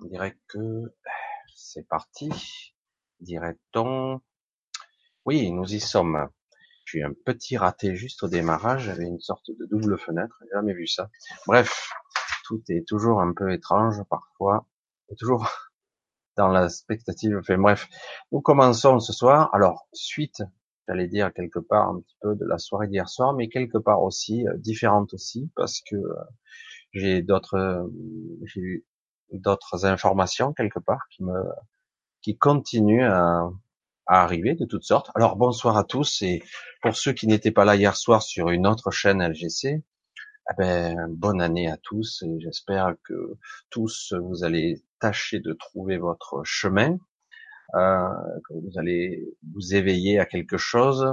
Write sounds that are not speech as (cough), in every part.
On dirait que c'est parti, dirait-on. Oui, nous y sommes. J'ai un petit raté juste au démarrage. J'avais une sorte de double fenêtre. J'ai jamais vu ça. Bref, tout est toujours un peu étrange parfois. Et toujours (laughs) dans la spectative. Enfin bref, nous commençons ce soir. Alors, suite, j'allais dire quelque part un petit peu de la soirée d'hier soir, mais quelque part aussi, euh, différente aussi, parce que euh, j'ai d'autres, euh, j'ai eu d'autres informations quelque part qui me, qui continuent à, à arriver de toutes sortes. Alors bonsoir à tous et pour ceux qui n'étaient pas là hier soir sur une autre chaîne LGC, eh ben, bonne année à tous et j'espère que tous vous allez tâcher de trouver votre chemin, euh, que vous allez vous éveiller à quelque chose,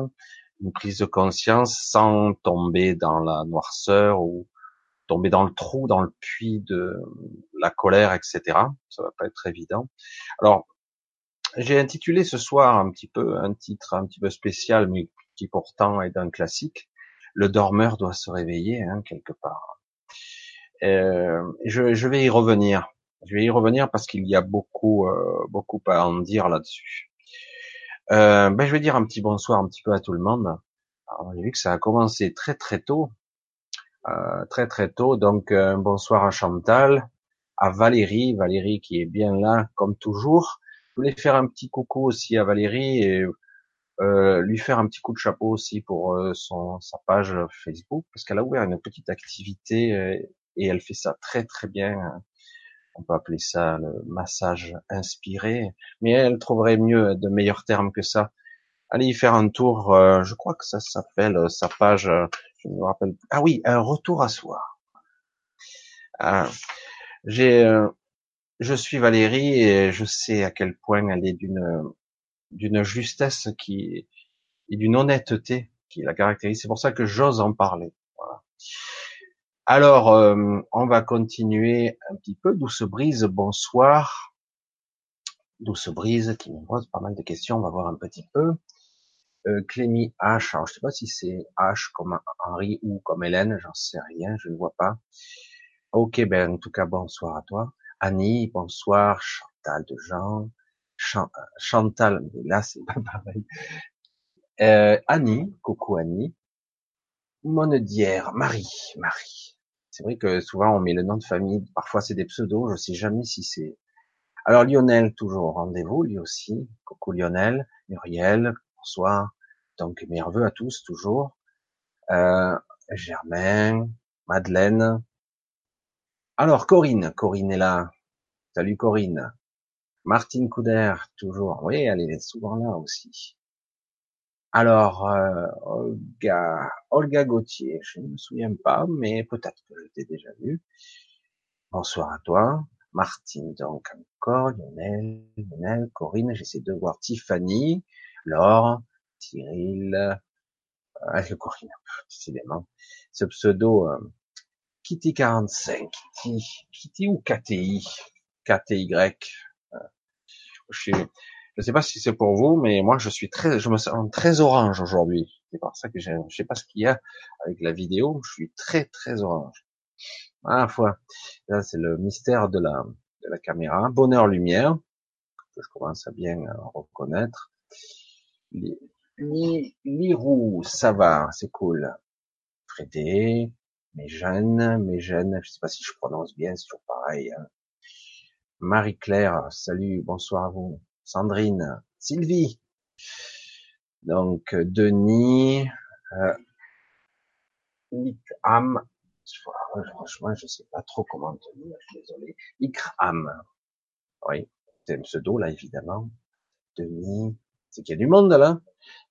une prise de conscience sans tomber dans la noirceur ou tomber dans le trou, dans le puits de la colère, etc. Ça va pas être évident. Alors, j'ai intitulé ce soir un petit peu un titre un petit peu spécial, mais qui pourtant est d'un classique. Le dormeur doit se réveiller hein, quelque part. Euh, je, je, vais y revenir. Je vais y revenir parce qu'il y a beaucoup, euh, beaucoup à en dire là-dessus. Euh, ben, je vais dire un petit bonsoir un petit peu à tout le monde. J'ai vu que ça a commencé très très tôt. Euh, très très tôt. Donc euh, bonsoir à Chantal, à Valérie, Valérie qui est bien là comme toujours. Je voulais faire un petit coucou aussi à Valérie et euh, lui faire un petit coup de chapeau aussi pour euh, son sa page Facebook parce qu'elle a ouvert une petite activité et elle fait ça très très bien. On peut appeler ça le massage inspiré, mais elle trouverait mieux de meilleurs termes que ça. Allez y faire un tour. je crois que ça s'appelle sa page Ah oui, un retour à soi. Ah, j'ai, euh, je suis Valérie et je sais à quel point elle est d'une d'une justesse qui et d'une honnêteté qui la caractérise. C'est pour ça que j'ose en parler. Alors, euh, on va continuer un petit peu. Douce brise, bonsoir. Douce brise qui me pose pas mal de questions. On va voir un petit peu Clémy H. Alors, je sais pas si c'est H comme Henri ou comme Hélène, j'en sais rien, je ne vois pas. Ok, ben en tout cas bonsoir à toi. Annie, bonsoir. Chantal de Jean. Chantal, là c'est pas (laughs) pareil. Euh, Annie, coucou Annie. Monedière, Marie, Marie. C'est vrai que souvent on met le nom de famille, parfois c'est des pseudos, je sais jamais si c'est. Alors Lionel, toujours au rendez-vous, lui aussi. Coucou Lionel, Muriel, bonsoir. Donc mes à tous toujours. Euh, Germain, Madeleine. Alors Corinne, Corinne est là. Salut Corinne. Martine Couder, toujours. Oui, elle est souvent là aussi. Alors, euh, Olga, Olga Gauthier, je ne me souviens pas, mais peut-être que je t'ai déjà vu. Bonsoir à toi. Martine, donc, encore, Lionel, Lionel, Corinne, j'essaie de voir Tiffany, Laure, Cyril, euh, le Corinne, décidément. Ce pseudo, euh, Kitty45, Kitty, Kitty ou KTI, KTY. Euh, je je sais pas si c'est pour vous, mais moi je suis très, je me sens très orange aujourd'hui. C'est pour ça que je, je sais pas ce qu'il y a avec la vidéo. Je suis très très orange. À la fois, là c'est le mystère de la de la caméra. Bonheur lumière que je commence à bien reconnaître. Lirou, ça va, c'est cool. Frédé, mes jeunes, je sais pas si je prononce bien, c'est toujours pareil. Hein. Marie-Claire, salut, bonsoir à vous. Sandrine, Sylvie. Donc, Denis, euh, Ikram, franchement, je sais pas trop comment tenir, je suis désolé. Ikram, oui, c'est un pseudo là, évidemment. Denis, c'est qu'il y a du monde là.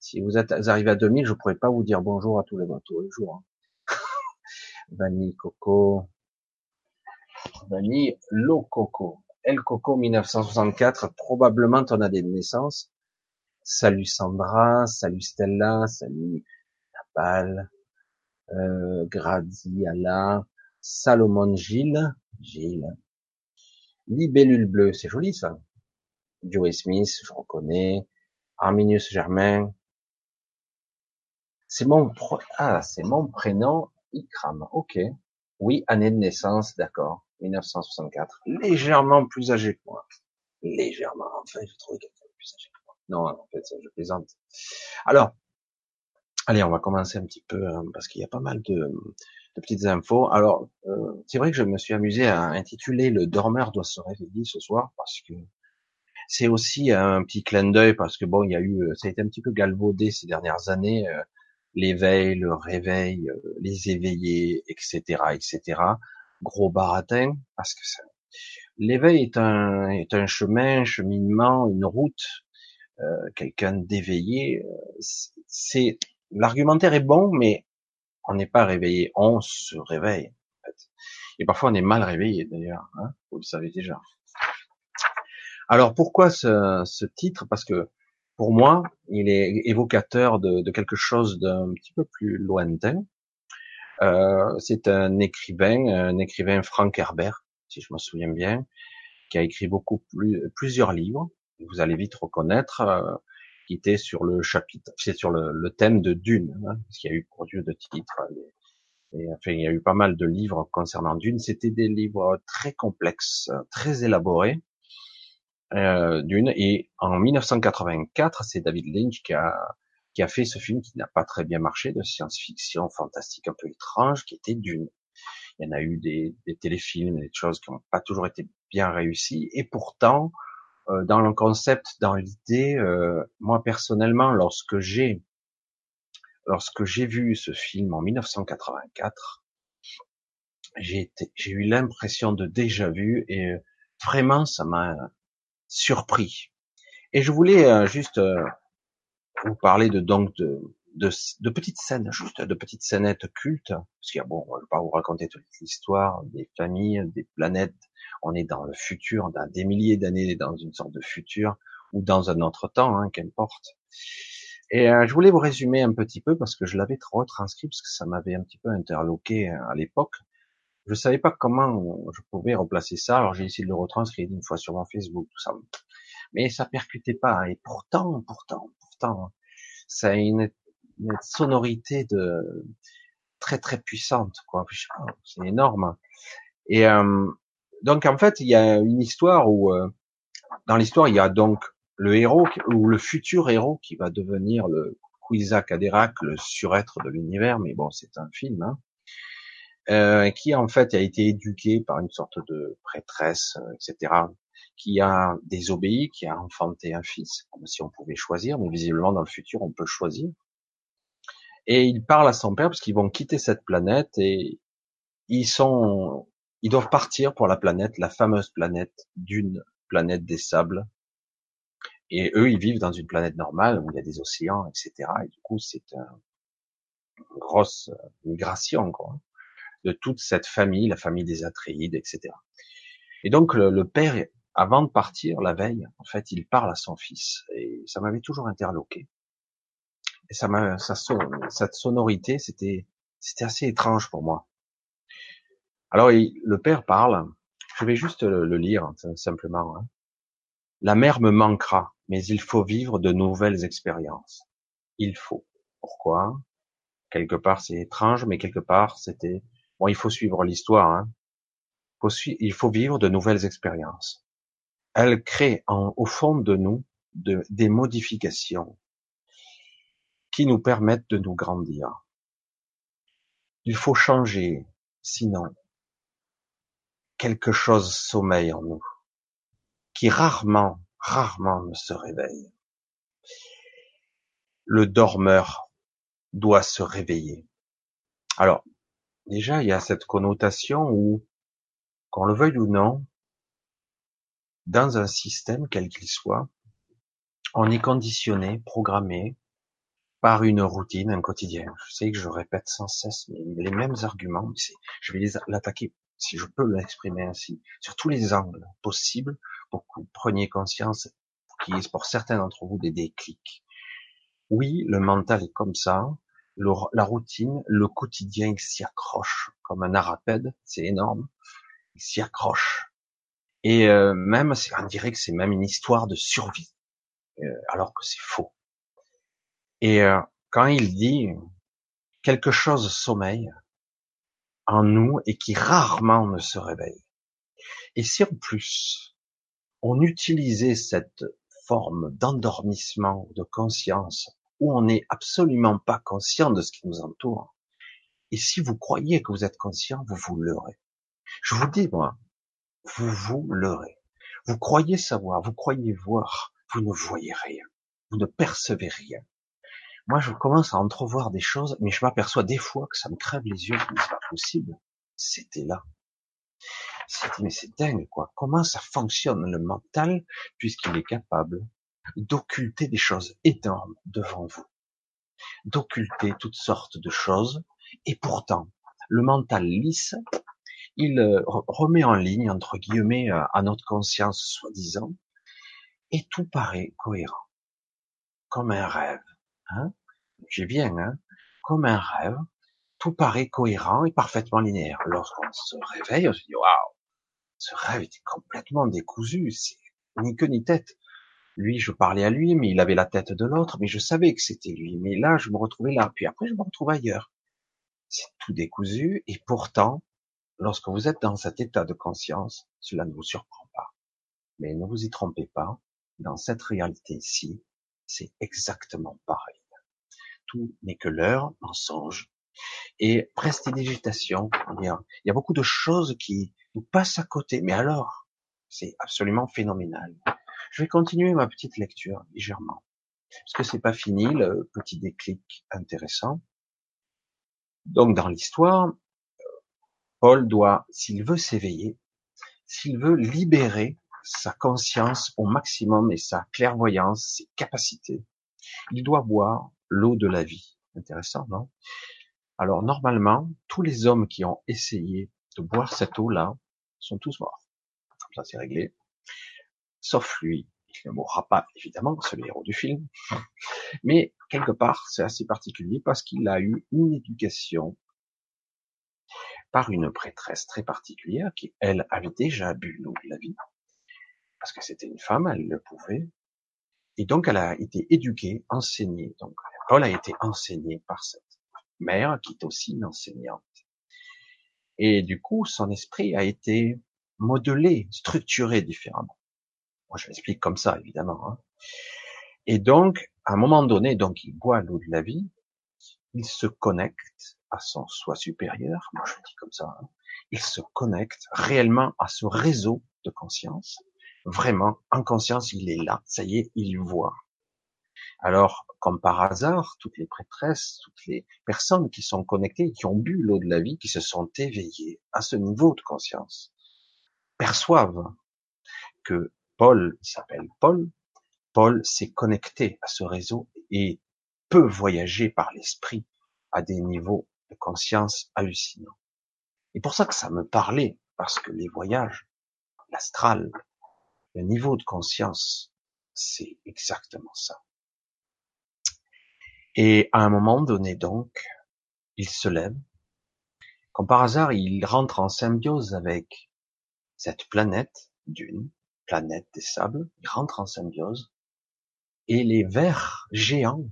Si vous, êtes, arrivez à 2000, je pourrais pas vous dire bonjour à tous les, tous les jours. Hein. (laughs) Vanille Coco. Vanille Lo Coco. El Coco 1964, probablement ton année de naissance. Salut Sandra, salut Stella, salut Napal, euh, Graziala, Salomon Gilles, Gilles. Libellule bleue, c'est joli ça. Joey Smith, je reconnais. Arminius Germain. C'est mon ah, c'est mon prénom Ikram. Ok. Oui, année de naissance, d'accord. 1964, légèrement plus âgé que moi. Légèrement, enfin, je trouve quelqu'un plus âgé que moi. Non, en fait, je plaisante. Alors, allez, on va commencer un petit peu, hein, parce qu'il y a pas mal de, de petites infos. Alors, euh, c'est vrai que je me suis amusé à intituler Le dormeur doit se réveiller ce soir, parce que c'est aussi un petit clin d'œil, parce que bon, il y a eu, ça a été un petit peu galvaudé ces dernières années, euh, l'éveil, le réveil, euh, les éveillés, etc., etc. Gros baratin, parce que l'éveil est un, est un chemin, un cheminement, une route. Euh, quelqu'un d'éveillé, euh, c'est l'argumentaire est bon, mais on n'est pas réveillé, on se réveille. En fait. Et parfois on est mal réveillé d'ailleurs, hein, vous le savez déjà. Alors pourquoi ce, titre? Parce que pour moi, il est évocateur de, quelque chose d'un petit peu plus lointain. Euh, c'est un écrivain, un écrivain Frank Herbert, si je me souviens bien, qui a écrit beaucoup plus, plusieurs livres. Vous allez vite reconnaître, euh, qui était sur le chapitre, c'est sur le, thème de Dune, hein, parce qu'il y a eu Dieu de titres. Et, et, enfin, il y a eu pas mal de livres concernant Dune. C'était des livres très complexes, très élaborés, euh, d'une. Et en 1984, c'est David Lynch qui a, qui a fait ce film qui n'a pas très bien marché, de science-fiction fantastique un peu étrange, qui était Dune. Il y en a eu des, des téléfilms, des choses qui n'ont pas toujours été bien réussies. Et pourtant, euh, dans le concept, dans l'idée, euh, moi personnellement, lorsque j'ai lorsque j'ai vu ce film en 1984, j'ai eu l'impression de déjà vu et vraiment ça m'a surpris. Et je voulais euh, juste euh, vous parler de donc de, de, de, petites scènes, juste de petites scénettes cultes, parce a bon, on va pas vous raconter toute l'histoire des familles, des planètes. On est dans le futur, dans des milliers d'années, dans une sorte de futur ou dans un autre temps, hein, qu'importe. Et euh, je voulais vous résumer un petit peu parce que je l'avais retranscrit parce que ça m'avait un petit peu interloqué à l'époque. Je savais pas comment je pouvais replacer ça, alors j'ai essayé de le retranscrire une fois sur mon Facebook, tout ça. Mais ça percutait pas. Et pourtant, pourtant, pourtant, ça a une, sonorité de très très puissante, quoi. C'est énorme. Et euh, donc en fait, il y a une histoire où, euh, dans l'histoire, il y a donc le héros ou le futur héros qui va devenir le Kwisatz Haderach, le surêtre de l'univers. Mais bon, c'est un film. Hein euh, qui en fait a été éduqué par une sorte de prêtresse, euh, etc., qui a désobéi, qui a enfanté un fils, comme si on pouvait choisir, mais visiblement dans le futur on peut choisir. Et il parle à son père parce qu'ils vont quitter cette planète et ils sont, ils doivent partir pour la planète, la fameuse planète d'une planète des sables. Et eux, ils vivent dans une planète normale où il y a des océans, etc. Et du coup, c'est une grosse migration, quoi de toute cette famille, la famille des Atréides, etc. Et donc le, père, avant de partir la veille, en fait, il parle à son fils et ça m'avait toujours interloqué. Et ça m'a, ça, cette sonorité, c'était, c'était assez étrange pour moi. Alors le père parle. Je vais juste le, lire simplement. Hein. La mère me manquera, mais il faut vivre de nouvelles expériences. Il faut. Pourquoi? Quelque part c'est étrange, mais quelque part c'était Bon, il faut suivre l'histoire. Hein. Il faut vivre de nouvelles expériences. Elle crée en, au fond de nous de, des modifications qui nous permettent de nous grandir. Il faut changer, sinon quelque chose sommeille en nous, qui rarement, rarement ne se réveille. Le dormeur doit se réveiller. Alors, déjà, il y a cette connotation où, qu'on le veuille ou non, dans un système quel qu'il soit, on est conditionné, programmé par une routine, un quotidien. Je sais que je répète sans cesse les mêmes arguments, mais je vais l'attaquer, si je peux l'exprimer ainsi, sur tous les angles possibles pour que vous preniez conscience, qu'il y ait pour certains d'entre vous des déclics. Oui, le mental est comme ça, la routine, le quotidien, il s'y accroche comme un arapède, c'est énorme, il s'y accroche. Et euh, même, on dirait que c'est même une histoire de survie, euh, alors que c'est faux. Et euh, quand il dit quelque chose sommeille en nous et qui rarement ne se réveille, Et si en plus, on utilisait cette forme d'endormissement, de conscience, où on n'est absolument pas conscient de ce qui nous entoure, et si vous croyez que vous êtes conscient, vous vous leurrez. Je vous dis, moi, vous vous leurrez. Vous croyez savoir, vous croyez voir, vous ne voyez rien. Vous ne percevez rien. Moi, je commence à entrevoir des choses, mais je m'aperçois des fois que ça me crève les yeux, mais c'est pas possible. C'était là. C'était, mais c'est dingue, quoi. Comment ça fonctionne le mental, puisqu'il est capable d'occulter des choses énormes devant vous. D'occulter toutes sortes de choses, et pourtant, le mental lisse, il euh, remet en ligne, entre guillemets, euh, à notre conscience soi-disant, et tout paraît cohérent. Comme un rêve. Hein J'ai bien, hein Comme un rêve, tout paraît cohérent et parfaitement linéaire. Lorsqu'on se réveille, on se dit, waouh, ce rêve était complètement décousu, c'est ni queue ni tête. Lui, je parlais à lui, mais il avait la tête de l'autre, mais je savais que c'était lui. Mais là, je me retrouvais là, puis après, je me retrouve ailleurs. C'est tout décousu, et pourtant, lorsque vous êtes dans cet état de conscience, cela ne vous surprend pas. Mais ne vous y trompez pas, dans cette réalité-ci, c'est exactement pareil. Tout n'est que l'heure, mensonge, et prestidigitation. Il y a beaucoup de choses qui nous passent à côté, mais alors, c'est absolument phénoménal. Je vais continuer ma petite lecture légèrement, parce que c'est pas fini le petit déclic intéressant. Donc dans l'histoire, Paul doit, s'il veut s'éveiller, s'il veut libérer sa conscience au maximum et sa clairvoyance, ses capacités, il doit boire l'eau de la vie. Intéressant, non? Alors normalement, tous les hommes qui ont essayé de boire cette eau-là sont tous morts. Comme ça, c'est réglé sauf lui. Il ne mourra pas, évidemment, c'est le héros du film. Mais, quelque part, c'est assez particulier parce qu'il a eu une éducation par une prêtresse très particulière qui, elle, avait déjà bu l'eau de la vie. Parce que c'était une femme, elle le pouvait. Et donc, elle a été éduquée, enseignée. Donc, Paul a été enseigné par cette mère qui est aussi une enseignante. Et du coup, son esprit a été modelé, structuré différemment. Je l'explique comme ça, évidemment. Hein. Et donc, à un moment donné, donc, il boit l'eau de la vie, il se connecte à son soi supérieur, moi je le dis comme ça, hein. il se connecte réellement à ce réseau de conscience, vraiment, en conscience, il est là, ça y est, il voit. Alors, comme par hasard, toutes les prêtresses, toutes les personnes qui sont connectées, qui ont bu l'eau de la vie, qui se sont éveillées à ce niveau de conscience, perçoivent que Paul, s'appelle Paul, Paul s'est connecté à ce réseau et peut voyager par l'esprit à des niveaux de conscience hallucinants. Et pour ça que ça me parlait, parce que les voyages, l'astral, le niveau de conscience, c'est exactement ça. Et à un moment donné donc, il se lève. Comme par hasard, il rentre en symbiose avec cette planète d'une, planète des sables, ils rentrent en symbiose, et les vers géants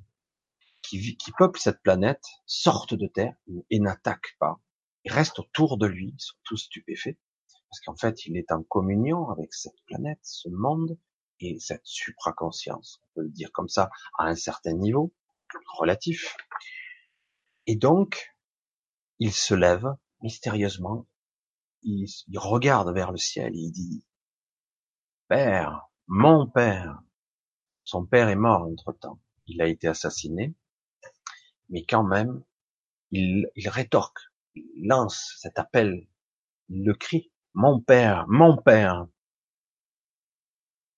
qui, peuplent cette planète sortent de terre et n'attaquent pas. Ils restent autour de lui, ils sont tous stupéfaits, parce qu'en fait, il est en communion avec cette planète, ce monde, et cette supraconscience, on peut le dire comme ça, à un certain niveau, relatif. Et donc, il se lève mystérieusement, il, il regarde vers le ciel il dit, père, mon père. Son père est mort entre-temps. Il a été assassiné. Mais quand même, il, il rétorque, il lance cet appel, le cri, mon père, mon père.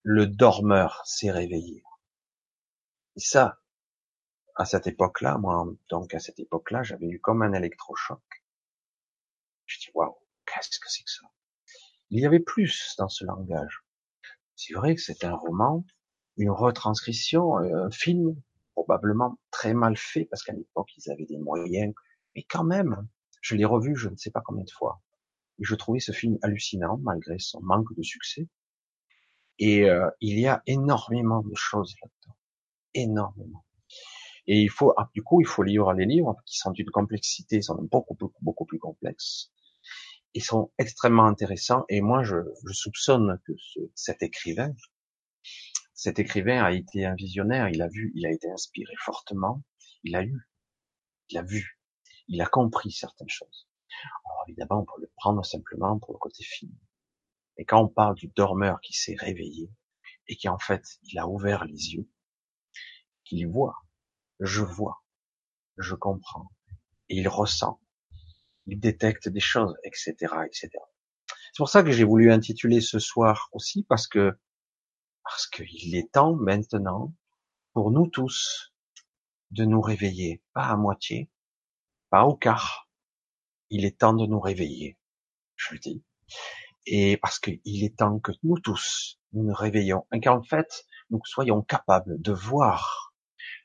Le dormeur s'est réveillé. Et ça, à cette époque-là, moi, donc à cette époque-là, j'avais eu comme un électrochoc. Je dis, waouh, qu'est-ce que c'est que ça? Il y avait plus dans ce langage. C'est vrai que c'est un roman, une retranscription, euh, un film probablement très mal fait parce qu'à l'époque ils avaient des moyens, mais quand même, je l'ai revu je ne sais pas combien de fois. Et je trouvais ce film hallucinant malgré son manque de succès. Et euh, il y a énormément de choses là-dedans, énormément. Et il faut, ah, du coup, il faut lire les livres qui sont d'une complexité, sont beaucoup, beaucoup, beaucoup plus complexes. Ils sont extrêmement intéressants. Et moi, je, soupçonne que ce, cet écrivain, cet écrivain a été un visionnaire. Il a vu, il a été inspiré fortement. Il a eu, il a vu, il a compris certaines choses. Alors, évidemment, on peut le prendre simplement pour le côté film. Et quand on parle du dormeur qui s'est réveillé et qui en fait, il a ouvert les yeux, qu'il voit, je vois, je comprends, et il ressent, il détecte des choses, etc., etc. C'est pour ça que j'ai voulu intituler ce soir aussi, parce que, parce qu'il est temps maintenant pour nous tous de nous réveiller, pas à moitié, pas au quart. Il est temps de nous réveiller, je le dis. Et parce qu'il est temps que nous tous, nous nous réveillons, et qu'en fait, nous soyons capables de voir,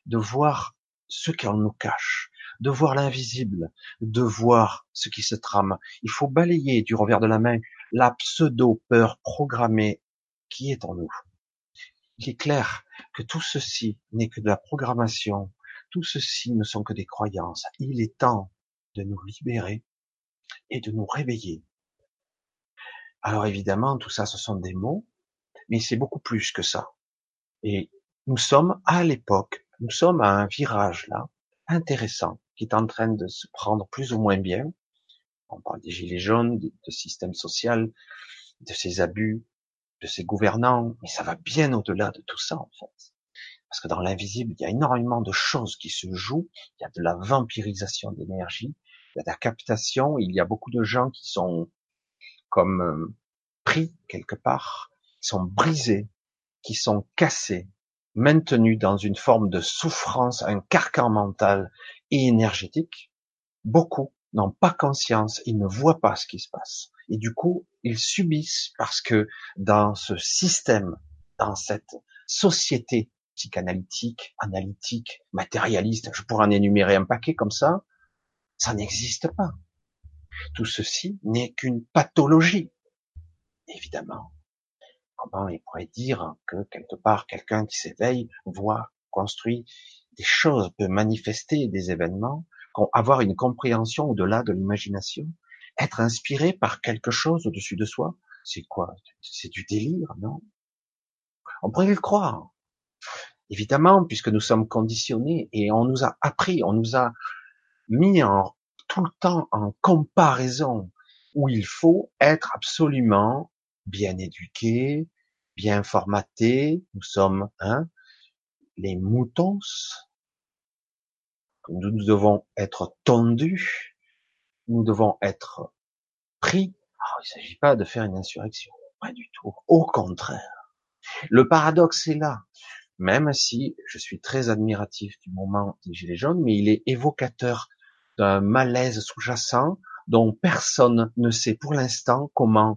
de voir ce qu'on nous cache, de voir l'invisible, de voir ce qui se trame. Il faut balayer du revers de la main la pseudo-peur programmée qui est en nous. Il est clair que tout ceci n'est que de la programmation, tout ceci ne sont que des croyances. Il est temps de nous libérer et de nous réveiller. Alors évidemment, tout ça, ce sont des mots, mais c'est beaucoup plus que ça. Et nous sommes à l'époque, nous sommes à un virage là, intéressant, qui est en train de se prendre plus ou moins bien. On parle des gilets jaunes, de, système social, de ces abus, de ces gouvernants, mais ça va bien au-delà de tout ça en fait. Parce que dans l'invisible, il y a énormément de choses qui se jouent, il y a de la vampirisation d'énergie, il y a de la captation, il y a beaucoup de gens qui sont comme euh, pris quelque part, qui sont brisés, qui sont cassés, maintenus dans une forme de souffrance, un carcan mental et énergétique, beaucoup n'ont pas conscience, ils ne voient pas ce qui se passe. Et du coup, ils subissent parce que dans ce système, dans cette société psychanalytique, analytique, matérialiste, je pourrais en énumérer un paquet comme ça, ça n'existe pas. Tout ceci n'est qu'une pathologie. Évidemment, comment il pourrait dire que quelque part quelqu'un qui s'éveille voit, construit des choses, peut manifester des événements, avoir une compréhension au-delà de l'imagination, être inspiré par quelque chose au-dessus de soi, c'est quoi? C'est du délire, non? On pourrait le croire. Évidemment, puisque nous sommes conditionnés et on nous a appris, on nous a mis en, tout le temps en comparaison où il faut être absolument bien éduqués, bien formatés. Nous sommes hein, les moutons. Nous devons être tondus. Nous devons être pris. il ne s'agit pas de faire une insurrection, pas du tout. Au contraire. Le paradoxe est là. Même si je suis très admiratif du moment des Gilets jaunes, mais il est évocateur d'un malaise sous-jacent dont personne ne sait pour l'instant comment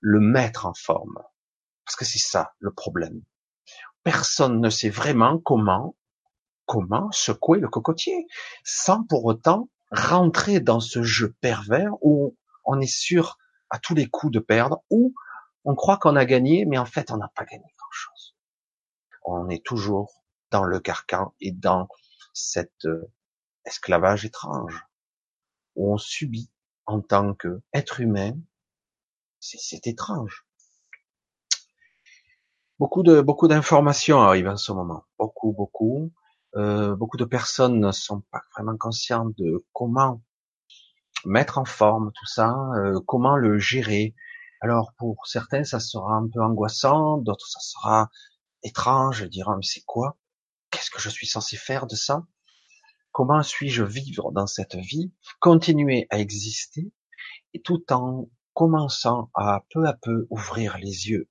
le mettre en forme. Parce que c'est ça le problème. Personne ne sait vraiment comment, comment secouer le cocotier, sans pour autant rentrer dans ce jeu pervers où on est sûr à tous les coups de perdre, où on croit qu'on a gagné, mais en fait on n'a pas gagné grand-chose. On est toujours dans le carcan et dans cet euh, esclavage étrange où on subit en tant qu'être humain c'est étrange. Beaucoup de beaucoup d'informations arrivent en ce moment, beaucoup beaucoup. Euh, beaucoup de personnes ne sont pas vraiment conscientes de comment mettre en forme tout ça, euh, comment le gérer. Alors pour certains, ça sera un peu angoissant, d'autres ça sera étrange, diront mais c'est quoi? Qu'est-ce que je suis censé faire de ça? Comment suis-je vivre dans cette vie, continuer à exister tout en commençant à peu à peu ouvrir les yeux.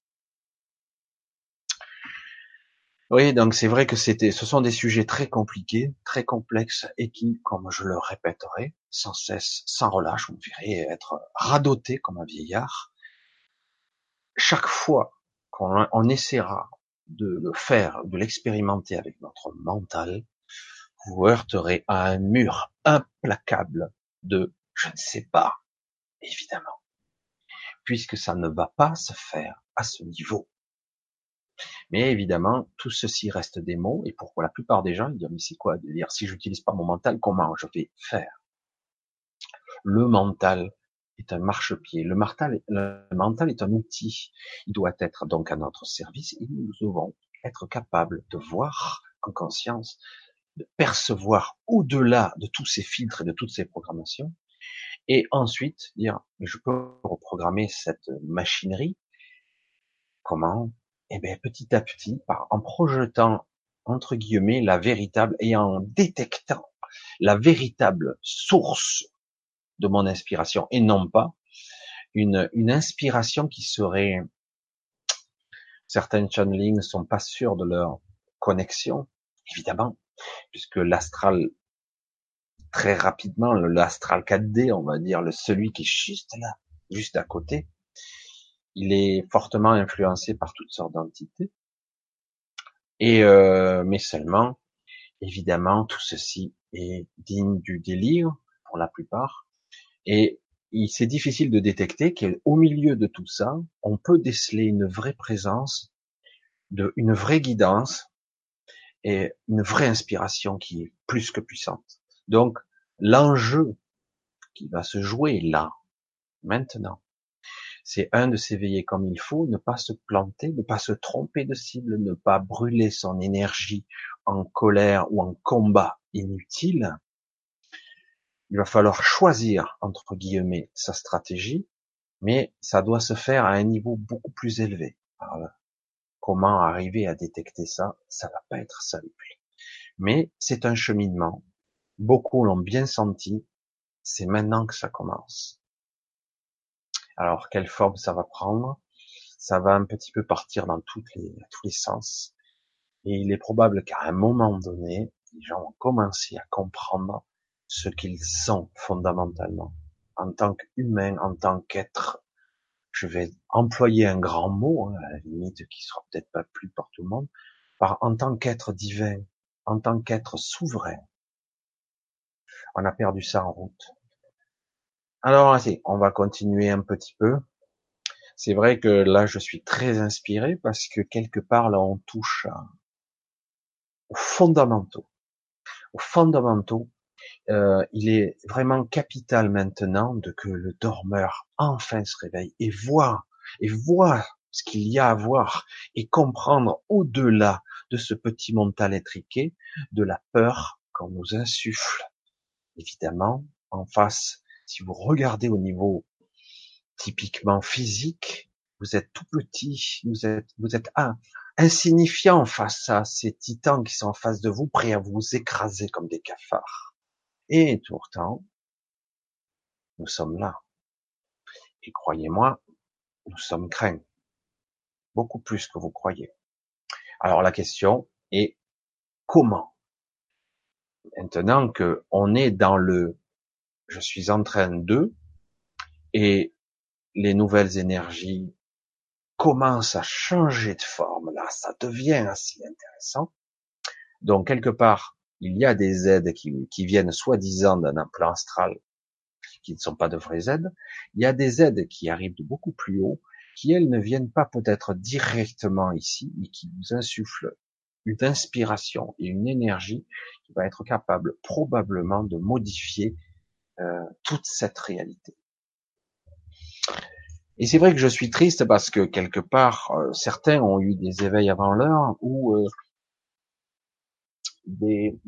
Oui, donc c'est vrai que c'était, ce sont des sujets très compliqués, très complexes et qui, comme je le répéterai, sans cesse, sans relâche, on verrait être radotés comme un vieillard. Chaque fois qu'on essaiera de le faire, de l'expérimenter avec notre mental, vous heurterez à un mur implacable de je ne sais pas, évidemment puisque ça ne va pas se faire à ce niveau. Mais évidemment, tout ceci reste des mots, et pour la plupart des gens, ils disent, mais c'est quoi de dire, si j'utilise pas mon mental, comment je vais faire? Le mental est un marchepied. Le mental, le mental est un outil. Il doit être donc à notre service et nous devons être capables de voir en conscience, de percevoir au-delà de tous ces filtres et de toutes ces programmations, et ensuite dire, je peux reprogrammer cette machinerie. Comment Eh bien, petit à petit, par, en projetant entre guillemets la véritable et en détectant la véritable source de mon inspiration et non pas une, une inspiration qui serait certaines channelings ne sont pas sûrs de leur connexion évidemment puisque l'astral très rapidement l'astral 4D on va dire le celui qui est juste là juste à côté il est fortement influencé par toutes sortes d'entités et euh, mais seulement évidemment tout ceci est digne du délire pour la plupart et c'est difficile de détecter qu'au milieu de tout ça, on peut déceler une vraie présence, de, une vraie guidance et une vraie inspiration qui est plus que puissante. Donc, l'enjeu qui va se jouer là, maintenant, c'est un de s'éveiller comme il faut, ne pas se planter, ne pas se tromper de cible, ne pas brûler son énergie en colère ou en combat inutile, il va falloir choisir, entre guillemets, sa stratégie, mais ça doit se faire à un niveau beaucoup plus élevé. comment arriver à détecter ça? Ça va pas être simple. Mais c'est un cheminement. Beaucoup l'ont bien senti. C'est maintenant que ça commence. Alors, quelle forme ça va prendre? Ça va un petit peu partir dans toutes les, tous les sens. Et il est probable qu'à un moment donné, les gens vont commencer à comprendre ce qu'ils sont fondamentalement, en tant qu'humain, en tant qu'être. Je vais employer un grand mot, hein, à la limite, qui sera peut-être pas plus pour tout le monde, par en tant qu'être divin, en tant qu'être souverain. On a perdu ça en route. Alors, on va continuer un petit peu. C'est vrai que là, je suis très inspiré parce que quelque part, là, on touche aux fondamentaux. Aux fondamentaux euh, il est vraiment capital maintenant de que le dormeur enfin se réveille et voit et voit ce qu'il y a à voir et comprendre au-delà de ce petit mental étriqué de la peur qu'on nous insuffle. Évidemment, en face, si vous regardez au niveau typiquement physique, vous êtes tout petit, vous êtes, vous êtes insignifiant face à ces titans qui sont en face de vous, prêts à vous écraser comme des cafards. Et pourtant, nous sommes là. Et croyez-moi, nous sommes craints. Beaucoup plus que vous croyez. Alors la question est comment? Maintenant que on est dans le je suis en train de et les nouvelles énergies commencent à changer de forme, là, ça devient assez intéressant. Donc quelque part, il y a des aides qui, qui viennent soi-disant d'un plan astral, qui ne sont pas de vraies aides. Il y a des aides qui arrivent de beaucoup plus haut, qui elles ne viennent pas peut-être directement ici, mais qui vous insufflent une inspiration et une énergie qui va être capable probablement de modifier euh, toute cette réalité. Et c'est vrai que je suis triste parce que quelque part, euh, certains ont eu des éveils avant l'heure ou euh, des,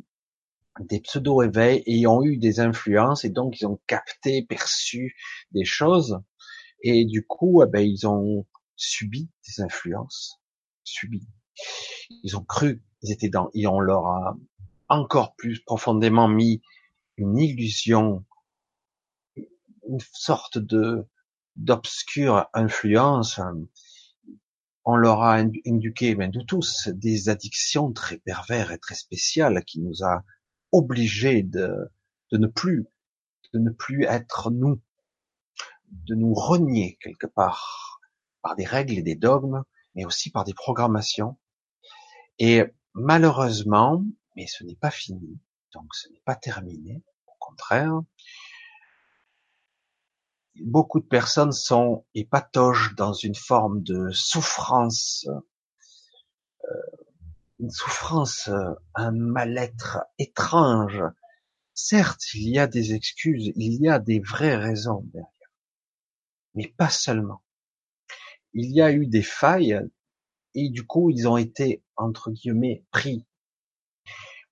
des pseudo-éveils et ont eu des influences et donc ils ont capté, perçu des choses et du coup, eh ben, ils ont subi des influences, subi. Ils ont cru, ils étaient dans, et on leur a encore plus profondément mis une illusion, une sorte de d'obscure influence on leur a indiqué, mais de tous, des addictions très pervers et très spéciales qui nous a obligés de, de ne plus, de ne plus être nous, de nous renier quelque part par des règles et des dogmes, mais aussi par des programmations. Et malheureusement, mais ce n'est pas fini, donc ce n'est pas terminé, au contraire, beaucoup de personnes sont et dans une forme de souffrance, euh, une souffrance, euh, un mal-être étrange. Certes, il y a des excuses, il y a des vraies raisons derrière. mais pas seulement. Il y a eu des failles et du coup ils ont été entre guillemets pris,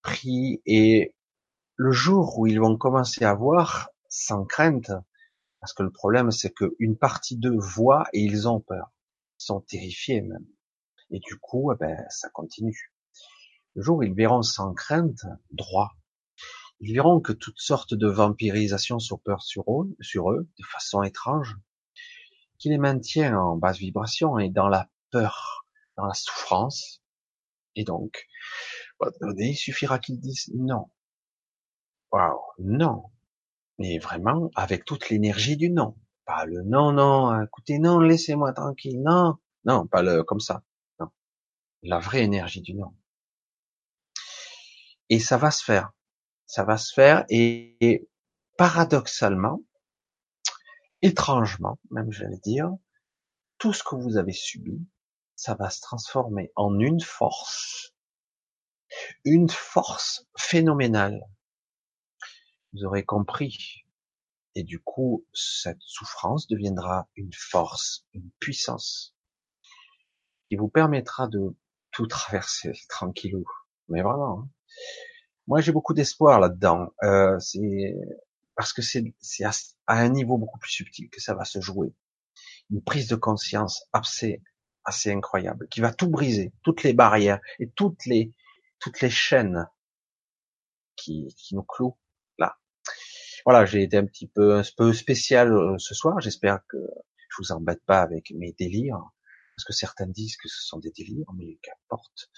pris et le jour où ils vont commencer à voir sans crainte, parce que le problème c'est qu'une partie d'eux voit et ils ont peur, ils sont terrifiés même, et du coup eh ben ça continue. Le jour ils verront sans crainte droit, ils verront que toutes sortes de vampirisations s'opèrent sur eux, sur eux de façon étrange, qui les maintient en basse vibration et dans la peur, dans la souffrance. Et donc, il suffira qu'ils disent non. Waouh, non. Mais vraiment, avec toute l'énergie du non. Pas le non, non, écoutez, non, laissez-moi tranquille, non. Non, pas le, comme ça. Non. La vraie énergie du non. Et ça va se faire. Ça va se faire et paradoxalement, étrangement, même j'allais dire, tout ce que vous avez subi, ça va se transformer en une force, une force phénoménale. Vous aurez compris. Et du coup, cette souffrance deviendra une force, une puissance, qui vous permettra de tout traverser (laughs) tranquillou. Mais vraiment. Hein. Moi, j'ai beaucoup d'espoir là-dedans. Euh, parce que c'est à, un niveau beaucoup plus subtil que ça va se jouer. Une prise de conscience assez assez incroyable qui va tout briser, toutes les barrières et toutes les toutes les chaînes qui, qui nous clouent. Voilà, j'ai été un petit peu un peu spécial euh, ce soir. J'espère que je vous embête pas avec mes délires parce que certains disent que ce sont des délires, mais qu'importe.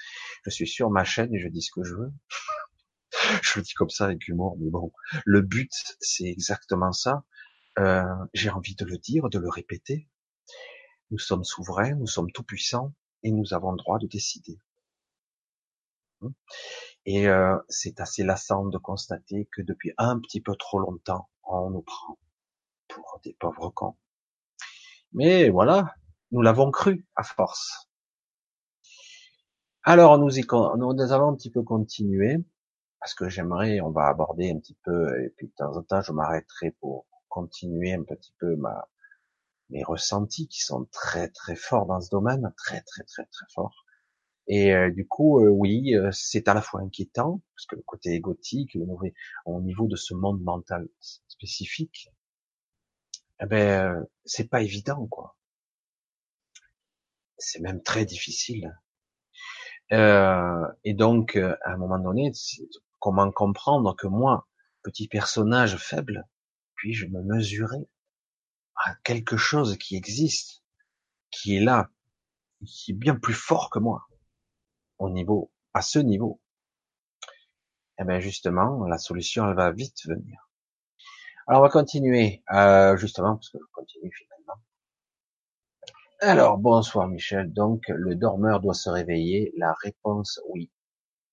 Je suis sur ma chaîne et je dis ce que je veux. (laughs) je le dis comme ça avec humour, mais bon, le but, c'est exactement ça. Euh, j'ai envie de le dire, de le répéter. Nous sommes souverains, nous sommes tout puissants et nous avons le droit de décider. Et euh, c'est assez lassant de constater que depuis un petit peu trop longtemps, on nous prend pour des pauvres cons. Mais voilà, nous l'avons cru à force. Alors nous, y, nous avons un petit peu continué parce que j'aimerais, on va aborder un petit peu, et puis de temps en temps, je m'arrêterai pour continuer un petit peu ma, mes ressentis qui sont très très forts dans ce domaine, très très très très forts. Et euh, du coup, euh, oui, euh, c'est à la fois inquiétant parce que le côté égotique, le au niveau de ce monde mental spécifique, eh ben c'est pas évident quoi. C'est même très difficile. et donc, à un moment donné, Comment comprendre que moi, petit personnage faible, puis-je me mesurer à quelque chose qui existe, qui est là, qui est bien plus fort que moi, au niveau, à ce niveau. Eh bien justement, la solution, elle va vite venir. Alors on va continuer, euh, justement, parce que je continue finalement. Alors, bonsoir Michel. Donc, le dormeur doit se réveiller. La réponse, oui.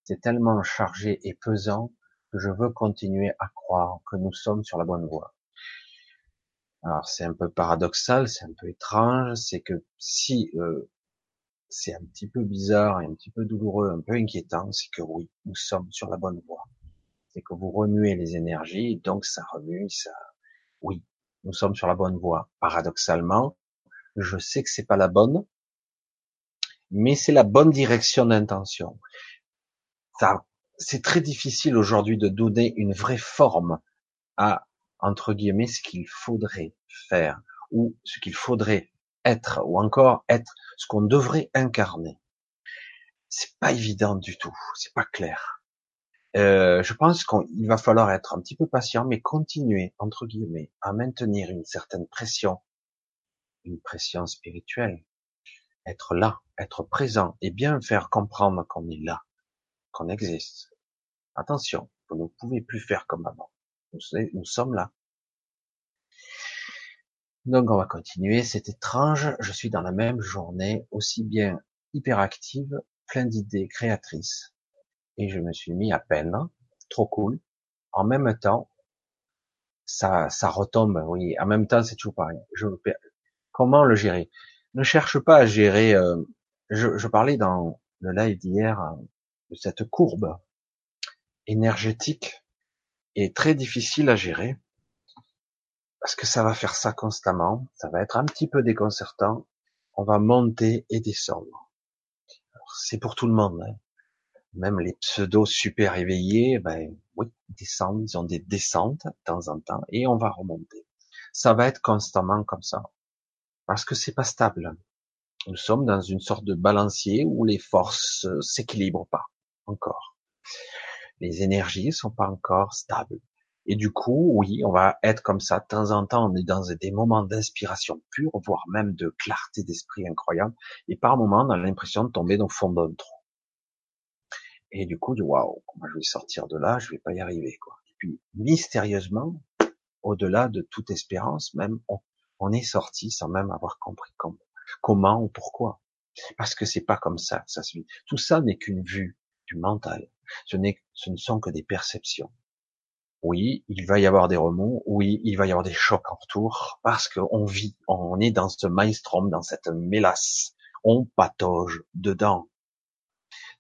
C'est tellement chargé et pesant que je veux continuer à croire que nous sommes sur la bonne voie. Alors c'est un peu paradoxal, c'est un peu étrange, c'est que si euh, c'est un petit peu bizarre et un petit peu douloureux, un peu inquiétant, c'est que oui, nous sommes sur la bonne voie. C'est que vous remuez les énergies, donc ça remue, ça, oui, nous sommes sur la bonne voie. Paradoxalement, je sais que c'est pas la bonne, mais c'est la bonne direction d'intention c'est très difficile aujourd'hui de donner une vraie forme à, entre guillemets, ce qu'il faudrait faire, ou ce qu'il faudrait être, ou encore être ce qu'on devrait incarner. C'est pas évident du tout, c'est pas clair. Euh, je pense qu'il va falloir être un petit peu patient, mais continuer, entre guillemets, à maintenir une certaine pression, une pression spirituelle, être là, être présent, et bien faire comprendre qu'on est là qu'on existe. Attention, vous ne pouvez plus faire comme avant. Nous, sommes là. Donc on va continuer. C'est étrange. Je suis dans la même journée, aussi bien hyperactive, plein d'idées créatrices. Et je me suis mis à peine. Trop cool. En même temps, ça, ça retombe. Oui, en même temps, c'est toujours pareil. Comment le gérer? Ne cherche pas à gérer. Euh, je, parlais dans le live d'hier cette courbe énergétique est très difficile à gérer. Parce que ça va faire ça constamment, ça va être un petit peu déconcertant, on va monter et descendre. C'est pour tout le monde, hein. même les pseudo super éveillés, ben oui, descendent, ils ont des descentes de temps en temps, et on va remonter. Ça va être constamment comme ça, parce que c'est pas stable. Nous sommes dans une sorte de balancier où les forces s'équilibrent pas encore. Les énergies sont pas encore stables. Et du coup, oui, on va être comme ça. De temps en temps, on est dans des moments d'inspiration pure, voire même de clarté d'esprit incroyable. Et par moments, on a l'impression de tomber dans le fond d'un trou. Et du coup, waouh, comment je vais sortir de là? Je vais pas y arriver, quoi. Et puis, mystérieusement, au-delà de toute espérance, même, on, est sorti sans même avoir compris comment, comment ou pourquoi. Parce que c'est pas comme ça ça se vit. Tout ça n'est qu'une vue du mental. Ce, ce ne sont que des perceptions. Oui, il va y avoir des remous. Oui, il va y avoir des chocs en retour parce qu'on vit, on est dans ce maelstrom, dans cette mélasse. On patauge dedans.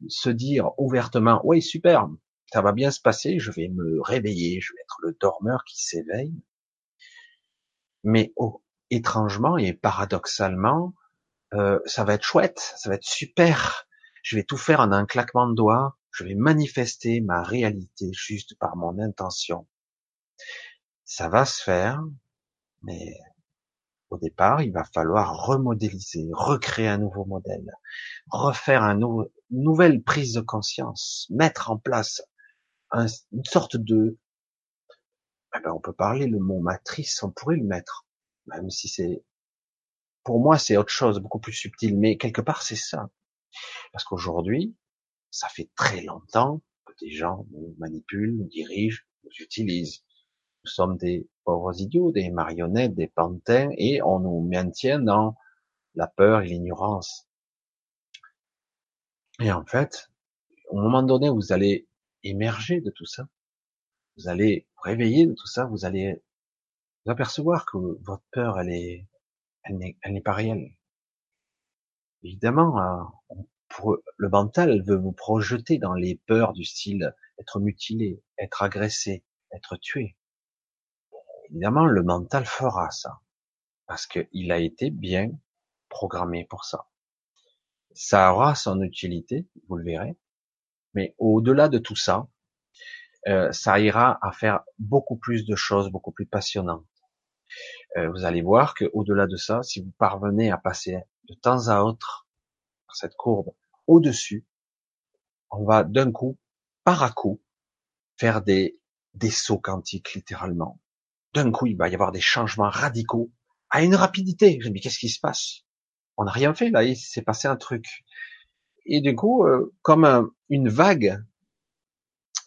Se dire ouvertement, oui, super, ça va bien se passer, je vais me réveiller, je vais être le dormeur qui s'éveille. Mais oh, étrangement et paradoxalement, euh, ça va être chouette, ça va être super. Je vais tout faire en un claquement de doigts je vais manifester ma réalité juste par mon intention. Ça va se faire, mais au départ, il va falloir remodéliser, recréer un nouveau modèle, refaire un une nouvelle prise de conscience, mettre en place une sorte de, eh ben, on peut parler le mot matrice, on pourrait le mettre, même si c'est, pour moi, c'est autre chose, beaucoup plus subtil, mais quelque part, c'est ça. Parce qu'aujourd'hui, ça fait très longtemps que des gens nous manipulent, nous dirigent, nous utilisent. Nous sommes des pauvres idiots, des marionnettes, des pantins, et on nous maintient dans la peur et l'ignorance. Et en fait, au moment donné, vous allez émerger de tout ça. Vous allez réveiller de tout ça. Vous allez vous apercevoir que votre peur, elle est, elle n'est pas réelle. Évidemment, euh, le mental veut vous projeter dans les peurs du style être mutilé, être agressé, être tué. Évidemment, le mental fera ça parce qu'il a été bien programmé pour ça. Ça aura son utilité, vous le verrez, mais au-delà de tout ça, euh, ça ira à faire beaucoup plus de choses, beaucoup plus passionnantes. Euh, vous allez voir que au-delà de ça, si vous parvenez à passer de temps à autre cette courbe au-dessus, on va d'un coup, par à coup, faire des, des sauts quantiques, littéralement. D'un coup, il va y avoir des changements radicaux à une rapidité. Je me dis, qu'est-ce qui se passe? On n'a rien fait, là, il s'est passé un truc. Et du coup, euh, comme une vague,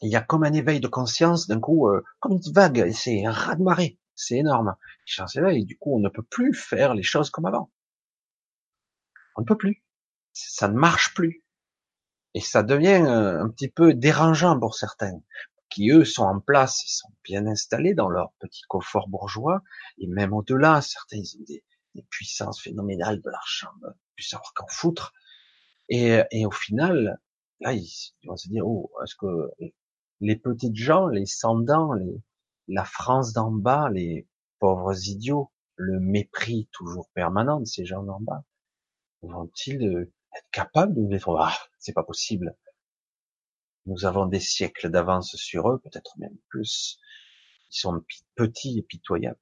il y a comme un éveil de conscience, d'un coup, euh, comme une vague, c'est un raz-de-marée, c'est énorme. Et du coup, on ne peut plus faire les choses comme avant. On ne peut plus ça ne marche plus. Et ça devient euh, un petit peu dérangeant pour certains, qui eux sont en place, ils sont bien installés dans leur petit confort bourgeois, et même au-delà, certains ils ont des, puissances phénoménales de l'argent, plus savoir qu'en foutre. Et, et au final, là, ils, vont se dire, oh, est-ce que les petites gens, les sans-dents, la France d'en bas, les pauvres idiots, le mépris toujours permanent de ces gens d'en bas, vont-ils euh, être capable de nous dire, ah, c'est pas possible. Nous avons des siècles d'avance sur eux, peut-être même plus. Ils sont petits et pitoyables.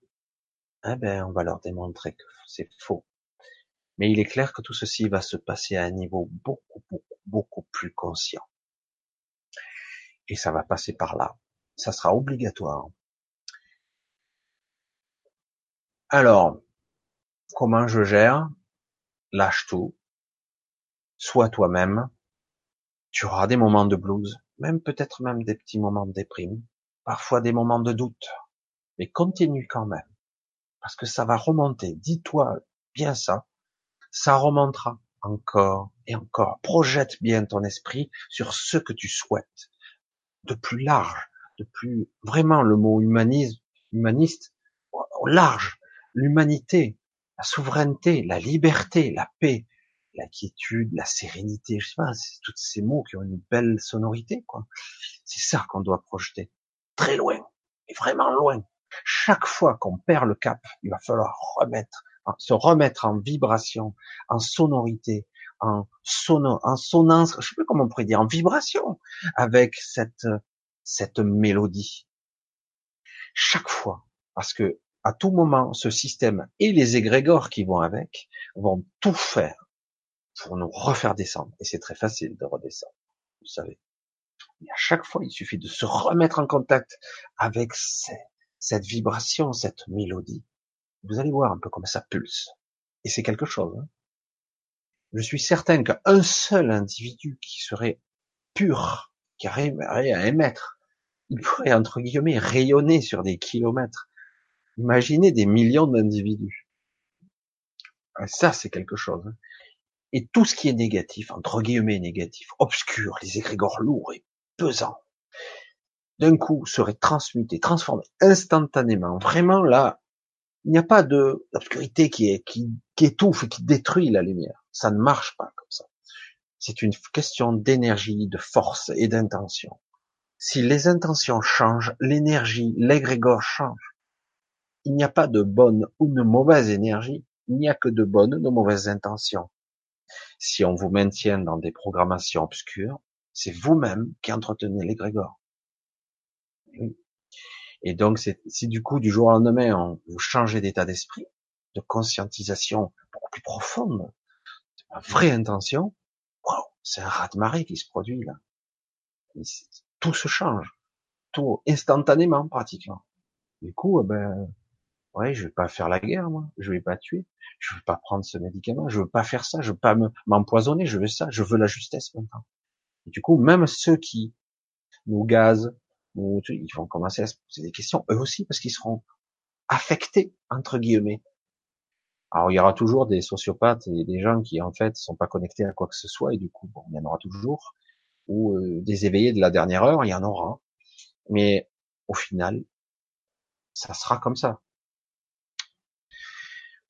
Eh ben, on va leur démontrer que c'est faux. Mais il est clair que tout ceci va se passer à un niveau beaucoup, beaucoup, beaucoup plus conscient. Et ça va passer par là. Ça sera obligatoire. Alors, comment je gère? Lâche tout, sois toi-même. Tu auras des moments de blues, même peut-être même des petits moments de déprime, parfois des moments de doute, mais continue quand même, parce que ça va remonter. Dis-toi bien ça, ça remontera encore et encore. Projette bien ton esprit sur ce que tu souhaites, de plus large, de plus vraiment le mot humanisme, humaniste, au large, l'humanité, la souveraineté, la liberté, la paix, la quiétude, la sérénité, je sais pas, c'est tous ces mots qui ont une belle sonorité, quoi. C'est ça qu'on doit projeter. Très loin. Et vraiment loin. Chaque fois qu'on perd le cap, il va falloir remettre, se remettre en vibration, en sonorité, en en sonance, je sais pas comment on pourrait dire, en vibration avec cette, cette mélodie. Chaque fois. Parce que, à tout moment, ce système et les égrégores qui vont avec vont tout faire pour nous refaire descendre. Et c'est très facile de redescendre. Vous savez. Et à chaque fois, il suffit de se remettre en contact avec cette vibration, cette mélodie. Vous allez voir un peu comme ça pulse. Et c'est quelque chose. Hein. Je suis certain qu'un seul individu qui serait pur, qui arriverait à émettre, il pourrait, entre guillemets, rayonner sur des kilomètres. Imaginez des millions d'individus. Ça, c'est quelque chose. Hein. Et tout ce qui est négatif, entre guillemets négatif, obscur, les égrégores lourds et pesant, d'un coup serait transmuté, transformé instantanément. Vraiment là, il n'y a pas de l'obscurité qui étouffe et qui détruit la lumière. Ça ne marche pas comme ça. C'est une question d'énergie, de force et d'intention. Si les intentions changent, l'énergie, l'égrégore change. Il n'y a pas de bonne ou de mauvaise énergie, il n'y a que de bonnes ou de mauvaises intentions. Si on vous maintient dans des programmations obscures, c'est vous-même qui entretenez l'égrégore. Et donc, si du coup, du jour au lendemain, vous changez d'état d'esprit, de conscientisation beaucoup plus profonde, de vraie intention, wow, c'est un raz-de-marée qui se produit là. Tout se change, tout instantanément pratiquement. Du coup, eh ben, ouais, je vais pas faire la guerre, moi. Je vais pas tuer. Je veux pas prendre ce médicament. Je veux pas faire ça. Je veux pas m'empoisonner. Je veux ça. Je veux la justesse maintenant. Et du coup, même ceux qui nous gazent, ils vont commencer à se poser des questions, eux aussi, parce qu'ils seront affectés, entre guillemets. Alors, il y aura toujours des sociopathes et des gens qui, en fait, sont pas connectés à quoi que ce soit, et du coup, bon, il y en aura toujours. Ou euh, des éveillés de la dernière heure, il y en aura. Mais au final, ça sera comme ça.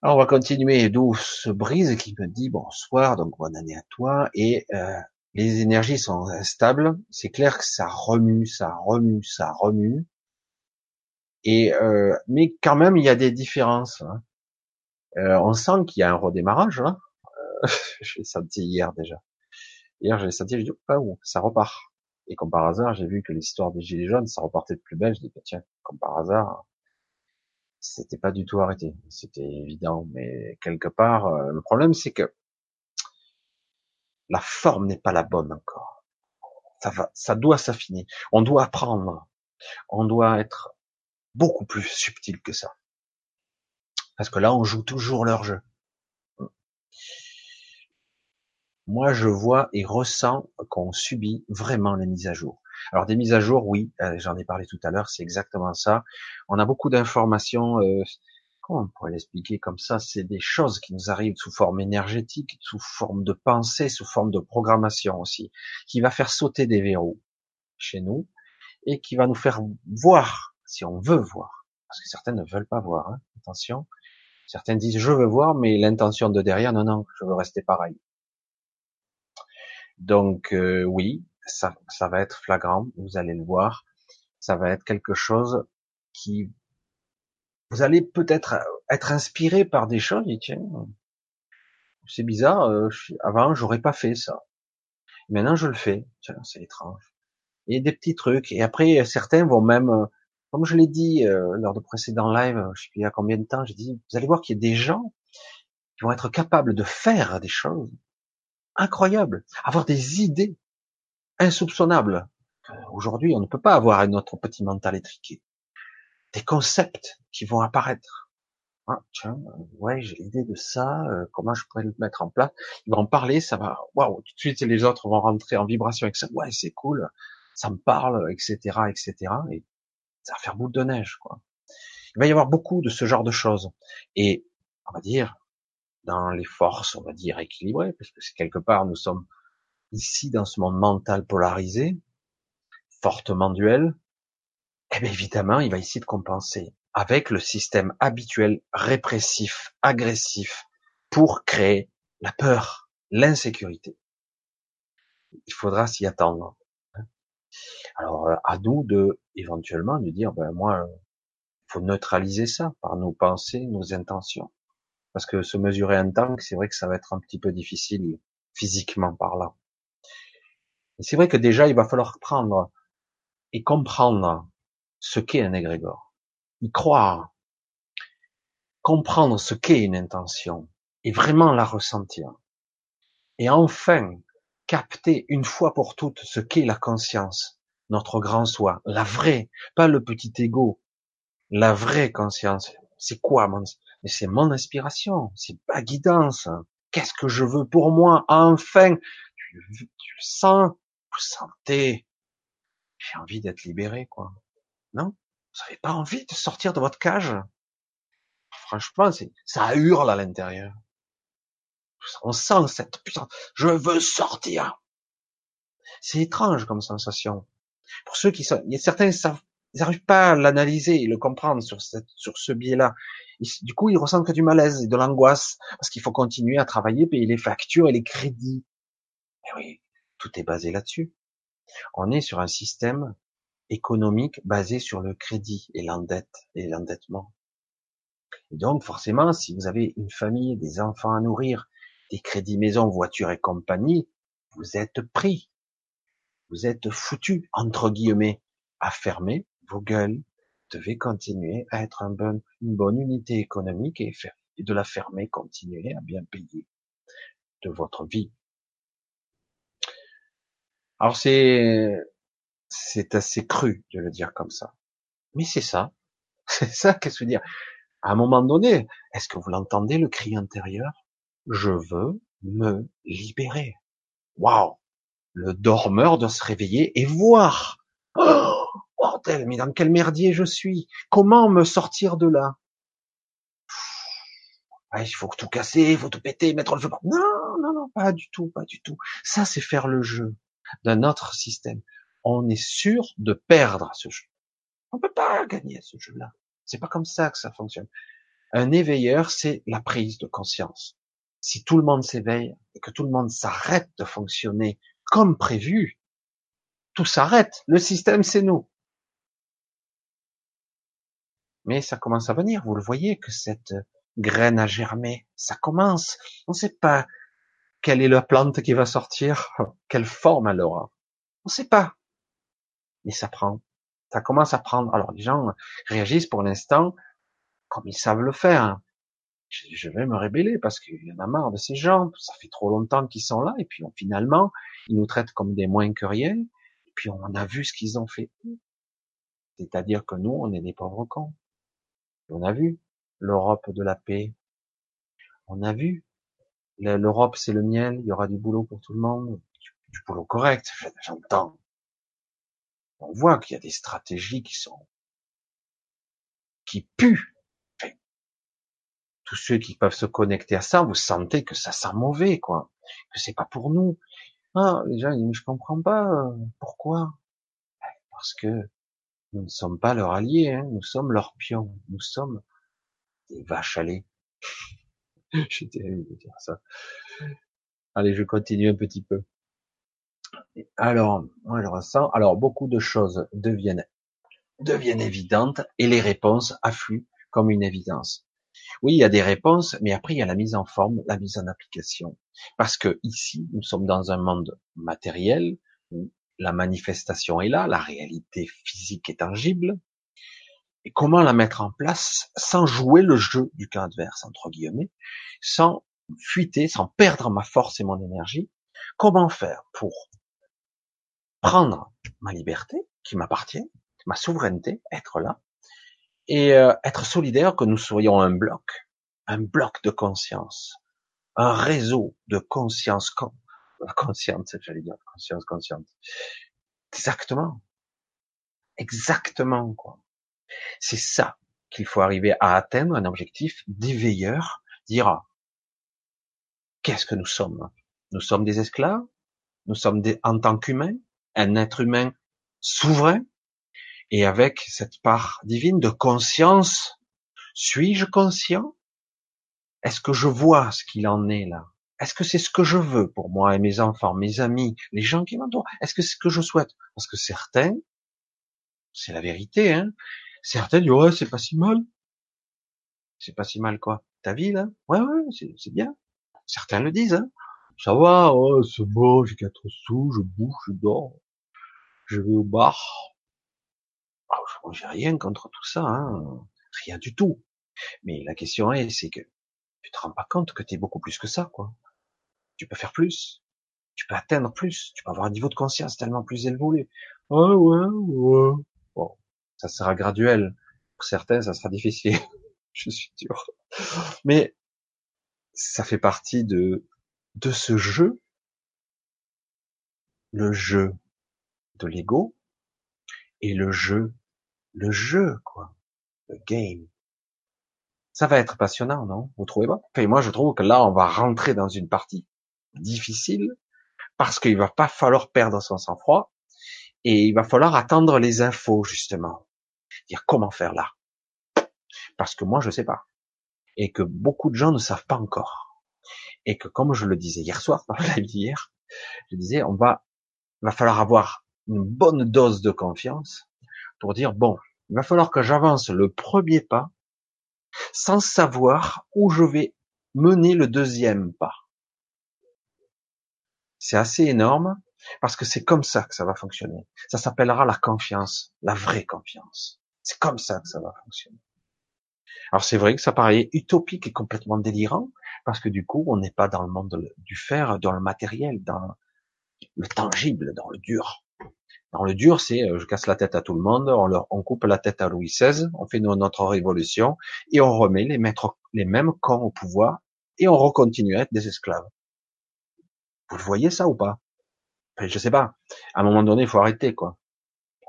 Alors, on va continuer. Douce Brise qui me dit bonsoir, donc bonne année à toi. Et euh, les énergies sont instables. C'est clair que ça remue, ça remue, ça remue. Et euh, mais quand même, il y a des différences. Hein. Euh, on sent qu'il y a un redémarrage. Hein. Euh, (laughs) je l'ai senti hier déjà. Hier, j'ai senti, je dis, oh, ça repart. Et comme par hasard, j'ai vu que l'histoire des Gilets jaunes, ça repartait de plus belle. Je dis, bah, tiens, comme par hasard, c'était pas du tout arrêté. C'était évident. Mais quelque part, euh, le problème, c'est que la forme n'est pas la bonne encore. Ça va, ça doit s'affiner. On doit apprendre. On doit être beaucoup plus subtil que ça. Parce que là, on joue toujours leur jeu. Moi, je vois et ressens qu'on subit vraiment les mises à jour. Alors des mises à jour, oui, euh, j'en ai parlé tout à l'heure, c'est exactement ça. On a beaucoup d'informations. Euh, comment on pourrait l'expliquer comme ça? C'est des choses qui nous arrivent sous forme énergétique, sous forme de pensée, sous forme de programmation aussi, qui va faire sauter des verrous chez nous et qui va nous faire voir si on veut voir. Parce que certains ne veulent pas voir. Hein. Attention, certains disent je veux voir, mais l'intention de derrière, non, non, je veux rester pareil. Donc euh, oui, ça, ça va être flagrant, vous allez le voir. Ça va être quelque chose qui, vous allez peut-être être inspiré par des choses. Et tiens, c'est bizarre. Euh, avant, j'aurais pas fait ça. Maintenant, je le fais. Tiens, c'est étrange. Et des petits trucs. Et après, certains vont même, euh, comme je l'ai dit euh, lors de précédents lives, je sais plus il y a combien de temps, j'ai dit, vous allez voir qu'il y a des gens qui vont être capables de faire des choses incroyables, avoir des idées insoupçonnable. Aujourd'hui, on ne peut pas avoir notre petit mental étriqué. Des concepts qui vont apparaître. Ah, tiens, ouais, j'ai l'idée de ça, euh, comment je pourrais le mettre en place? Ils vont en parler, ça va, waouh, tout de suite les autres vont rentrer en vibration avec ça. Ouais, c'est cool, ça me parle, etc., etc. Et ça va faire boule de neige, quoi. Il va y avoir beaucoup de ce genre de choses. Et, on va dire, dans les forces, on va dire équilibrées, parce que quelque part, nous sommes ici dans ce monde mental polarisé, fortement duel, eh bien évidemment, il va essayer de compenser avec le système habituel répressif, agressif, pour créer la peur, l'insécurité. Il faudra s'y attendre. Alors à nous de éventuellement de dire ben moi faut neutraliser ça par nos pensées, nos intentions. Parce que se mesurer un tank, c'est vrai que ça va être un petit peu difficile physiquement par là. C'est vrai que déjà, il va falloir prendre et comprendre ce qu'est un égrégore. Y croire. Comprendre ce qu'est une intention. Et vraiment la ressentir. Et enfin, capter une fois pour toutes ce qu'est la conscience, notre grand soi, la vraie, pas le petit ego, la vraie conscience. C'est quoi mon, c'est mon inspiration, c'est ma guidance. Qu'est-ce que je veux pour moi? Enfin, tu, sens, vous sentez. J'ai envie d'être libéré, quoi. Non? Vous n'avez pas envie de sortir de votre cage? Franchement, c'est, ça hurle à l'intérieur. On sent cette puissance. Je veux sortir. C'est étrange comme sensation. Pour ceux qui sont, il y a certains savent, ils n'arrivent pas à l'analyser et le comprendre sur cette, sur ce biais-là. Du coup, ils ressentent que du malaise et de l'angoisse parce qu'il faut continuer à travailler, payer les factures et les crédits. Mais oui, tout est basé là-dessus. On est sur un système économique basé sur le crédit et l'endette et l'endettement. donc, forcément, si vous avez une famille, des enfants à nourrir, des crédits maison, voitures et compagnie, vous êtes pris. Vous êtes foutu, entre guillemets, à fermer vos gueules. Vous devez continuer à être une bonne unité économique et de la fermer, continuer à bien payer de votre vie. Alors c'est, c'est assez cru de le dire comme ça. Mais c'est ça. (laughs) C'est ça, qu'est-ce que je veux dire? À un moment donné, est-ce que vous l'entendez, le cri intérieur? Je veux me libérer. Waouh! Le dormeur doit se réveiller et voir. Oh, bordel, mais dans quel merdier je suis? Comment me sortir de là? Il faut tout casser, il faut tout péter, mettre le feu. Non, non, non, pas du tout, pas du tout. Ça, c'est faire le jeu d'un autre système. On est sûr de perdre ce jeu. On peut pas gagner ce jeu-là. C'est pas comme ça que ça fonctionne. Un éveilleur, c'est la prise de conscience si tout le monde s'éveille et que tout le monde s'arrête de fonctionner comme prévu, tout s'arrête. Le système, c'est nous. Mais ça commence à venir. Vous le voyez que cette graine a germé. Ça commence. On ne sait pas quelle est la plante qui va sortir, quelle forme elle aura? On ne sait pas. Mais ça prend. Ça commence à prendre. Alors les gens réagissent pour l'instant comme ils savent le faire je vais me rébeller parce qu'il y en a marre de ces gens, ça fait trop longtemps qu'ils sont là, et puis finalement, ils nous traitent comme des moins que rien, et puis on a vu ce qu'ils ont fait. C'est-à-dire que nous, on est des pauvres cons. on a vu l'Europe de la paix. On a vu l'Europe, c'est le miel, il y aura du boulot pour tout le monde, du boulot correct, j'entends. On voit qu'il y a des stratégies qui sont qui puent tous ceux qui peuvent se connecter à ça, vous sentez que ça sent mauvais, quoi, que c'est pas pour nous. Ah, les gens, je comprends pas euh, pourquoi. Parce que nous ne sommes pas leurs alliés, hein, nous sommes leurs pions, nous sommes des vaches à lait. (laughs) J'ai terrible de dire ça. Allez, je continue un petit peu. Alors, je ressens. Alors, beaucoup de choses deviennent deviennent évidentes et les réponses affluent comme une évidence. Oui, il y a des réponses, mais après il y a la mise en forme, la mise en application. Parce que ici, nous sommes dans un monde matériel où la manifestation est là, la réalité physique est tangible. Et comment la mettre en place sans jouer le jeu du camp adverse, entre guillemets, sans fuiter, sans perdre ma force et mon énergie? Comment faire pour prendre ma liberté qui m'appartient, ma souveraineté, être là, et euh, être solidaire que nous soyons un bloc, un bloc de conscience, un réseau de conscience (laughs) consciente, j'allais dire conscience consciente. Exactement, exactement quoi. C'est ça qu'il faut arriver à atteindre un objectif d'éveilleur, dire qu'est-ce que nous sommes? Nous sommes des esclaves, nous sommes des, en tant qu'humains, un être humain souverain, et avec cette part divine de conscience, suis-je conscient? Est-ce que je vois ce qu'il en est là? Est-ce que c'est ce que je veux pour moi et mes enfants, mes amis, les gens qui m'entourent? Est-ce que c'est ce que je souhaite? Parce que certains, c'est la vérité, hein, Certains disent, ouais, c'est pas si mal. C'est pas si mal, quoi. Ta vie, là? Ouais, ouais, c'est bien. Certains le disent, hein. Ça va, ouais, c'est bon, j'ai quatre sous, je bouge, je dors, je vais au bar. Ah, j'ai rien contre tout ça, hein. Rien du tout. Mais la question est, c'est que tu te rends pas compte que tu es beaucoup plus que ça, quoi. Tu peux faire plus. Tu peux atteindre plus. Tu peux avoir un niveau de conscience tellement plus élevé. Ouais, ouais, ouais. Bon. Ça sera graduel. Pour certains, ça sera difficile. (laughs) Je suis sûr. Mais, ça fait partie de, de ce jeu. Le jeu de l'ego. Et le jeu, le jeu, quoi. Le game ça va être passionnant, non? Vous trouvez pas? Et moi, je trouve que là, on va rentrer dans une partie difficile parce qu'il va pas falloir perdre son sang-froid et il va falloir attendre les infos justement. Comment faire là Parce que moi, je sais pas et que beaucoup de gens ne savent pas encore et que comme je le disais hier soir dans la d'hier, je disais on va va falloir avoir une bonne dose de confiance pour dire bon, il va falloir que j'avance le premier pas sans savoir où je vais mener le deuxième pas. C'est assez énorme parce que c'est comme ça que ça va fonctionner. Ça s'appellera la confiance, la vraie confiance. C'est comme ça que ça va fonctionner. Alors c'est vrai que ça paraît utopique et complètement délirant parce que du coup on n'est pas dans le monde du faire, dans le matériel, dans le tangible, dans le dur. Dans le dur, c'est euh, je casse la tête à tout le monde, on, coupe la tête à Louis XVI, on fait notre révolution et on remet les mêmes camps au pouvoir et on recontinue à être des esclaves. Vous le voyez ça ou pas? Enfin, Je sais pas. À un moment donné, il faut arrêter quoi.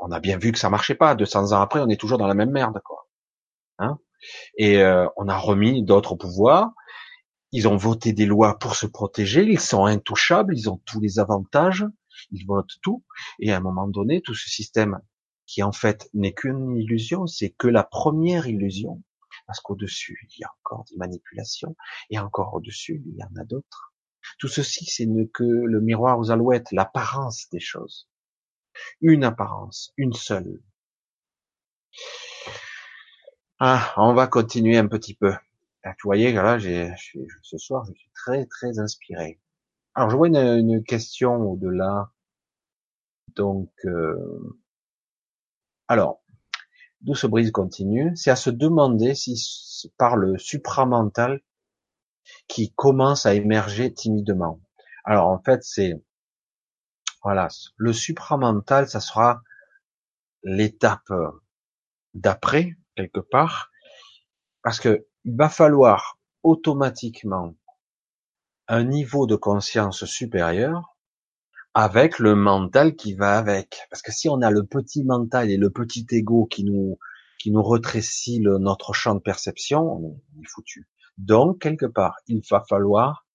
On a bien vu que ça marchait pas. 200 ans après, on est toujours dans la même merde quoi. Hein? Et euh, on a remis d'autres au pouvoir. Ils ont voté des lois pour se protéger. Ils sont intouchables. Ils ont tous les avantages ils votent tout, et à un moment donné, tout ce système qui en fait n'est qu'une illusion, c'est que la première illusion, parce qu'au-dessus, il y a encore des manipulations, et encore au-dessus, il y en a d'autres. Tout ceci, c'est que le miroir aux alouettes, l'apparence des choses. Une apparence, une seule. Ah, on va continuer un petit peu. Vous voyez, là, j'ai, ce soir, je suis très, très inspiré. Alors, je vois une, question au-delà. Donc, euh, alors, d'où ce brise continue, c'est à se demander si par le supramental qui commence à émerger timidement. Alors, en fait, c'est voilà, le supramental, ça sera l'étape d'après quelque part, parce que il va falloir automatiquement un niveau de conscience supérieur avec le mental qui va avec. Parce que si on a le petit mental et le petit ego qui nous qui nous rétrécit le, notre champ de perception, on est foutu. Donc quelque part, il va falloir,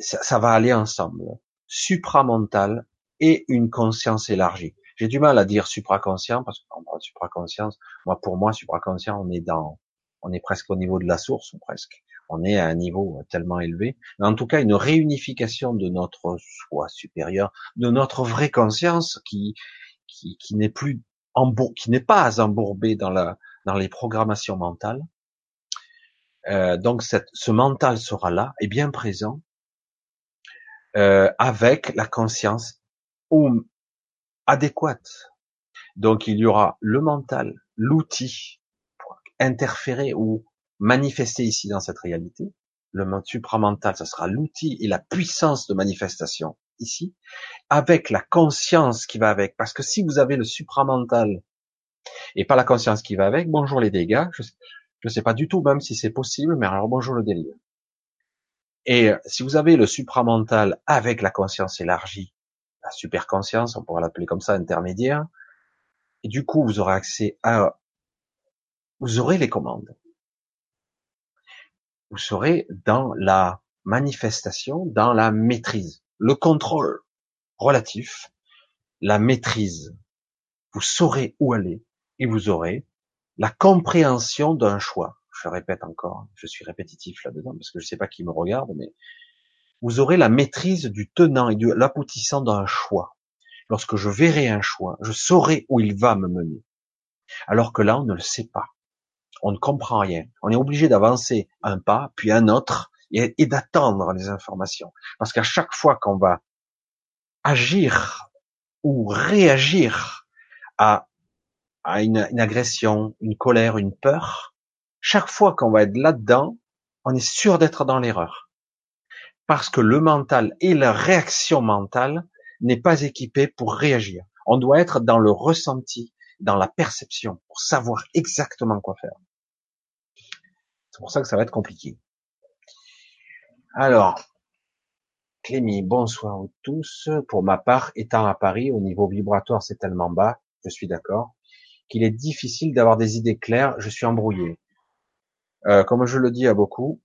ça, ça va aller ensemble, supramental et une conscience élargie. J'ai du mal à dire supraconscient parce que supraconscience, moi pour moi supraconscient, on est dans, on est presque au niveau de la source ou presque on est à un niveau tellement élevé, mais en tout cas une réunification de notre soi supérieur, de notre vraie conscience qui qui, qui n'est plus qui n'est pas embourbée dans la dans les programmations mentales. Euh, donc cette, ce mental sera là et bien présent euh, avec la conscience ou adéquate. Donc il y aura le mental, l'outil pour interférer ou manifester ici dans cette réalité. Le supramental, ce sera l'outil et la puissance de manifestation ici, avec la conscience qui va avec. Parce que si vous avez le supramental et pas la conscience qui va avec, bonjour les dégâts. Je ne sais pas du tout même si c'est possible, mais alors bonjour le délire. Et si vous avez le supramental avec la conscience élargie, la super conscience, on pourrait l'appeler comme ça, intermédiaire, et du coup vous aurez accès à, vous aurez les commandes vous serez dans la manifestation, dans la maîtrise, le contrôle relatif, la maîtrise. Vous saurez où aller et vous aurez la compréhension d'un choix. Je répète encore, je suis répétitif là-dedans parce que je sais pas qui me regarde, mais vous aurez la maîtrise du tenant et de l'aboutissant d'un choix. Lorsque je verrai un choix, je saurai où il va me mener. Alors que là, on ne le sait pas. On ne comprend rien. On est obligé d'avancer un pas, puis un autre, et, d'attendre les informations. Parce qu'à chaque fois qu'on va agir ou réagir à, une agression, une colère, une peur, chaque fois qu'on va être là-dedans, on est sûr d'être dans l'erreur. Parce que le mental et la réaction mentale n'est pas équipé pour réagir. On doit être dans le ressenti, dans la perception, pour savoir exactement quoi faire. C'est pour ça que ça va être compliqué. Alors, Clémy, bonsoir à tous. Pour ma part, étant à Paris, au niveau vibratoire, c'est tellement bas, je suis d'accord, qu'il est difficile d'avoir des idées claires, je suis embrouillé. Euh, comme je le dis à beaucoup,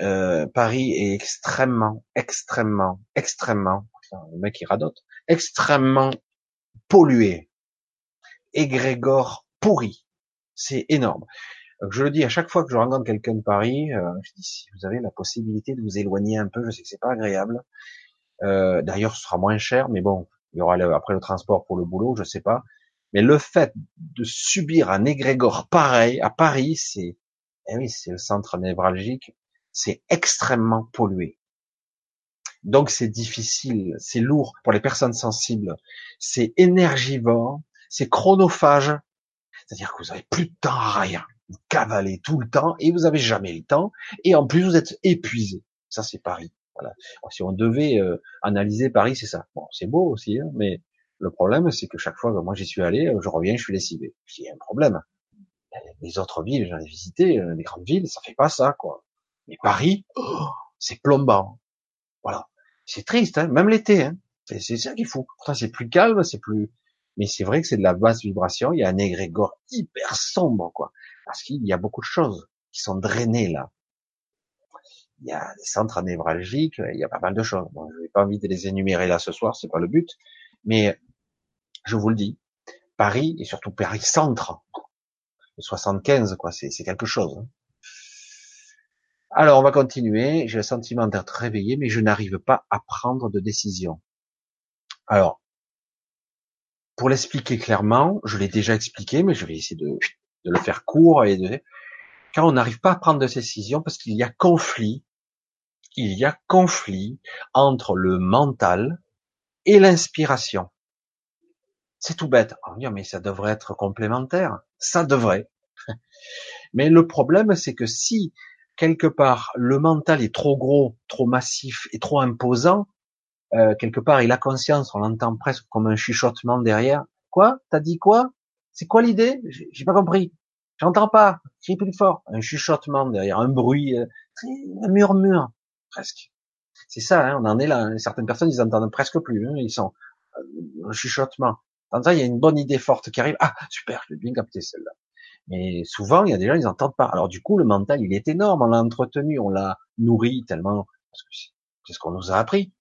euh, Paris est extrêmement, extrêmement, extrêmement, le mec qui radote, extrêmement pollué, égrégore pourri. C'est énorme. je le dis à chaque fois que je rencontre quelqu'un de Paris, euh, je dis si vous avez la possibilité de vous éloigner un peu, je sais que c'est pas agréable. Euh, D'ailleurs, ce sera moins cher, mais bon, il y aura après le transport pour le boulot, je sais pas. Mais le fait de subir un égrégore pareil à Paris, c'est, eh oui, c'est le centre névralgique, c'est extrêmement pollué. Donc c'est difficile, c'est lourd pour les personnes sensibles, c'est énergivore, c'est chronophage, c'est-à-dire que vous avez plus de temps à rien, vous cavalez tout le temps et vous avez jamais le temps, et en plus vous êtes épuisé. Ça c'est Paris. Voilà. si on devait euh, analyser Paris, c'est ça. Bon, c'est beau aussi, hein, mais le problème c'est que chaque fois que moi j'y suis allé, je reviens, je suis lessivé. Il y a un problème. Les autres villes, j'en ai visité, euh, les grandes villes, ça fait pas ça, quoi. Mais Paris, oh, c'est plombant. Voilà. C'est triste, hein même l'été. Hein c'est ça qu'il faut. Pourtant, c'est plus calme, c'est plus. Mais c'est vrai que c'est de la basse vibration. Il y a un égrégore hyper sombre, quoi. Parce qu'il y a beaucoup de choses qui sont drainées là. Il y a des centres névralgiques, il y a pas mal de choses. Bon, je n'ai pas envie de les énumérer là ce soir, c'est pas le but. Mais je vous le dis, Paris et surtout Paris centre, 75, quoi, c'est quelque chose. Hein. Alors, on va continuer. J'ai le sentiment d'être réveillé, mais je n'arrive pas à prendre de décision. Alors, pour l'expliquer clairement, je l'ai déjà expliqué, mais je vais essayer de, le faire court et de, quand on n'arrive pas à prendre de décision parce qu'il y a conflit, il y a conflit entre le mental et l'inspiration. C'est tout bête. On dire, mais ça devrait être complémentaire. Ça devrait. (laughs) Mais le problème, c'est que si quelque part le mental est trop gros, trop massif et trop imposant, euh, quelque part il a conscience, on l'entend presque comme un chuchotement derrière. Quoi? T'as dit quoi? C'est quoi l'idée? J'ai pas compris. J'entends pas. Crie plus fort. Un chuchotement derrière, un bruit, euh, un murmure presque. C'est ça, hein, on en est là. Hein. Certaines personnes, ils entendent presque plus. Hein, ils sont euh, un chuchotement. Tant il y a une bonne idée forte qui arrive. Ah, super, je vais bien capter celle-là. Mais souvent, il y a des gens, ils n'entendent pas. Alors du coup, le mental, il est énorme, on l'a entretenu, on l'a nourri tellement, parce que c'est ce qu'on nous a appris.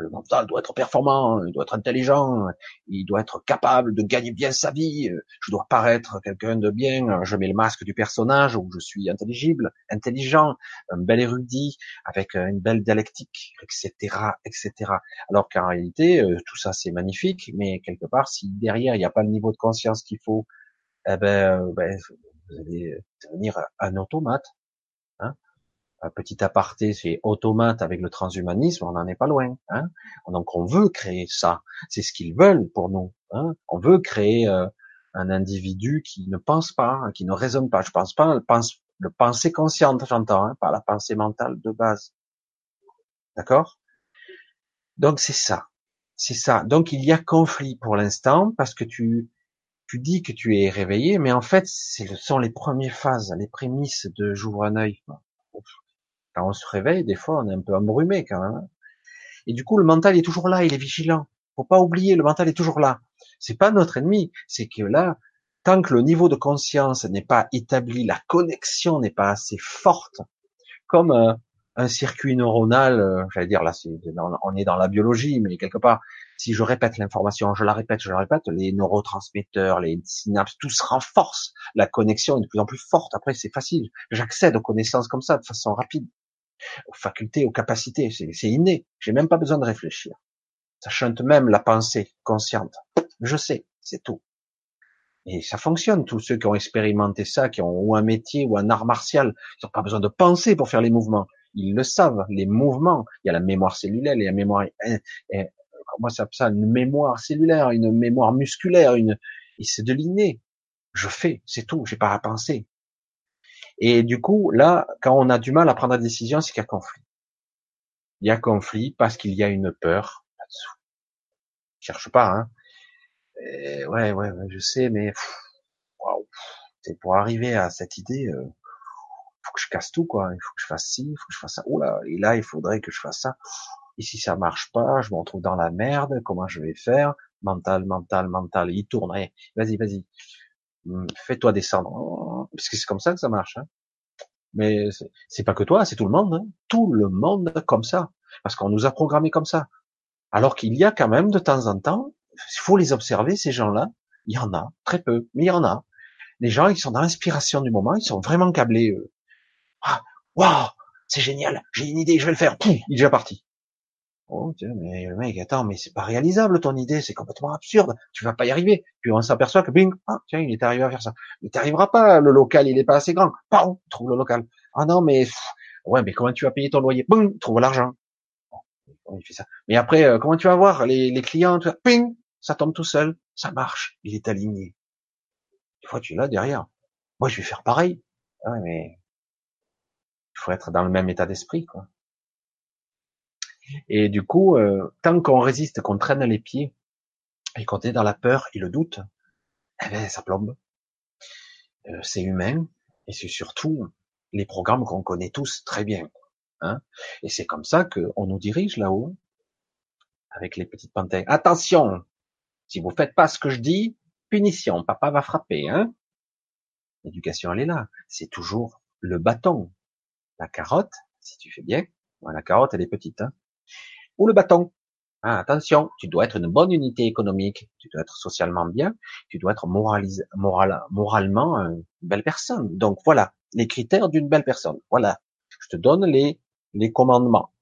Le mental doit être performant, il doit être intelligent, il doit être capable de gagner bien sa vie. Je dois paraître quelqu'un de bien. Je mets le masque du personnage où je suis intelligible, intelligent, un bel érudit, avec une belle dialectique, etc., etc. Alors qu'en réalité, euh, tout ça c'est magnifique, mais quelque part, si derrière il n'y a pas le niveau de conscience qu'il faut, eh ben, euh, ben, vous allez devenir un automate. Hein un petit aparté, c'est automate avec le transhumanisme, on n'en est pas loin. Hein Donc on veut créer ça, c'est ce qu'ils veulent pour nous. Hein on veut créer euh, un individu qui ne pense pas, qui ne raisonne pas. Je pense pas, pense, le pensée consciente, j'entends, hein, pas la pensée mentale de base. D'accord? Donc c'est ça, c'est ça. Donc il y a conflit pour l'instant parce que tu tu dis que tu es réveillé, mais en fait, ce sont les premières phases, les prémices de j'ouvre un œil. Quand on se réveille, des fois, on est un peu embrumé quand même. Et du coup, le mental est toujours là, il est vigilant. Faut pas oublier, le mental est toujours là. C'est pas notre ennemi, c'est que là, tant que le niveau de conscience n'est pas établi, la connexion n'est pas assez forte, comme euh, un circuit neuronal, euh, j'allais dire là, on est dans la biologie, mais quelque part, si je répète l'information, je la répète, je la répète, les neurotransmetteurs, les synapses, tout se renforce. La connexion est de plus en plus forte. Après, c'est facile. J'accède aux connaissances comme ça, de façon rapide. Aux facultés, aux capacités. C'est inné. J'ai même pas besoin de réfléchir. Ça chante même la pensée consciente. Je sais, c'est tout. Et ça fonctionne. Tous ceux qui ont expérimenté ça, qui ont ou un métier ou un art martial, ils n'ont pas besoin de penser pour faire les mouvements. Ils le savent. Les mouvements. Il y a la mémoire cellulaire, il y a la mémoire, comment ça ça, une mémoire cellulaire, une mémoire musculaire, une, et c'est de l'inné. Je fais, c'est tout. J'ai pas à penser. Et du coup, là, quand on a du mal à prendre la décision, c'est qu'il y a conflit. Il y a conflit parce qu'il y a une peur là-dessous. cherche pas, hein. ouais, ouais, ouais, je sais, mais waouh, c'est pour arriver à cette idée, euh, faut que je casse tout, quoi. Il faut que je fasse ci, il faut que je fasse ça. Oh là, et là, il faudrait que je fasse ça. Et si ça marche pas, je me retrouve dans la merde. Comment je vais faire? Mental, mental, mental. Il tourne. vas-y, vas-y. Hum, fais-toi descendre. Parce que c'est comme ça que ça marche. Hein. Mais c'est pas que toi, c'est tout le monde. Hein. Tout le monde comme ça. Parce qu'on nous a programmé comme ça. Alors qu'il y a quand même de temps en temps, il faut les observer, ces gens-là. Il y en a, très peu, mais il y en a. Les gens, ils sont dans l'inspiration du moment, ils sont vraiment câblés. Ah, waouh, c'est génial, j'ai une idée, je vais le faire. il est déjà parti. Oh, tiens, mais le mec, attends, mais c'est pas réalisable ton idée, c'est complètement absurde, tu vas pas y arriver. Puis on s'aperçoit que bing, ah, tiens, il est arrivé à faire ça. Mais t'arriveras pas, le local, il est pas assez grand. Pam, trouve le local. Ah non, mais ouais, mais comment tu vas payer ton loyer? Bing, trouve l'argent. il fait ça? Mais après, euh, comment tu vas voir les, les clients Ping, ça? Tombe tout seul, ça marche, il est aligné. Des fois, tu es là derrière. Moi, je vais faire pareil. Ouais, mais il faut être dans le même état d'esprit, quoi. Et du coup, euh, tant qu'on résiste, qu'on traîne les pieds, et qu'on est dans la peur et le doute, eh ben, ça plombe. Euh, c'est humain, et c'est surtout les programmes qu'on connaît tous très bien. Hein et c'est comme ça qu'on nous dirige là-haut, avec les petites panthères. Attention, si vous faites pas ce que je dis, punition, papa va frapper. Hein L'éducation, elle est là. C'est toujours le bâton. La carotte, si tu fais bien, la carotte, elle est petite. Hein ou le bâton. Ah, attention, tu dois être une bonne unité économique, tu dois être socialement bien, tu dois être moralement une belle personne. Donc voilà, les critères d'une belle personne. Voilà, je te donne les, les commandements.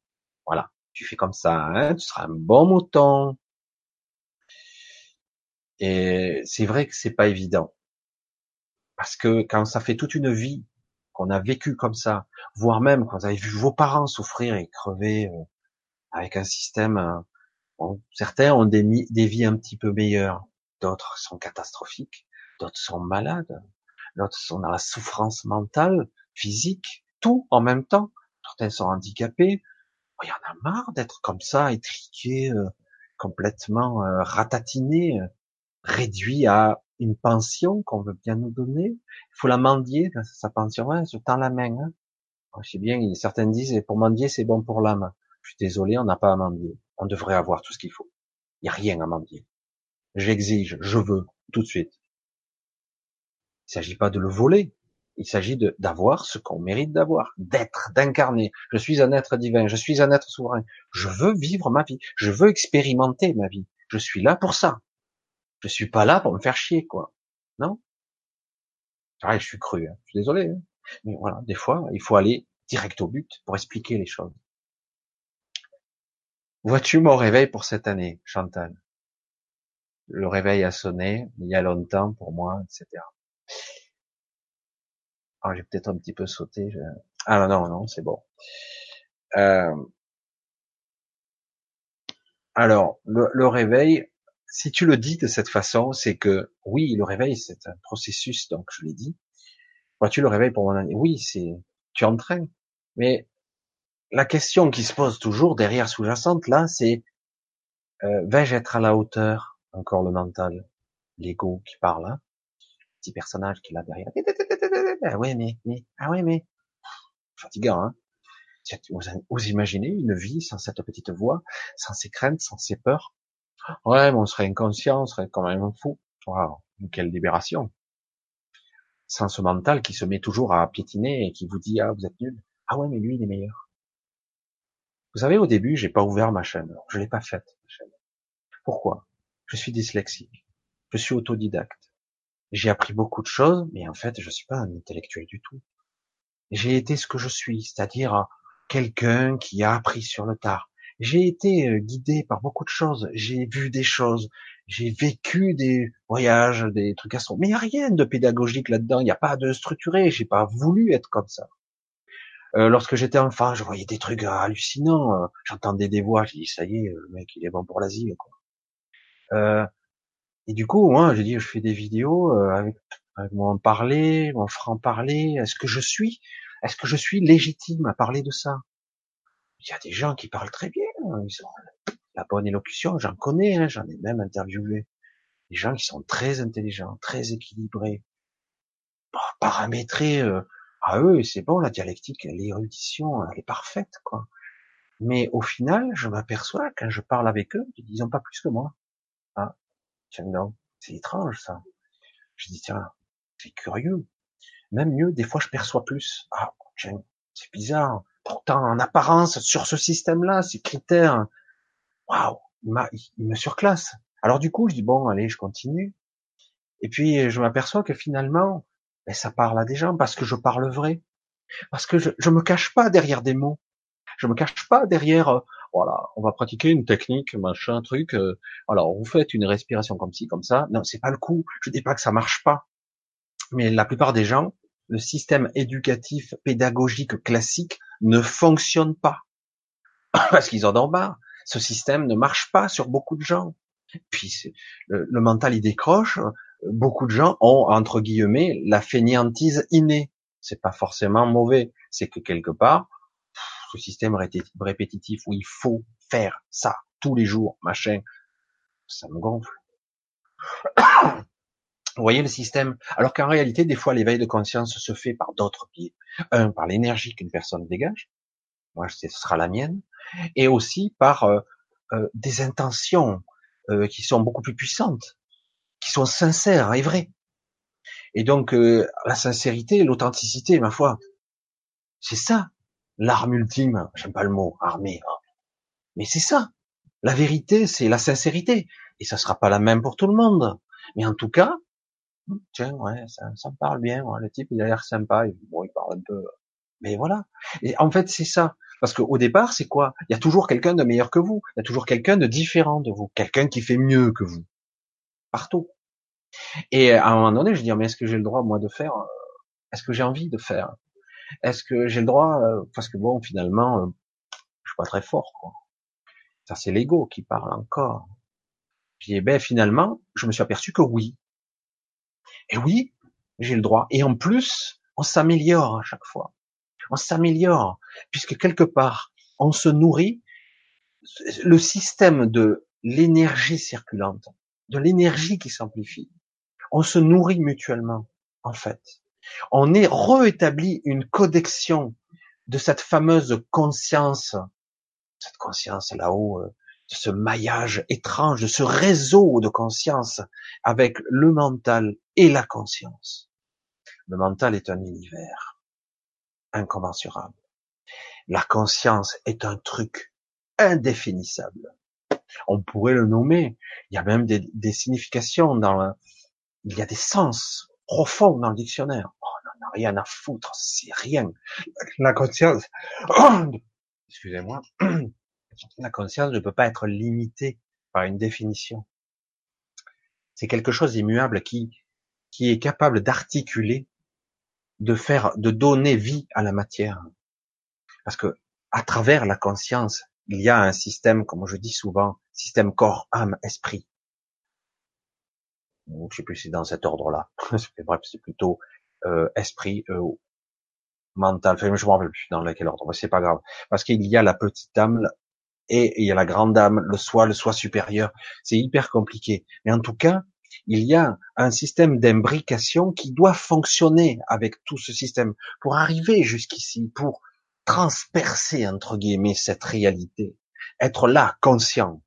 Voilà, tu fais comme ça, hein, tu seras un bon mouton. Et c'est vrai que c'est pas évident. Parce que quand ça fait toute une vie qu'on a vécu comme ça, voire même quand vous avez vu vos parents souffrir et crever, euh, avec un système. Euh, certains ont des, vies un petit peu meilleures, d'autres sont catastrophiques, d'autres sont malades, d'autres sont dans la souffrance mentale, physique, tout en même temps. Certains sont handicapés. Il y en a marre d'être comme ça, étriqué, euh, complètement euh, ratatiné, réduit à une pension qu'on veut bien nous donner. Il faut la mendier, sa pension, ouais, je tends la main. Hein. Je sais bien, certains disent, pour mendier, c'est bon pour l'âme. Je suis désolé, on n'a pas à mendier. On devrait avoir tout ce qu'il faut. Il n'y a rien à mendier. J'exige, je veux, tout de suite. Il ne s'agit pas de le voler. Il s'agit d'avoir ce qu'on mérite d'avoir, d'être, d'incarner. Je suis un être divin, je suis un être souverain. Je veux vivre ma vie, je veux expérimenter ma vie. Je suis là pour ça. Je suis pas là pour me faire chier, quoi. Non? Ah, je suis cru. Hein. Je suis désolé. Hein. Mais voilà, des fois, il faut aller direct au but pour expliquer les choses. Vois-tu mon réveil pour cette année, Chantal? Le réveil a sonné il y a longtemps pour moi, etc. Ah, j'ai peut-être un petit peu sauté. Ah non, non, non, c'est bon. Euh... Alors, le, le, réveil, si tu le dis de cette façon, c'est que oui, le réveil, c'est un processus, donc je l'ai dit. Vois-tu le réveil pour mon année? Oui, c'est tu entraînes. Mais la question qui se pose toujours derrière sous-jacente là, c'est euh, vais-je être à la hauteur Encore le mental, l'ego qui parle, hein petit personnage qui est là derrière. Ah ouais mais, mais ah ouais mais fatigant hein. Vous imaginez une vie sans cette petite voix, sans ses craintes, sans ses peurs? Ouais, mais on serait inconscient, on serait quand même fou. Waouh, quelle libération Sans ce mental qui se met toujours à piétiner et qui vous dit ah vous êtes nul. Ah ouais mais lui il est meilleur. Vous savez, au début, j'ai pas ouvert ma chaîne. Je l'ai pas faite, ma chaîne. Pourquoi? Je suis dyslexique. Je suis autodidacte. J'ai appris beaucoup de choses, mais en fait, je suis pas un intellectuel du tout. J'ai été ce que je suis, c'est-à-dire quelqu'un qui a appris sur le tard. J'ai été euh, guidé par beaucoup de choses. J'ai vu des choses. j'ai vécu des voyages, des trucs astronomiques, mais il n'y a rien de pédagogique là-dedans, il n'y a pas de structuré, j'ai pas voulu être comme ça. Euh, lorsque j'étais enfant, je voyais des trucs hallucinants, euh, j'entendais des voix, j'ai dit ça y est, le mec il est bon pour l'asile. Euh, et du coup, moi, j'ai dit je fais des vidéos euh, avec, avec mon parler, mon franc parler. Est-ce que je suis, est-ce que je suis légitime à parler de ça? Il y a des gens qui parlent très bien, hein, ils ont la bonne élocution, j'en connais, hein, j'en ai même interviewé des gens qui sont très intelligents, très équilibrés, paramétrés. Euh, à eux, c'est bon, la dialectique, l'érudition, elle est parfaite, quoi. Mais au final, je m'aperçois, quand je parle avec eux, ils disent pas plus que moi. Ah, tiens, non, c'est étrange, ça. Je dis, tiens, c'est curieux. Même mieux, des fois, je perçois plus. Ah, tiens, c'est bizarre. Pourtant, en apparence, sur ce système-là, ces critères, waouh, il, me surclasse. Alors du coup, je dis bon, allez, je continue. Et puis je m'aperçois que finalement, ben, ça parle à des gens parce que je parle vrai, parce que je, je me cache pas derrière des mots, je me cache pas derrière. Euh, voilà, on va pratiquer une technique, machin, truc. Euh, alors vous faites une respiration comme ci, comme ça. Non, c'est pas le coup. Je dis pas que ça marche pas, mais la plupart des gens, le système éducatif pédagogique classique ne fonctionne pas (coughs) parce qu'ils en ont marre. Ce système ne marche pas sur beaucoup de gens. Puis le, le, mental il décroche. Beaucoup de gens ont entre guillemets la fainéantise innée. C'est pas forcément mauvais. C'est que quelque part, ce système répétitif où il faut faire ça tous les jours, machin, ça me gonfle. (coughs) Vous voyez le système? Alors qu'en réalité, des fois, l'éveil de conscience se fait par d'autres biais. Un, par l'énergie qu'une personne dégage. Moi, ce sera la mienne et aussi par euh, euh, des intentions euh, qui sont beaucoup plus puissantes, qui sont sincères et vraies. Et donc la sincérité, l'authenticité, ma foi, c'est ça l'arme ultime. J'aime pas le mot armée, hein. mais c'est ça. La vérité, c'est la sincérité, et ça sera pas la même pour tout le monde. Mais en tout cas, tiens, ouais, ça, ça me parle bien. le type, il a l'air sympa. Bon, il parle un peu, mais voilà. Et en fait, c'est ça. Parce qu'au départ, c'est quoi? Il y a toujours quelqu'un de meilleur que vous. Il y a toujours quelqu'un de différent de vous. Quelqu'un qui fait mieux que vous. Partout. Et à un moment donné, je dis, mais est-ce que j'ai le droit, moi, de faire euh, Est-ce que j'ai envie de faire? Est-ce que j'ai le droit euh, Parce que bon, finalement, euh, je suis pas très fort. Quoi. Ça, c'est l'ego qui parle encore. Puis, ben, finalement, je me suis aperçu que oui. Et oui, j'ai le droit. Et en plus, on s'améliore à chaque fois on s'améliore, puisque quelque part, on se nourrit. Le système de l'énergie circulante, de l'énergie qui s'amplifie, on se nourrit mutuellement, en fait. On est rétabli une connexion de cette fameuse conscience, cette conscience là-haut, euh, de ce maillage étrange, de ce réseau de conscience avec le mental et la conscience. Le mental est un univers incommensurable. La conscience est un truc indéfinissable. On pourrait le nommer. Il y a même des, des significations dans il y a des sens profonds dans le dictionnaire. Oh, on n'en a rien à foutre, c'est rien. La conscience, (coughs) excusez-moi, (coughs) la conscience ne peut pas être limitée par une définition. C'est quelque chose d'immuable qui, qui est capable d'articuler de faire, de donner vie à la matière. Parce que, à travers la conscience, il y a un système, comme je dis souvent, système corps, âme, esprit. Je sais plus si dans cet ordre-là. (laughs) Bref, c'est plutôt euh, esprit, euh, mental. Enfin, je me rappelle plus dans lequel ordre, mais c'est pas grave. Parce qu'il y a la petite âme et il y a la grande âme, le soi, le soi supérieur. C'est hyper compliqué. Mais en tout cas, il y a un système d'imbrication qui doit fonctionner avec tout ce système pour arriver jusqu'ici, pour transpercer, entre guillemets, cette réalité, être là, conscient.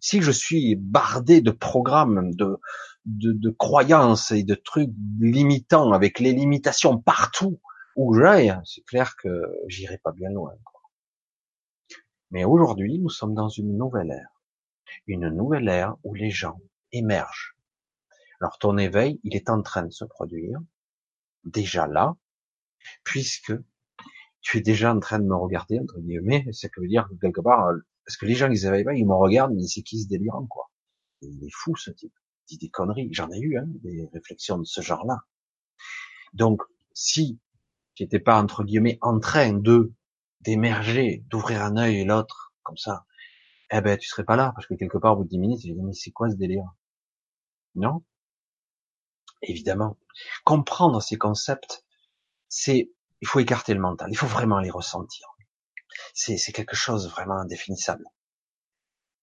Si je suis bardé de programmes, de, de, croyances et de trucs limitants, avec les limitations partout où j'aille, c'est clair que j'irai pas bien loin. Mais aujourd'hui, nous sommes dans une nouvelle ère. Une nouvelle ère où les gens émergent alors ton éveil, il est en train de se produire, déjà là, puisque tu es déjà en train de me regarder, entre guillemets, c'est que veut dire que quelque part, est-ce que les gens, ils éveillent pas, ils me regardent, mais c'est qui ce délirant, quoi. Il est fou ce type. Il dit des conneries. J'en ai eu hein, des réflexions de ce genre-là. Donc, si j'étais pas entre guillemets en train de d'émerger, d'ouvrir un œil et l'autre comme ça, eh ben tu serais pas là parce que quelque part au bout de dix minutes, je dis mais c'est quoi ce délire? Non? Évidemment, comprendre ces concepts, c'est il faut écarter le mental, il faut vraiment les ressentir. C'est quelque chose vraiment indéfinissable.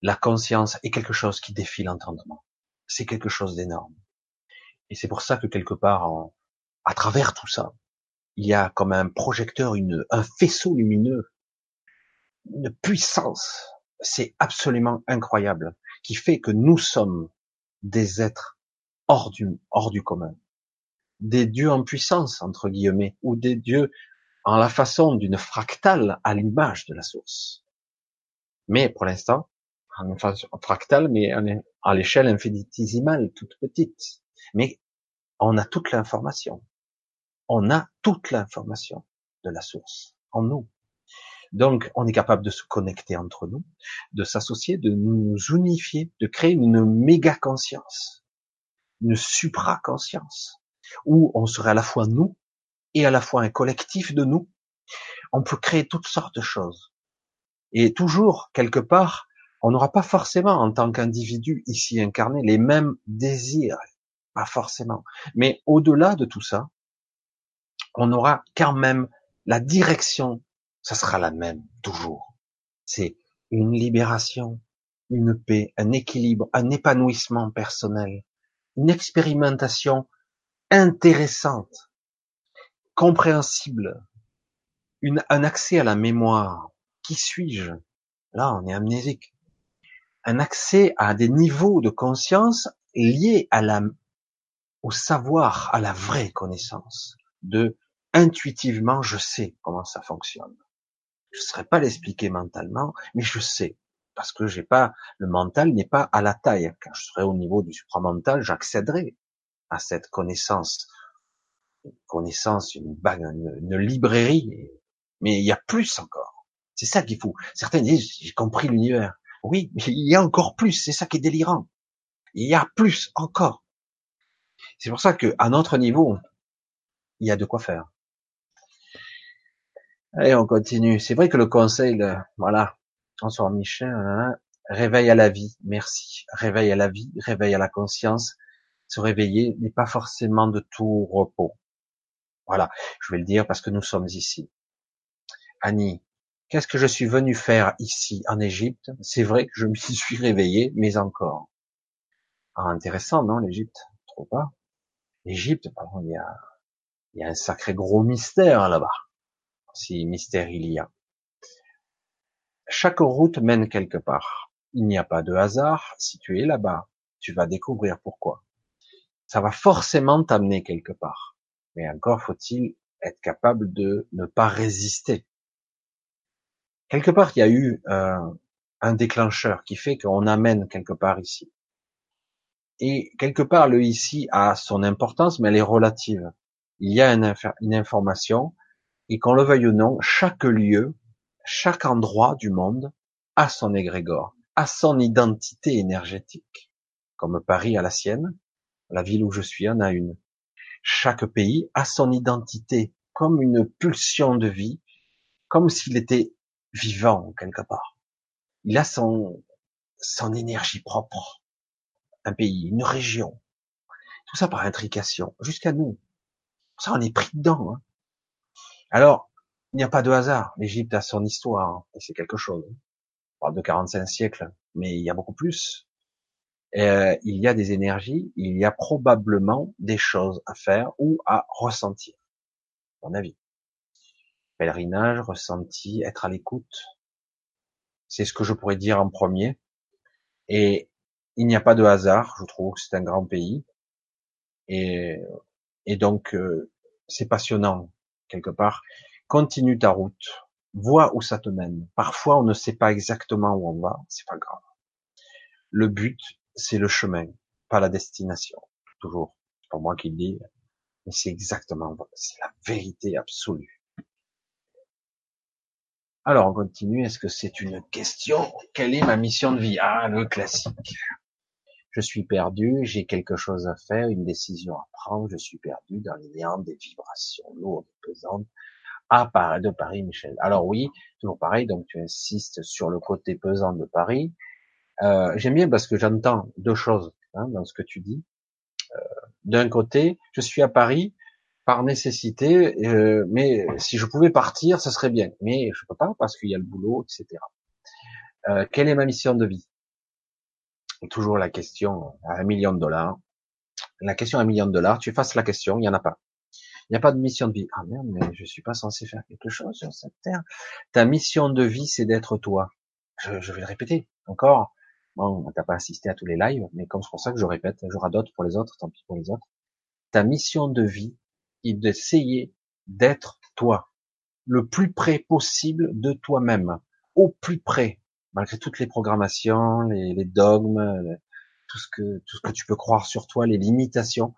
La conscience est quelque chose qui défie l'entendement. C'est quelque chose d'énorme. Et c'est pour ça que quelque part, à travers tout ça, il y a comme un projecteur, une, un faisceau lumineux, une puissance, c'est absolument incroyable, qui fait que nous sommes des êtres hors du, hors du commun, des dieux en puissance entre guillemets, ou des dieux en la façon d'une fractale à l'image de la source. Mais pour l'instant, en fractale, mais à l'échelle infinitésimale, toute petite. Mais on a toute l'information on a toute l'information de la source en nous. Donc, on est capable de se connecter entre nous, de s'associer, de nous unifier, de créer une méga conscience, une supra-conscience, où on serait à la fois nous et à la fois un collectif de nous. On peut créer toutes sortes de choses. Et toujours, quelque part, on n'aura pas forcément, en tant qu'individu ici incarné, les mêmes désirs. Pas forcément. Mais au-delà de tout ça, on aura quand même la direction, ça sera la même, toujours. C'est une libération, une paix, un équilibre, un épanouissement personnel, une expérimentation intéressante, compréhensible, une, un accès à la mémoire. Qui suis-je? Là, on est amnésique. Un accès à des niveaux de conscience liés à la, au savoir, à la vraie connaissance de intuitivement, je sais comment ça fonctionne. Je ne saurais pas l'expliquer mentalement, mais je sais parce que j'ai pas le mental n'est pas à la taille. Quand je serai au niveau du supramental, j'accéderai à cette connaissance, une connaissance, une bague, une, librairie. Mais il y a plus encore. C'est ça qu'il faut. Certains disent j'ai compris l'univers. Oui, mais il y a encore plus. C'est ça qui est délirant. Il y a plus encore. C'est pour ça que notre niveau, il y a de quoi faire. Allez, on continue. C'est vrai que le conseil, voilà, François Michel, hein, réveil à la vie, merci. Réveil à la vie, réveil à la conscience. Se réveiller n'est pas forcément de tout repos. Voilà, je vais le dire parce que nous sommes ici. Annie, qu'est-ce que je suis venu faire ici en Égypte? C'est vrai que je me (laughs) suis réveillé, mais encore. Ah, intéressant, non, l'Égypte? Trop pas. L'Égypte, il y a, il y a un sacré gros mystère là-bas si mystère il y a. Chaque route mène quelque part. Il n'y a pas de hasard. Si tu es là-bas, tu vas découvrir pourquoi. Ça va forcément t'amener quelque part. Mais encore faut-il être capable de ne pas résister. Quelque part, il y a eu euh, un déclencheur qui fait qu'on amène quelque part ici. Et quelque part, le ici a son importance, mais elle est relative. Il y a une, information et qu'on le veuille ou non, chaque lieu, chaque endroit du monde a son égrégore, a son identité énergétique. Comme Paris a la sienne, la ville où je suis en a une. Chaque pays a son identité, comme une pulsion de vie, comme s'il était vivant quelque part. Il a son, son énergie propre. Un pays, une région. Tout ça par intrication, jusqu'à nous. Ça, on est pris dedans. Hein. Alors, il n'y a pas de hasard. L'Égypte a son histoire, hein, et c'est quelque chose. On parle de 45 siècles, mais il y a beaucoup plus. Euh, il y a des énergies, il y a probablement des choses à faire ou à ressentir, à mon avis. Pèlerinage, ressenti, être à l'écoute, c'est ce que je pourrais dire en premier. Et il n'y a pas de hasard, je trouve que c'est un grand pays. Et, et donc, euh, c'est passionnant quelque part, continue ta route, vois où ça te mène. Parfois, on ne sait pas exactement où on va, c'est pas grave. Le but, c'est le chemin, pas la destination. Toujours. Pas moi qui le dis, mais c'est exactement, c'est la vérité absolue. Alors, on continue. Est-ce que c'est une question? Quelle est ma mission de vie? Ah, le classique. je suis perdu, j'ai quelque chose à faire, une décision à prendre, je suis perdu dans les néants des vibrations lourdes, pesantes, à Paris, de Paris, Michel. Alors oui, toujours pareil, donc tu insistes sur le côté pesant de Paris. Euh, J'aime bien parce que j'entends deux choses hein, dans ce que tu dis. Euh, D'un côté, je suis à Paris par nécessité, euh, mais si je pouvais partir, ce serait bien. Mais je peux pas parce qu'il y a le boulot, etc. Euh, quelle est ma mission de vie? Toujours la question à un million de dollars. La question à un million de dollars, tu fasses la question, il n'y en a pas. Il n'y a pas de mission de vie. Ah merde, mais je suis pas censé faire quelque chose sur cette terre. Ta mission de vie, c'est d'être toi. Je, je, vais le répéter encore. Bon, t'as pas assisté à tous les lives, mais comme c'est pour ça que je répète, j'aurai d'autres pour les autres, tant pis pour les autres. Ta mission de vie est d'essayer d'être toi, le plus près possible de toi-même, au plus près malgré toutes les programmations, les, les dogmes, tout ce que tout ce que tu peux croire sur toi, les limitations,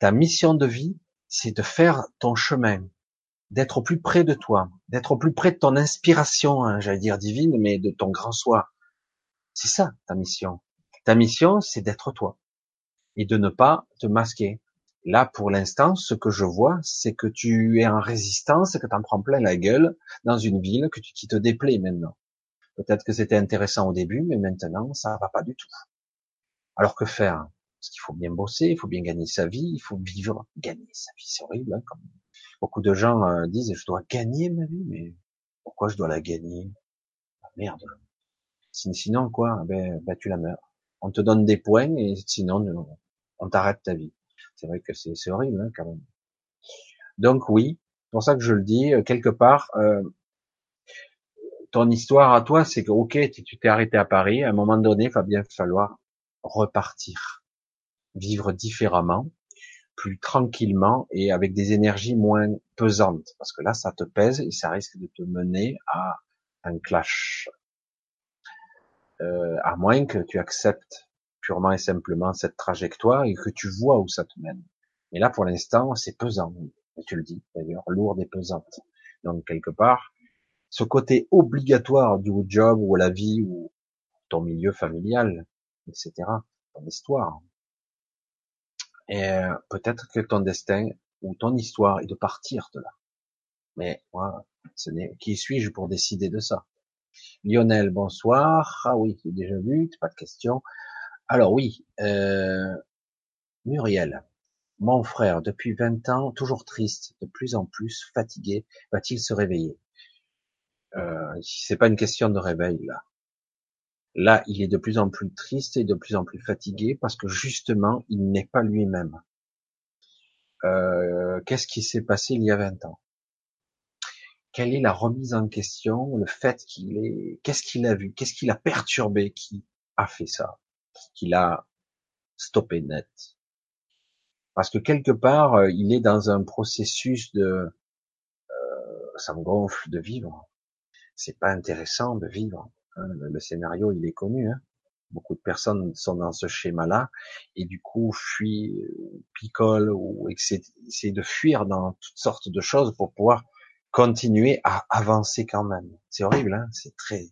ta mission de vie, c'est de faire ton chemin, d'être au plus près de toi, d'être au plus près de ton inspiration, hein, j'allais dire divine, mais de ton grand soi. C'est ça ta mission. Ta mission, c'est d'être toi et de ne pas te masquer. Là, pour l'instant, ce que je vois, c'est que tu es en résistance, que tu en prends plein la gueule dans une ville que tu, qui te déplaît maintenant. Peut-être que c'était intéressant au début, mais maintenant, ça va pas du tout. Alors que faire? Parce qu'il faut bien bosser, il faut bien gagner sa vie, il faut vivre, gagner sa vie, c'est horrible. Hein, beaucoup de gens euh, disent, je dois gagner ma vie, mais pourquoi je dois la gagner? Ah, Merde. Sinon quoi? Ben, ben tu la meurs. On te donne des points et sinon on t'arrête ta vie. C'est vrai que c'est horrible hein, quand même. Donc oui, c'est pour ça que je le dis euh, quelque part. Euh, ton histoire à toi, c'est que ok, tu t'es arrêté à Paris, à un moment donné, il va bien falloir repartir, vivre différemment, plus tranquillement et avec des énergies moins pesantes, parce que là, ça te pèse et ça risque de te mener à un clash. Euh, à moins que tu acceptes purement et simplement cette trajectoire et que tu vois où ça te mène. Mais là, pour l'instant, c'est pesant. Et tu le dis, d'ailleurs, lourde et pesante. Donc, quelque part, ce côté obligatoire du job ou la vie ou ton milieu familial, etc., ton histoire. Et euh, peut-être que ton destin ou ton histoire est de partir de là. Mais moi, ce n'est qui suis-je pour décider de ça? Lionel, bonsoir. Ah oui, j'ai déjà vu, pas de question. Alors oui, euh, Muriel, mon frère, depuis 20 ans, toujours triste, de plus en plus fatigué, va-t-il se réveiller? Euh, c'est pas une question de réveil là. Là, il est de plus en plus triste et de plus en plus fatigué parce que justement, il n'est pas lui-même. Euh, Qu'est-ce qui s'est passé il y a 20 ans? Quelle est la remise en question Le fait qu'il est, qu'est-ce qu'il a vu Qu'est-ce qu'il a perturbé Qui a fait ça Qu'il a stoppé net? Parce que quelque part, euh, il est dans un processus de, euh, ça me gonfle de vivre c'est pas intéressant de vivre. Hein. Le, scénario, il est connu. Hein. Beaucoup de personnes sont dans ce schéma-là et du coup fuient, picolent ou essaient, de fuir dans toutes sortes de choses pour pouvoir continuer à avancer quand même. C'est horrible, hein c'est très,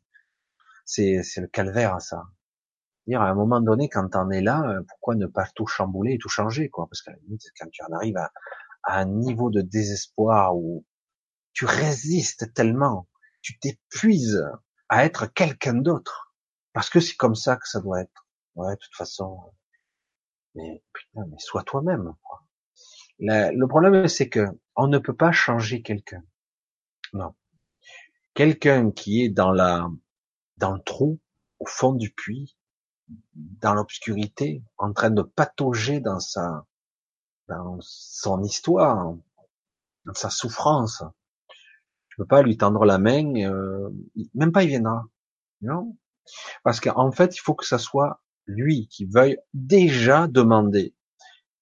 c'est, c'est le calvaire ça. Dire à un moment donné, quand t'en es là, euh, pourquoi ne pas tout chambouler et tout changer, quoi? Parce limite, quand tu en arrives à, à un niveau de désespoir où tu résistes tellement tu t'épuises à être quelqu'un d'autre. Parce que c'est comme ça que ça doit être. Ouais, de toute façon. Mais putain, mais sois toi-même. Le problème, c'est que on ne peut pas changer quelqu'un. Non. Quelqu'un qui est dans la, dans le trou, au fond du puits, dans l'obscurité, en train de patauger dans sa, dans son histoire, dans sa souffrance, je peux pas lui tendre la main, euh, même pas il viendra. Non, parce qu'en fait, il faut que ça soit lui qui veuille déjà demander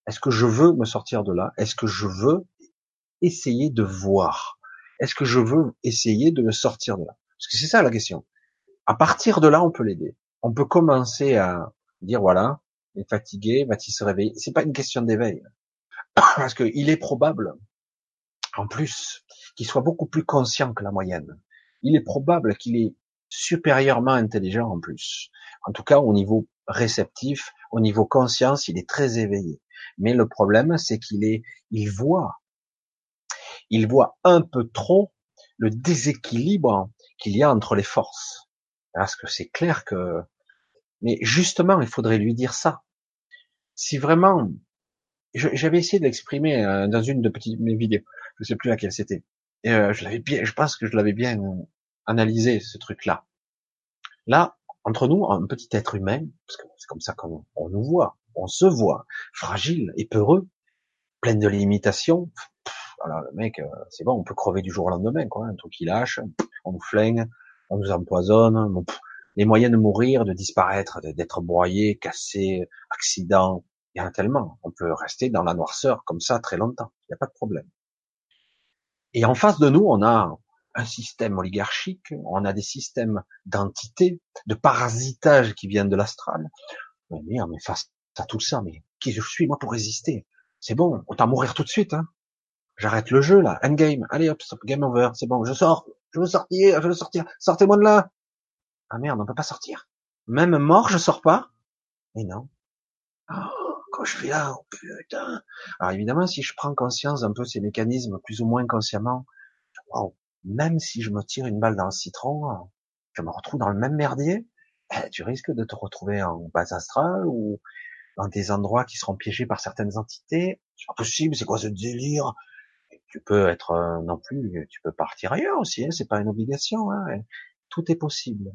est-ce que je veux me sortir de là? Est-ce que je veux essayer de voir? Est-ce que je veux essayer de me sortir de là? Parce que c'est ça la question. À partir de là, on peut l'aider. On peut commencer à dire voilà, il est fatigué, va-t-il se réveiller C'est pas une question d'éveil, (coughs) parce qu'il est probable, en plus, qu'il soit beaucoup plus conscient que la moyenne. Il est probable qu'il est supérieurement intelligent en plus. En tout cas, au niveau réceptif, Au niveau conscience, il est très éveillé. Mais le problème, c'est qu'il est, il voit, il voit un peu trop le déséquilibre qu'il y a entre les forces. Parce que c'est clair que, mais justement, il faudrait lui dire ça. Si vraiment, j'avais essayé de l'exprimer euh, dans une de petites mes vidéos, je sais plus laquelle c'était. Et euh, je l'avais bien, je pense que je l'avais bien analysé ce truc-là. Là, entre nous, un petit être humain, parce que c'est comme ça qu'on on nous voit, on se voit, fragile et peureux, plein de limitations. Voilà, le mec, euh, c'est bon, on peut crever du jour au lendemain, quoi. Un truc qui lâche, on nous flingue, on nous empoisonne. les moyens de mourir, de disparaître, d'être broyé, cassé, accident, il y en a tellement. On peut rester dans la noirceur comme ça très longtemps. Il n'y a pas de problème. Et en face de nous, on a un système oligarchique, on a des systèmes d'entités, de parasitage qui viennent de l'astral. Mais merde, mais face à tout ça, mais qui je suis moi pour résister? C'est bon, autant mourir tout de suite. Hein. J'arrête le jeu là, endgame, allez hop, game over, c'est bon, je sors, je veux sortir, je veux sortir, sortez-moi de là. Ah merde, on peut pas sortir. Même mort, je sors pas. Mais non. Oh, quand je suis là, oh putain. Alors évidemment, si je prends conscience un peu ces mécanismes plus ou moins consciemment, wow, même si je me tire une balle dans le citron, je me retrouve dans le même merdier, eh, tu risques de te retrouver en base astrale ou dans des endroits qui seront piégés par certaines entités. C'est pas possible, c'est quoi ce délire? Tu peux être euh, non plus, tu peux partir ailleurs aussi, hein, c'est pas une obligation. Hein, tout est possible.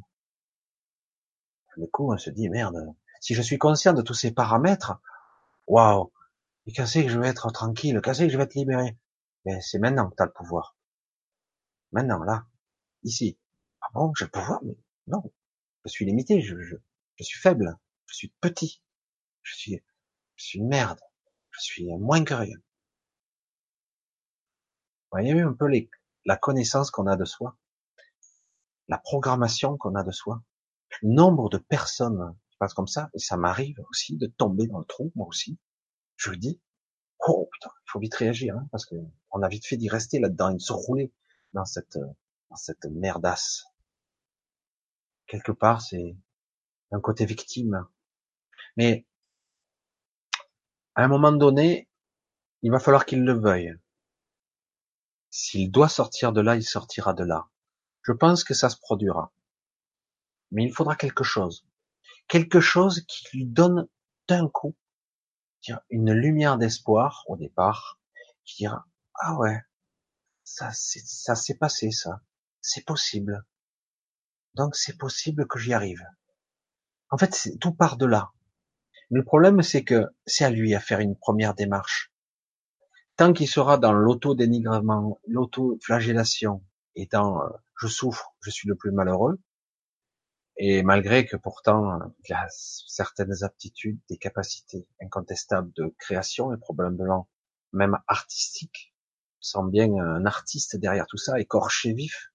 Du coup, on se dit merde. Si je suis conscient de tous ces paramètres, waouh, et c'est que je vais être tranquille, c'est que je vais être libéré? Mais c'est maintenant que tu as le pouvoir. Maintenant, là, ici. Ah bon, j'ai le pouvoir, mais non. Je suis limité, je, je, je suis faible, je suis petit, je suis, je suis une merde, je suis moins que rien. Vous voyez un peu la connaissance qu'on a de soi, la programmation qu'on a de soi, nombre de personnes qui passent comme ça, et ça m'arrive aussi de tomber dans le trou, moi aussi. Je dis, oh putain, il faut vite réagir, hein, parce que on a vite fait d'y rester là-dedans, et de se rouler dans cette, dans cette merdasse. Quelque part, c'est un côté victime. Mais, à un moment donné, il va falloir qu'il le veuille. S'il doit sortir de là, il sortira de là. Je pense que ça se produira. Mais il faudra quelque chose. Quelque chose qui lui donne d'un coup une lumière d'espoir au départ, qui dira, ah ouais, ça, ça s'est passé, ça. C'est possible. Donc c'est possible que j'y arrive. En fait, tout part de là. Le problème, c'est que c'est à lui à faire une première démarche. Tant qu'il sera dans l'auto-dénigrement, l'auto-flagellation, et dans euh, je souffre, je suis le plus malheureux, et malgré que pourtant il a certaines aptitudes, des capacités incontestables de création et probablement même artistiques, sent bien un artiste derrière tout ça, écorché vif.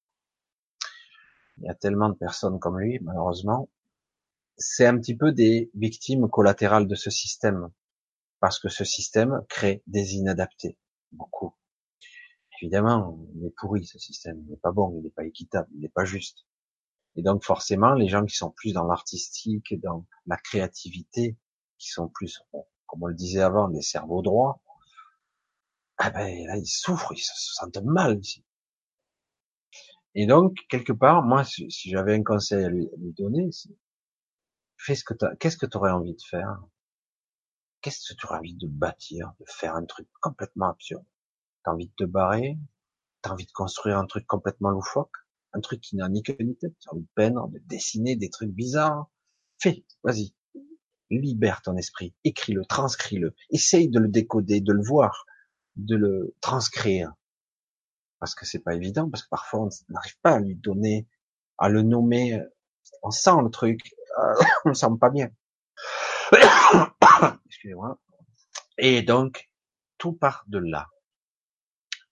Il y a tellement de personnes comme lui, malheureusement. C'est un petit peu des victimes collatérales de ce système, parce que ce système crée des inadaptés, beaucoup. Évidemment, il est pourri ce système, il n'est pas bon, il n'est pas équitable, il n'est pas juste. Et donc forcément, les gens qui sont plus dans l'artistique, dans la créativité, qui sont plus, comme on le disait avant, des cerveaux droits, ah ben là, ils souffrent, ils se sentent mal ici. Et donc, quelque part, moi, si, j'avais un conseil à lui, donner, c'est fais ce que qu'est-ce que tu aurais envie de faire? Qu'est-ce que tu aurais envie de bâtir, de faire un truc complètement absurde? T'as envie de te barrer? T'as envie de construire un truc complètement loufoque? Un truc qui n'a ni queue ni tête? T'as envie de de dessiner des trucs bizarres? Fais, vas-y. Libère ton esprit, écris-le, transcris-le, essaye de le décoder, de le voir, de le transcrire. Parce que c'est pas évident, parce que parfois on n'arrive pas à lui donner, à le nommer. On sent le truc, (coughs) on le sent pas bien. (coughs) Excusez-moi. Et donc, tout part de là.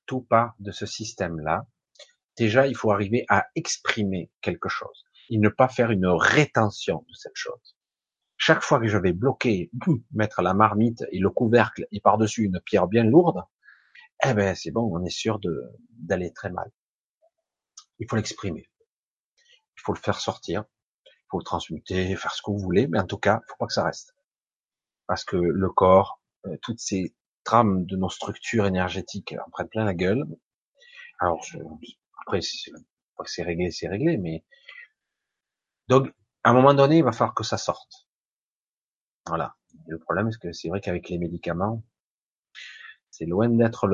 Tout part de ce système-là. Déjà, il faut arriver à exprimer quelque chose. Et ne pas faire une rétention de cette chose chaque fois que je vais bloquer, (coughs) mettre la marmite et le couvercle et par-dessus une pierre bien lourde, eh ben c'est bon, on est sûr d'aller très mal. Il faut l'exprimer. Il faut le faire sortir. Il faut le transmuter, faire ce que vous voulez, mais en tout cas, il faut pas que ça reste. Parce que le corps, euh, toutes ces trames de nos structures énergétiques en prennent plein la gueule. Alors, je, après, c'est réglé, c'est réglé, mais donc, à un moment donné, il va falloir que ça sorte. Voilà. le problème, c'est que c'est vrai qu'avec les médicaments, c'est loin d'être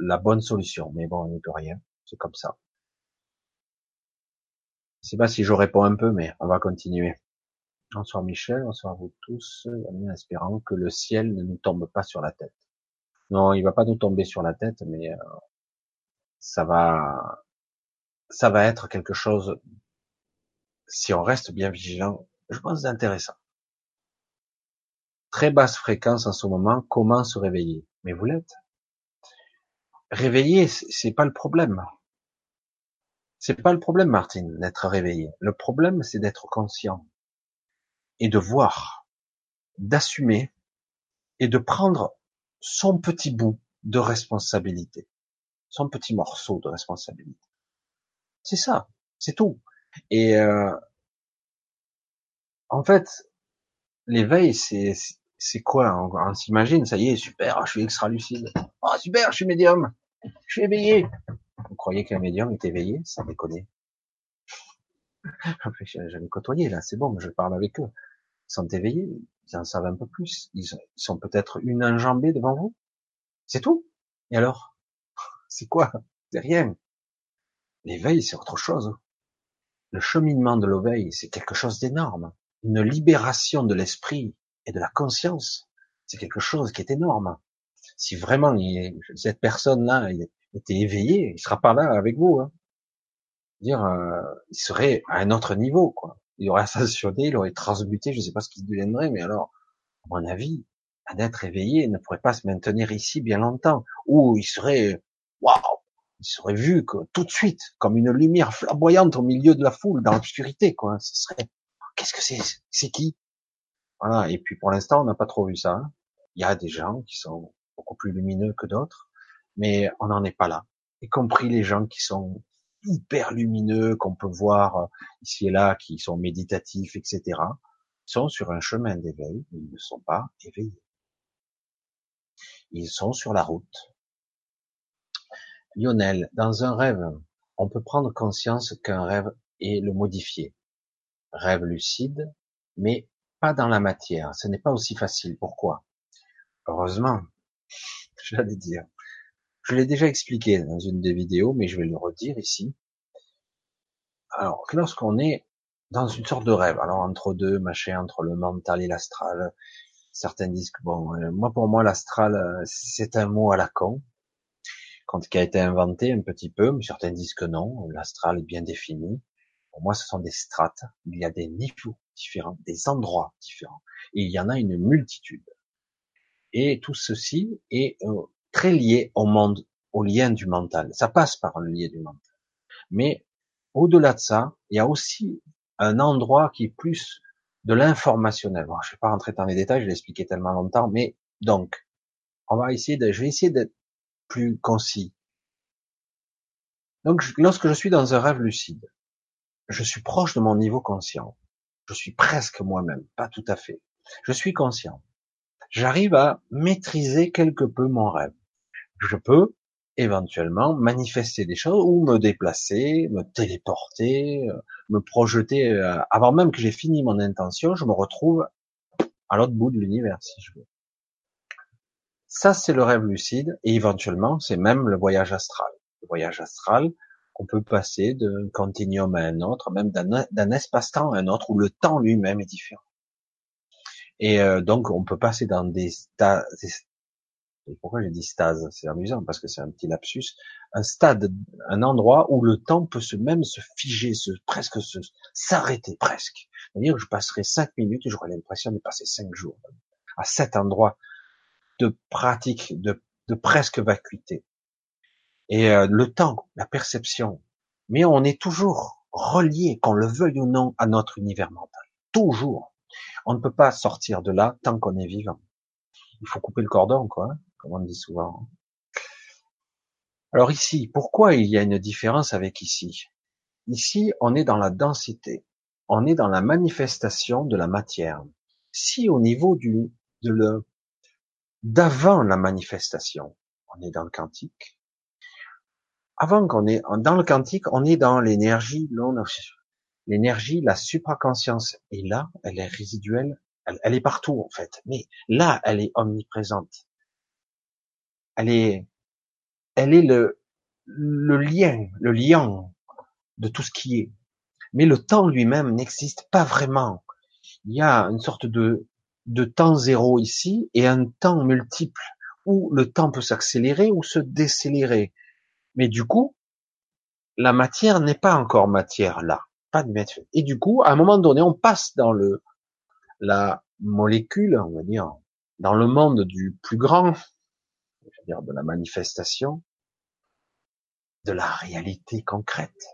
la bonne solution. Mais bon, on n'y peut rien. C'est comme ça. Je sais pas si je réponds un peu, mais on va continuer. Bonsoir Michel, bonsoir à vous tous, en espérant que le ciel ne nous tombe pas sur la tête. Non, il va pas nous tomber sur la tête, mais euh, ça va, ça va être quelque chose, si on reste bien vigilant, je pense intéressant. Très basse fréquence en ce moment, comment se réveiller? Mais vous l'êtes. Réveiller, c'est pas le problème. C'est pas le problème, Martine, d'être réveillé. Le problème, c'est d'être conscient et de voir, d'assumer et de prendre son petit bout de responsabilité, son petit morceau de responsabilité. C'est ça, c'est tout. Et euh, en fait, l'éveil, c'est c'est quoi on, s'imagine, ça y est, super, je suis extra lucide. Oh super, je suis médium, je suis éveillé. Vous croyez qu'un médium est éveillé? Ça déconne. (laughs) J'avais côtoyé là, c'est bon, je parle avec eux. Sont éveillés, ils en savent un peu plus. Ils sont peut-être une enjambée devant vous. C'est tout. Et alors? (laughs) C'est quoi? C'est rien. L'éveil, c'est autre chose. Le cheminement de l'éveil, c'est quelque chose d'énorme. Une libération de l'esprit et de la conscience, c'est quelque chose qui est énorme. Si vraiment cette personne-là était éveillée, il sera pas là avec vous. Hein. Euh, il serait à un autre niveau, quoi. Il aurait (laughs) ascensionné, il aurait transmuté, je ne sais pas ce qu'il deviendrait, mais alors, à mon avis, un être éveillé ne pourrait pas se maintenir ici bien longtemps, ou il serait, waouh, il serait vu que, tout de suite, comme une lumière flamboyante au milieu de la foule, dans l'obscurité, quoi. Ce serait, qu'est-ce que c'est C'est qui? Voilà. Et puis pour l'instant, on n'a pas trop vu ça. Hein. Il y a des gens qui sont beaucoup plus lumineux que d'autres, mais on n'en est pas là. Y compris les gens qui sont hyper lumineux, qu'on peut voir ici et là, qui sont méditatifs, etc., sont sur un chemin d'éveil, ils ne sont pas éveillés. Ils sont sur la route. Lionel, dans un rêve, on peut prendre conscience qu'un rêve est le modifier. Rêve lucide, mais pas dans la matière. Ce n'est pas aussi facile. Pourquoi? Heureusement, (laughs) j'allais dire. Je l'ai déjà expliqué dans une des vidéos, mais je vais le redire ici. Alors, lorsqu'on est dans une sorte de rêve, alors entre deux, machin, entre le mental et l'astral, certains disent que bon, euh, moi pour moi l'astral euh, c'est un mot à la con, quand il a été inventé un petit peu, mais certains disent que non, l'astral est bien défini. Pour moi, ce sont des strates. Il y a des niveaux différents, des endroits différents, et il y en a une multitude. Et tout ceci est euh, très lié au monde, au lien du mental. Ça passe par le lien du mental. Mais au-delà de ça, il y a aussi un endroit qui est plus de l'informationnel. Bon, je vais pas rentrer dans les détails, je l'ai expliqué tellement longtemps, mais donc, on va essayer de, je vais essayer d'être plus concis. Donc, lorsque je suis dans un rêve lucide, je suis proche de mon niveau conscient. Je suis presque moi-même, pas tout à fait. Je suis conscient. J'arrive à maîtriser quelque peu mon rêve. Je peux éventuellement manifester des choses ou me déplacer, me téléporter, euh, me projeter euh, avant même que j'ai fini mon intention, je me retrouve à l'autre bout de l'univers si je veux. Ça c'est le rêve lucide et éventuellement c'est même le voyage astral. Le voyage astral, on peut passer d'un continuum à un autre, même d'un espace-temps à un autre où le temps lui-même est différent. Et euh, donc on peut passer dans des, des, pourquoi j'ai dit stase? C'est amusant parce que c'est un petit lapsus. Un stade, un endroit où le temps peut se même se figer, se presque se s'arrêter presque. C'est-à-dire que je passerai cinq minutes et j'aurai l'impression de passer cinq jours à cet endroit de pratique, de, de presque vacuité. Et euh, le temps, la perception, mais on est toujours relié, qu'on le veuille ou non, à notre univers mental. Toujours. On ne peut pas sortir de là tant qu'on est vivant. Il faut couper le cordon, quoi comme on dit souvent. Alors ici, pourquoi il y a une différence avec ici? Ici, on est dans la densité, on est dans la manifestation de la matière. Si au niveau du de le, d'avant la manifestation. On est dans le quantique. Avant qu'on est dans le quantique, on est dans l'énergie, l'énergie, la supraconscience. Et là, elle est résiduelle, elle, elle, est partout en fait. Mais là, elle est omniprésente. Elle est, elle est le, lien, le lien de tout ce qui est. Mais le temps lui-même n'existe pas vraiment. Il y a une sorte de, de temps zéro ici et un temps multiple où le temps peut s'accélérer ou se décélérer. Mais du coup, la matière n'est pas encore matière là, pas de matière. Et du coup, à un moment donné, on passe dans le la molécule, on va dire, dans le monde du plus grand, de la manifestation, de la réalité concrète.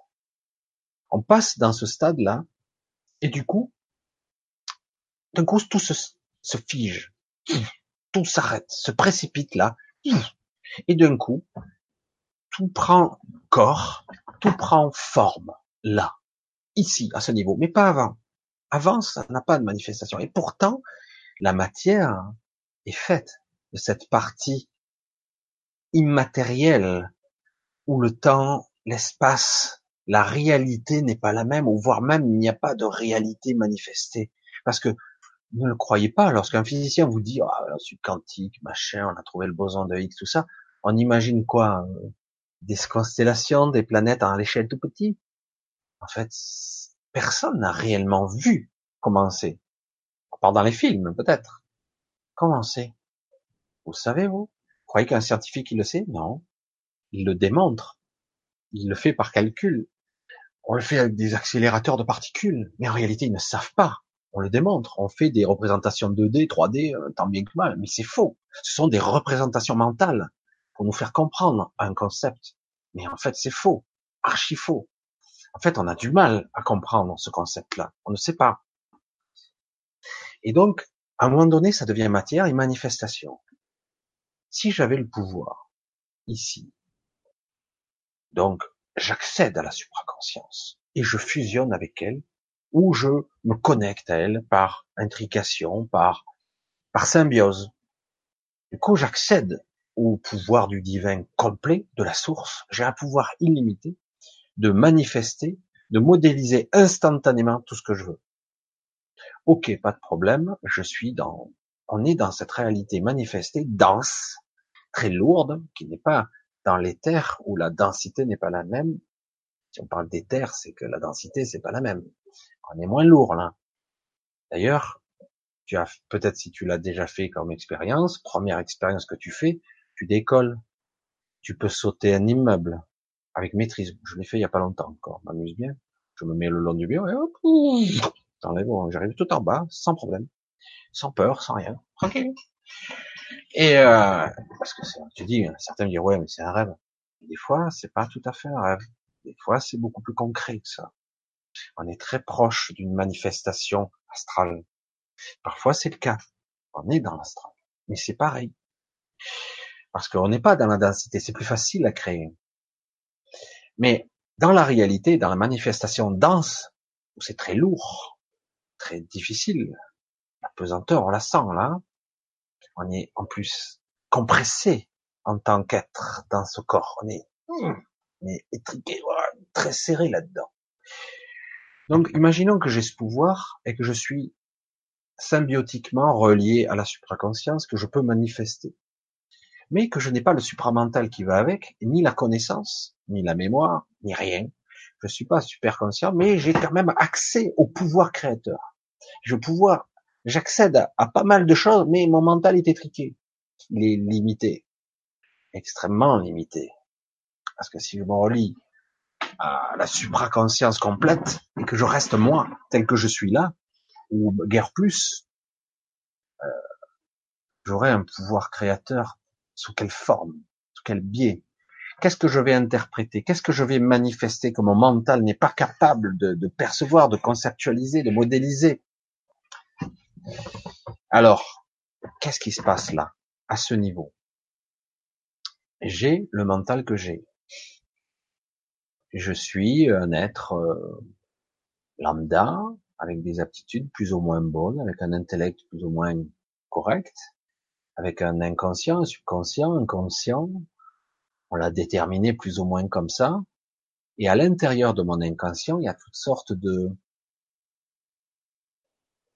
On passe dans ce stade-là, et du coup, d'un coup, tout se fige, tout s'arrête, se précipite là, et d'un coup, tout prend corps, tout prend forme là, ici, à ce niveau, mais pas avant. Avant, ça n'a pas de manifestation. Et pourtant, la matière est faite de cette partie immatérielle où le temps, l'espace, la réalité n'est pas la même, ou voire même il n'y a pas de réalité manifestée. Parce que ne le croyez pas, lorsqu'un physicien vous dit ah, suite quantique, machin, on a trouvé le boson de Higgs, tout ça, on imagine quoi euh, Des constellations, des planètes à l'échelle tout petit? En fait, personne n'a réellement vu comment c'est. Pendant les films, peut-être. Comment c'est? Vous savez, Vous croyez qu'un scientifique, il le sait? Non. Il le démontre. Il le fait par calcul. On le fait avec des accélérateurs de particules. Mais en réalité, ils ne savent pas. On le démontre. On fait des représentations 2D, 3D, euh, tant bien que mal. Mais c'est faux. Ce sont des représentations mentales pour nous faire comprendre un concept. Mais en fait, c'est faux. Archi faux. En fait, on a du mal à comprendre ce concept-là. On ne sait pas. Et donc, à un moment donné, ça devient matière et manifestation. Si j'avais le pouvoir, ici, donc j'accède à la supraconscience et je fusionne avec elle, ou je me connecte à elle par intrication, par, par symbiose. Du coup, j'accède au pouvoir du divin complet, de la source. J'ai un pouvoir illimité de manifester, de modéliser instantanément tout ce que je veux. Ok, pas de problème, je suis dans, on est dans cette réalité manifestée, dense, très lourde, qui n'est pas dans l'éther où la densité n'est pas la même. Si on parle d'éther, c'est que la densité c'est pas la même. On est moins lourd là. D'ailleurs, tu as peut-être si tu l'as déjà fait comme expérience, première expérience que tu fais, tu décolles. Tu peux sauter un immeuble avec maîtrise. Je l'ai fait il y a pas longtemps encore. M'amuse bien. Je me mets le long du mur et hop, j'arrive tout en bas, sans problème, sans peur, sans rien, tranquille. Et euh, parce que tu dis, certains me disent ouais, mais c'est un rêve. Des fois, c'est pas tout à fait un rêve. Des fois, c'est beaucoup plus concret que ça. On est très proche d'une manifestation astrale. Parfois, c'est le cas. On est dans l'astral, mais c'est pareil. Parce qu'on n'est pas dans la densité, c'est plus facile à créer. Mais dans la réalité, dans la manifestation dense, où c'est très lourd, très difficile, la pesanteur, on la sent là, on est en plus compressé en tant qu'être dans ce corps. On est, on est étriqué, très serré là-dedans. Donc, imaginons que j'ai ce pouvoir et que je suis symbiotiquement relié à la supraconscience que je peux manifester. Mais que je n'ai pas le supramental qui va avec, ni la connaissance, ni la mémoire, ni rien. Je suis pas super conscient, mais j'ai quand même accès au pouvoir créateur. Je pouvoir j'accède à, pas mal de choses, mais mon mental est étriqué. Il est limité. Extrêmement limité. Parce que si je me relie à la supraconscience complète et que je reste moi, tel que je suis là, ou guère plus, euh, j'aurai un pouvoir créateur sous quelle forme, sous quel biais? Qu'est-ce que je vais interpréter? Qu'est-ce que je vais manifester que mon mental n'est pas capable de, de percevoir, de conceptualiser, de modéliser? Alors, qu'est-ce qui se passe là, à ce niveau? J'ai le mental que j'ai. Je suis un être euh, lambda, avec des aptitudes plus ou moins bonnes, avec un intellect plus ou moins correct, avec un inconscient, un subconscient, un conscient. On l'a déterminé plus ou moins comme ça. Et à l'intérieur de mon inconscient, il y a toutes sortes de,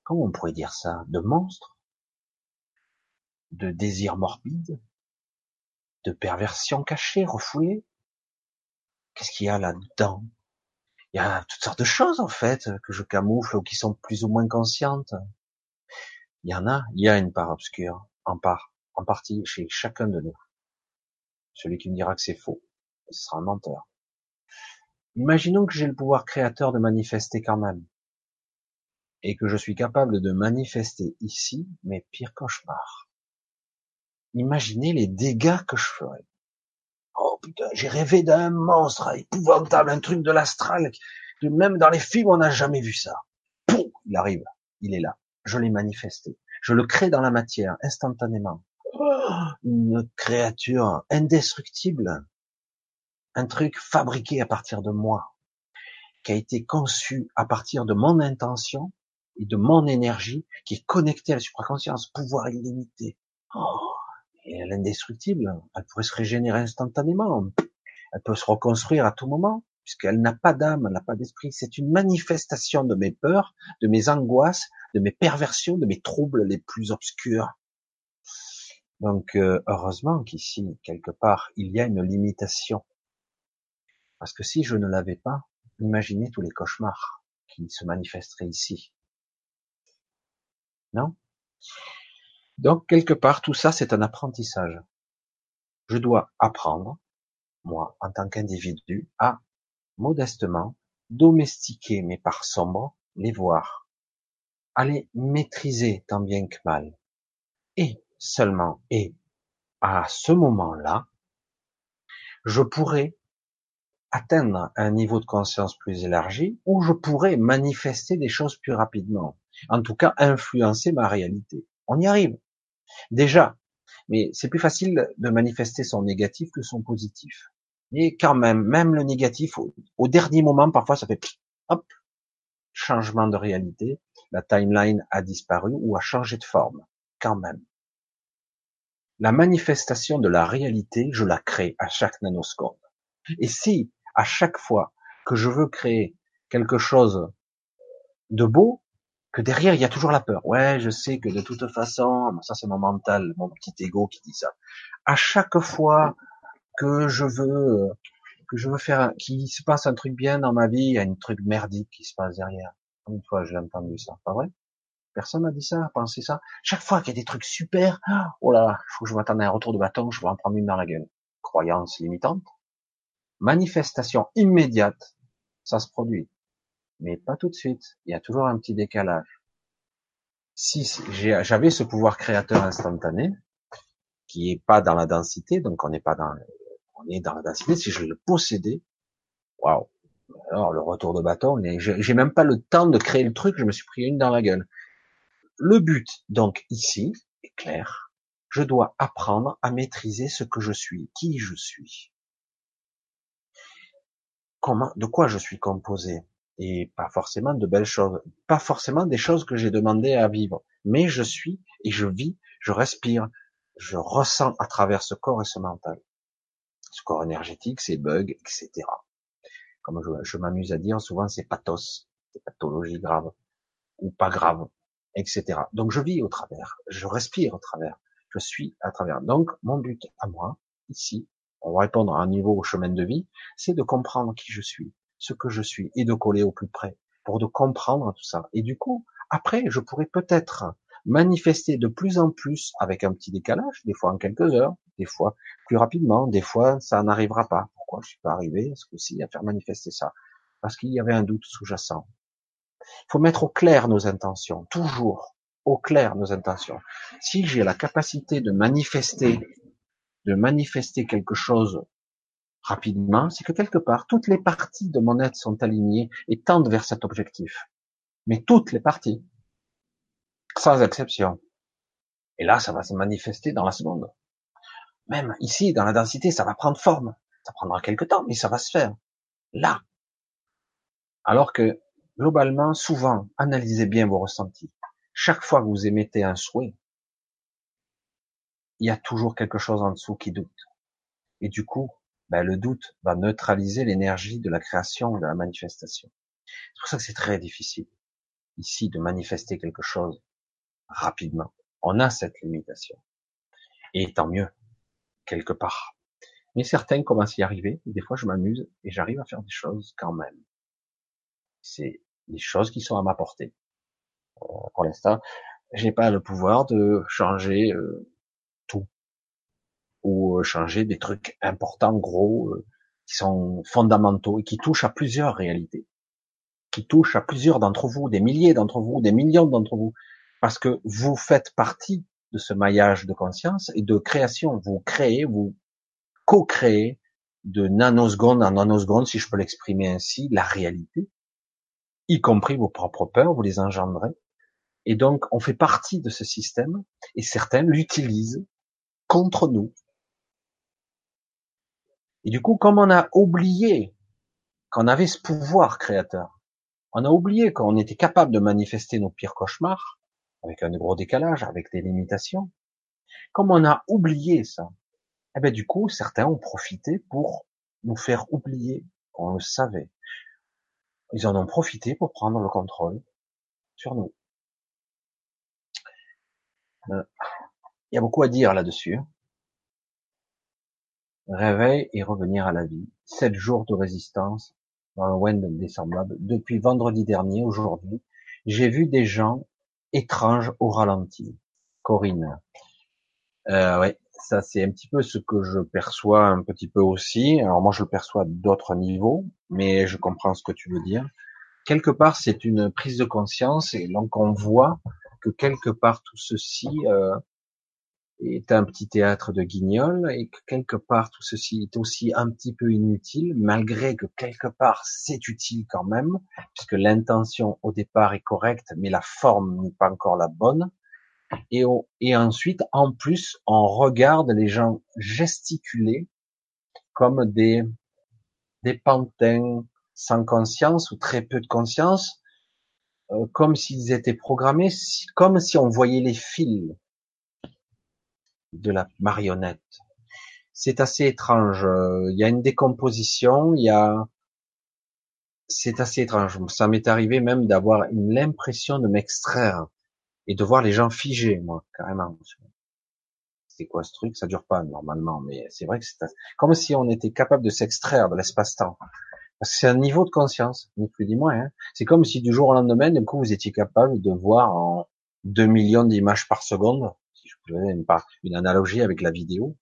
comment on pourrait dire ça, de monstres, de désirs morbides, de perversions cachées, refoulées? Qu'est-ce qu'il y a là-dedans? Il y a toutes sortes de choses en fait que je camoufle ou qui sont plus ou moins conscientes. Il y en a, il y a une part obscure, en part, en partie chez chacun de nous. Celui qui me dira que c'est faux, ce sera un menteur. Imaginons que j'ai le pouvoir créateur de manifester quand même, et que je suis capable de manifester ici mes pires cauchemars. Imaginez les dégâts que je ferais. Oh putain, j'ai rêvé d'un monstre épouvantable, un truc de l'astral, même dans les films on n'a jamais vu ça. Poum, il arrive, il est là, je l'ai manifesté, je le crée dans la matière instantanément. Oh, une créature indestructible, un truc fabriqué à partir de moi, qui a été conçu à partir de mon intention et de mon énergie, qui est connecté à la supraconscience, pouvoir illimité. Oh, elle est indestructible, elle pourrait se régénérer instantanément, elle peut se reconstruire à tout moment, puisqu'elle n'a pas d'âme, elle n'a pas d'esprit. C'est une manifestation de mes peurs, de mes angoisses, de mes perversions, de mes troubles les plus obscurs. Donc euh, heureusement qu'ici, quelque part, il y a une limitation parce que si je ne l'avais pas, imaginez tous les cauchemars qui se manifesteraient ici. Non? Donc, quelque part, tout ça, c'est un apprentissage. Je dois apprendre, moi, en tant qu'individu, à modestement domestiquer mes parts sombres, les voir, à les maîtriser tant bien que mal. Et seulement, et à ce moment-là, je pourrais atteindre un niveau de conscience plus élargi où je pourrais manifester des choses plus rapidement. En tout cas, influencer ma réalité. On y arrive. Déjà. Mais c'est plus facile de manifester son négatif que son positif. Mais quand même, même le négatif, au, dernier moment, parfois, ça fait hop, changement de réalité. La timeline a disparu ou a changé de forme. Quand même. La manifestation de la réalité, je la crée à chaque nanoscope. Et si à chaque fois que je veux créer quelque chose de beau, que derrière il y a toujours la peur. Ouais, je sais que de toute façon, ça c'est mon mental, mon petit ego qui dit ça. À chaque fois que je veux, que je veux faire, qu'il se passe un truc bien dans ma vie, il y a un truc merdique qui se passe derrière. Une fois, j'ai entendu ça, pas vrai? Personne n'a dit ça, pensé ça? Chaque fois qu'il y a des trucs super, oh là, faut que je m'attende à un retour de bâton, je vais en prendre une dans la gueule. Croyance limitante manifestation immédiate, ça se produit. Mais pas tout de suite. Il y a toujours un petit décalage. Si j'avais ce pouvoir créateur instantané, qui est pas dans la densité, donc on n'est pas dans, on est dans la densité, si je le possédais, waouh. Alors, le retour de bâton, j'ai même pas le temps de créer le truc, je me suis pris une dans la gueule. Le but, donc, ici, est clair. Je dois apprendre à maîtriser ce que je suis, qui je suis comment, de quoi je suis composé? Et pas forcément de belles choses, pas forcément des choses que j'ai demandé à vivre, mais je suis et je vis, je respire, je ressens à travers ce corps et ce mental, ce corps énergétique, ses bugs, etc. Comme je, m'amuse à dire souvent, c'est pathos, c'est pathologie grave ou pas grave, etc. Donc je vis au travers, je respire au travers, je suis à travers. Donc mon but à moi ici, on va répondre à un niveau au chemin de vie, c'est de comprendre qui je suis, ce que je suis, et de coller au plus près, pour de comprendre tout ça. Et du coup, après, je pourrais peut-être manifester de plus en plus avec un petit décalage, des fois en quelques heures, des fois plus rapidement, des fois ça n'arrivera pas. Pourquoi je suis pas arrivé? Ce coup-ci à faire manifester ça? Parce qu'il y avait un doute sous-jacent. Il faut mettre au clair nos intentions, toujours au clair nos intentions. Si j'ai la capacité de manifester de manifester quelque chose rapidement, c'est que quelque part, toutes les parties de mon être sont alignées et tendent vers cet objectif. Mais toutes les parties. Sans exception. Et là, ça va se manifester dans la seconde. Même ici, dans la densité, ça va prendre forme. Ça prendra quelque temps, mais ça va se faire. Là. Alors que, globalement, souvent, analysez bien vos ressentis. Chaque fois que vous émettez un souhait, il y a toujours quelque chose en dessous qui doute. Et du coup, ben, le doute va neutraliser l'énergie de la création, de la manifestation. C'est pour ça que c'est très difficile ici de manifester quelque chose rapidement. On a cette limitation. Et tant mieux, quelque part. Mais certains commencent à y arriver. des fois, je m'amuse et j'arrive à faire des choses quand même. C'est des choses qui sont à ma portée. Euh, pour l'instant, j'ai pas le pouvoir de changer euh, ou euh, changer des trucs importants, gros, qui sont fondamentaux et qui touchent à plusieurs réalités, qui touchent à plusieurs d'entre vous, des milliers d'entre vous, des millions d'entre vous, parce que vous faites partie de ce maillage de conscience et de création. Vous créez, vous co-créez de nanoseconde en nanoseconde, si je peux l'exprimer ainsi, la réalité, y compris vos propres peurs, vous les engendrez. Et donc, on fait partie de ce système et certains l'utilisent contre nous. Et du coup, comme on a oublié qu'on avait ce pouvoir créateur, on a oublié qu'on était capable de manifester nos pires cauchemars, avec un gros décalage, avec des limitations. Comme on a oublié ça, eh ben du coup, certains ont profité pour nous faire oublier qu'on le savait. Ils en ont profité pour prendre le contrôle sur nous. Euh, il y a beaucoup à dire là-dessus. Réveil et revenir à la vie. Sept jours de résistance dans le Wend désemblable. Depuis vendredi dernier, aujourd'hui, j'ai vu des gens étranges au ralenti. Corinne. Euh, ça c'est un petit peu ce que je perçois un petit peu aussi. Alors moi je le perçois d'autres niveaux, mais je comprends ce que tu veux dire. Quelque part c'est une prise de conscience et donc on voit que quelque part tout ceci euh, est un petit théâtre de guignol et que quelque part tout ceci est aussi un petit peu inutile, malgré que quelque part c'est utile quand même, puisque l'intention au départ est correcte, mais la forme n'est pas encore la bonne. Et, et ensuite, en plus, on regarde les gens gesticuler comme des, des pantins sans conscience ou très peu de conscience, euh, comme s'ils étaient programmés, comme si on voyait les fils de la marionnette. C'est assez étrange. Euh, il y a une décomposition, il y a, c'est assez étrange. Ça m'est arrivé même d'avoir l'impression de m'extraire et de voir les gens figés, moi, carrément. C'est quoi ce truc? Ça dure pas normalement, mais c'est vrai que c'est comme si on était capable de s'extraire de l'espace-temps. C'est un niveau de conscience, ni plus ni moins. Hein. C'est comme si du jour au lendemain, d'un coup, vous étiez capable de voir en 2 millions d'images par seconde, une, une analogie avec la vidéo,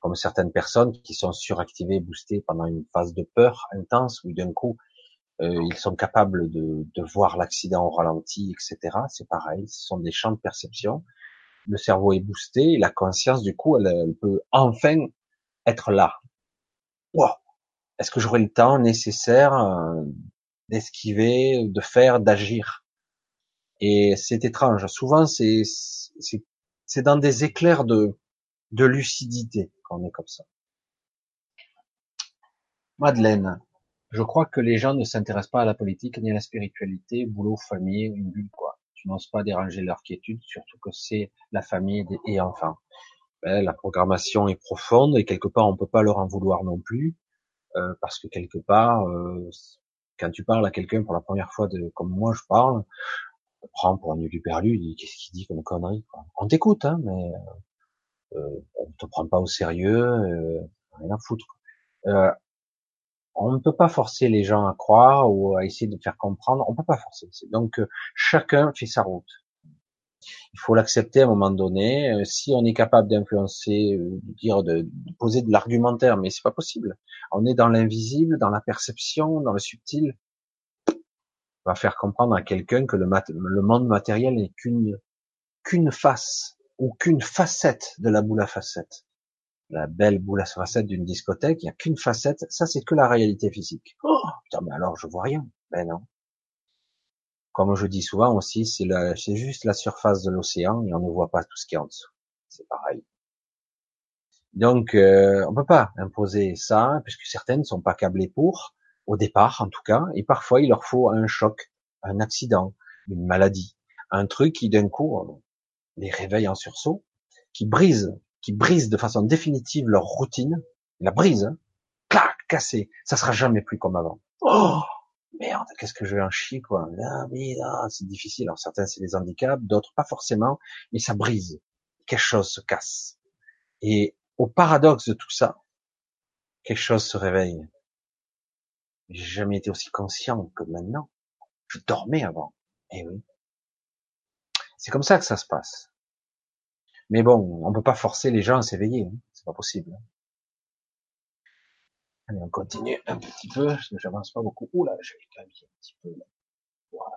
comme certaines personnes qui sont suractivées, boostées pendant une phase de peur intense, où d'un coup, euh, ils sont capables de, de voir l'accident au ralenti, etc. C'est pareil, ce sont des champs de perception. Le cerveau est boosté, et la conscience, du coup, elle, elle peut enfin être là. Wow est-ce que j'aurai le temps nécessaire euh, d'esquiver, de faire, d'agir? Et c'est étrange. Souvent, c'est c'est dans des éclairs de de lucidité qu'on est comme ça. Madeleine, je crois que les gens ne s'intéressent pas à la politique ni à la spiritualité, boulot, famille, une bulle quoi. Tu n'oses pas déranger leur quiétude, surtout que c'est la famille et enfants. Ben, la programmation est profonde et quelque part on peut pas leur en vouloir non plus. Euh, parce que quelque part, euh, quand tu parles à quelqu'un pour la première fois, de, comme moi je parle, on prend pour un uluperlu, il qu'est-ce qu'il dit comme connerie. On t'écoute, hein, mais euh, on te prend pas au sérieux, euh, rien à foutre. Euh, on ne peut pas forcer les gens à croire ou à essayer de faire comprendre. On peut pas forcer. Donc chacun fait sa route il faut l'accepter à un moment donné. Euh, si on est capable d'influencer, euh, de dire, de, poser de l'argumentaire, mais c'est pas possible. On est dans l'invisible, dans la perception, dans le subtil. Va faire comprendre à quelqu'un que le, le monde matériel n'est qu'une qu'une face ou qu'une facette de la boule à facettes. La belle boule à facettes d'une discothèque, il n'y a qu'une facette. Ça, c'est que la réalité physique. Oh, putain, mais alors je vois rien. Ben non comme je dis souvent aussi, c'est juste la surface de l'océan et on ne voit pas tout ce qui est en dessous. C'est pareil. Donc, euh, on peut pas imposer ça, puisque certaines ne sont pas câblées pour, au départ en tout cas, et parfois il leur faut un choc, un accident, une maladie, un truc qui d'un coup les réveille en sursaut, qui brise qui brisent de façon définitive leur routine, la brise, hein, clac, cassé, ça sera jamais plus comme avant. Oh merde, qu'est-ce que je vais en chier quoi. Oui, ah, c'est difficile. Alors certains c'est des handicaps, d'autres pas forcément, mais ça brise. Quelque chose se casse. Et au paradoxe de tout ça, quelque chose se réveille. J'ai jamais été aussi conscient que maintenant. Je dormais avant. Eh oui. C'est comme ça que ça se passe. Mais bon, on peut pas forcer les gens à s'éveiller. Hein. C'est pas possible. Allez, on continue un petit peu, parce que j'avance pas beaucoup. Ouh là, j'ai un petit peu. Voilà.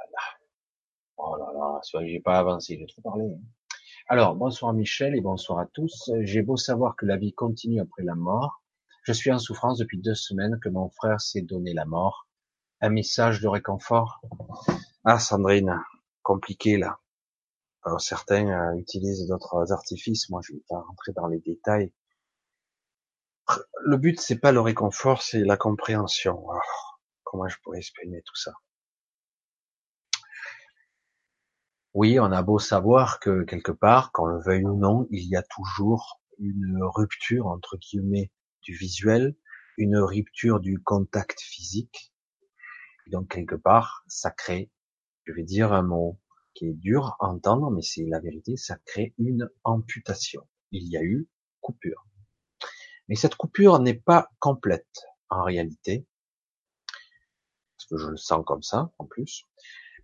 Oh là là, j'ai pas avancé, j'ai trop parlé. Hein. Alors, bonsoir Michel et bonsoir à tous. J'ai beau savoir que la vie continue après la mort. Je suis en souffrance depuis deux semaines que mon frère s'est donné la mort. Un message de réconfort. Ah, Sandrine, compliqué là. Alors certains euh, utilisent d'autres artifices. Moi, je vais pas rentrer dans les détails. Le but, c'est pas le réconfort, c'est la compréhension. comment je pourrais exprimer tout ça? Oui, on a beau savoir que quelque part, qu'on le veuille ou non, il y a toujours une rupture entre guillemets du visuel, une rupture du contact physique. Donc quelque part, ça crée, je vais dire un mot qui est dur à entendre, mais c'est la vérité, ça crée une amputation. Il y a eu coupure. Mais cette coupure n'est pas complète en réalité, parce que je le sens comme ça en plus.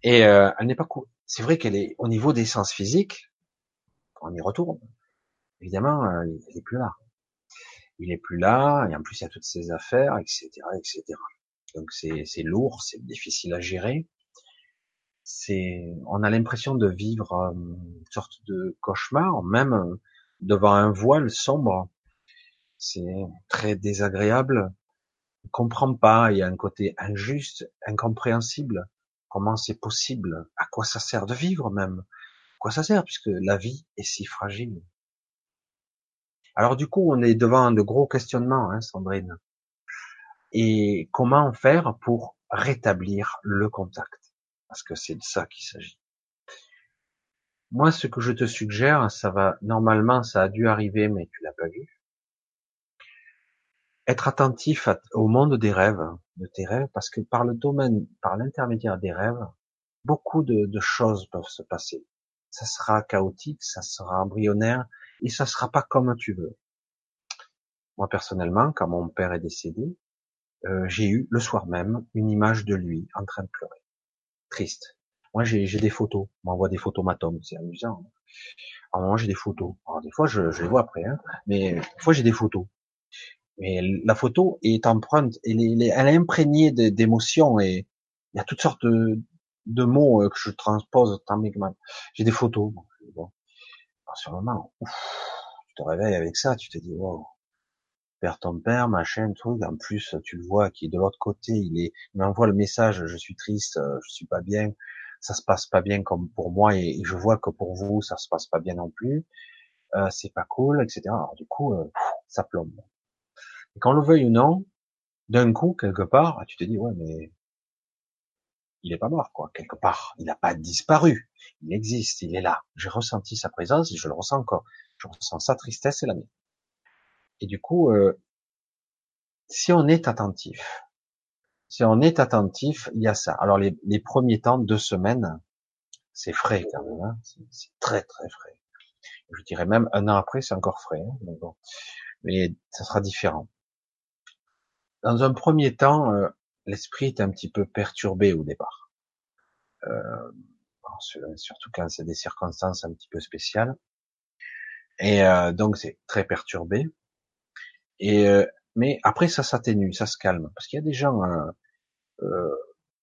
Et euh, elle n'est pas. C'est vrai qu'elle est au niveau des sens physiques. On y retourne. Évidemment, euh, elle est plus là. Il est plus là, et en plus il y a toutes ces affaires, etc., etc. Donc c'est lourd, c'est difficile à gérer. C'est, on a l'impression de vivre euh, une sorte de cauchemar, même devant un voile sombre c'est très désagréable. On comprend pas, il y a un côté injuste, incompréhensible. Comment c'est possible? À quoi ça sert de vivre même? À quoi ça sert puisque la vie est si fragile? Alors du coup, on est devant de gros questionnements, hein, Sandrine. Et comment faire pour rétablir le contact? Parce que c'est de ça qu'il s'agit. Moi, ce que je te suggère, ça va, normalement, ça a dû arriver, mais tu l'as pas vu être attentif au monde des rêves, de tes rêves, parce que par le domaine, par l'intermédiaire des rêves, beaucoup de, choses peuvent se passer. Ça sera chaotique, ça sera embryonnaire, et ça sera pas comme tu veux. Moi personnellement, quand mon père est décédé, euh, j'ai eu le soir même une image de lui en train de pleurer, triste. Moi j'ai des photos, on m'envoie des photos matomes, c'est amusant. Alors moi j'ai des photos. Alors des fois je, je les vois après, hein, mais des fois j'ai des photos. Mais la photo est empreinte, elle est, elle est imprégnée d'émotions et il y a toutes sortes de, de mots euh, que je transpose J'ai des photos. Sur le moment, ouf, tu te réveilles avec ça, tu te dis, wow, père ton père, machin, truc. En plus, tu le vois qui est de l'autre côté, il est, il m'envoie le message, je suis triste, euh, je suis pas bien, ça se passe pas bien comme pour moi et, je vois que pour vous, ça se passe pas bien non plus. Euh, c'est pas cool, etc. Alors du coup, euh, ça plombe. Et qu'on le veuille ou non, d'un coup, quelque part, tu te dis, ouais, mais il est pas mort, quoi, quelque part. Il n'a pas disparu. Il existe, il est là. J'ai ressenti sa présence et je le ressens encore. Je ressens sa tristesse et la mienne. Et du coup, euh, si on est attentif, si on est attentif, il y a ça. Alors les, premiers temps, deux semaines, c'est frais quand même, hein c'est très très frais. Je dirais même un an après, c'est encore frais, hein mais bon, mais ça sera différent. Dans un premier temps, euh, l'esprit est un petit peu perturbé au départ. Euh, surtout quand c'est des circonstances un petit peu spéciales. Et euh, donc c'est très perturbé. Et mais après ça s'atténue, ça se calme, parce qu'il y a des gens,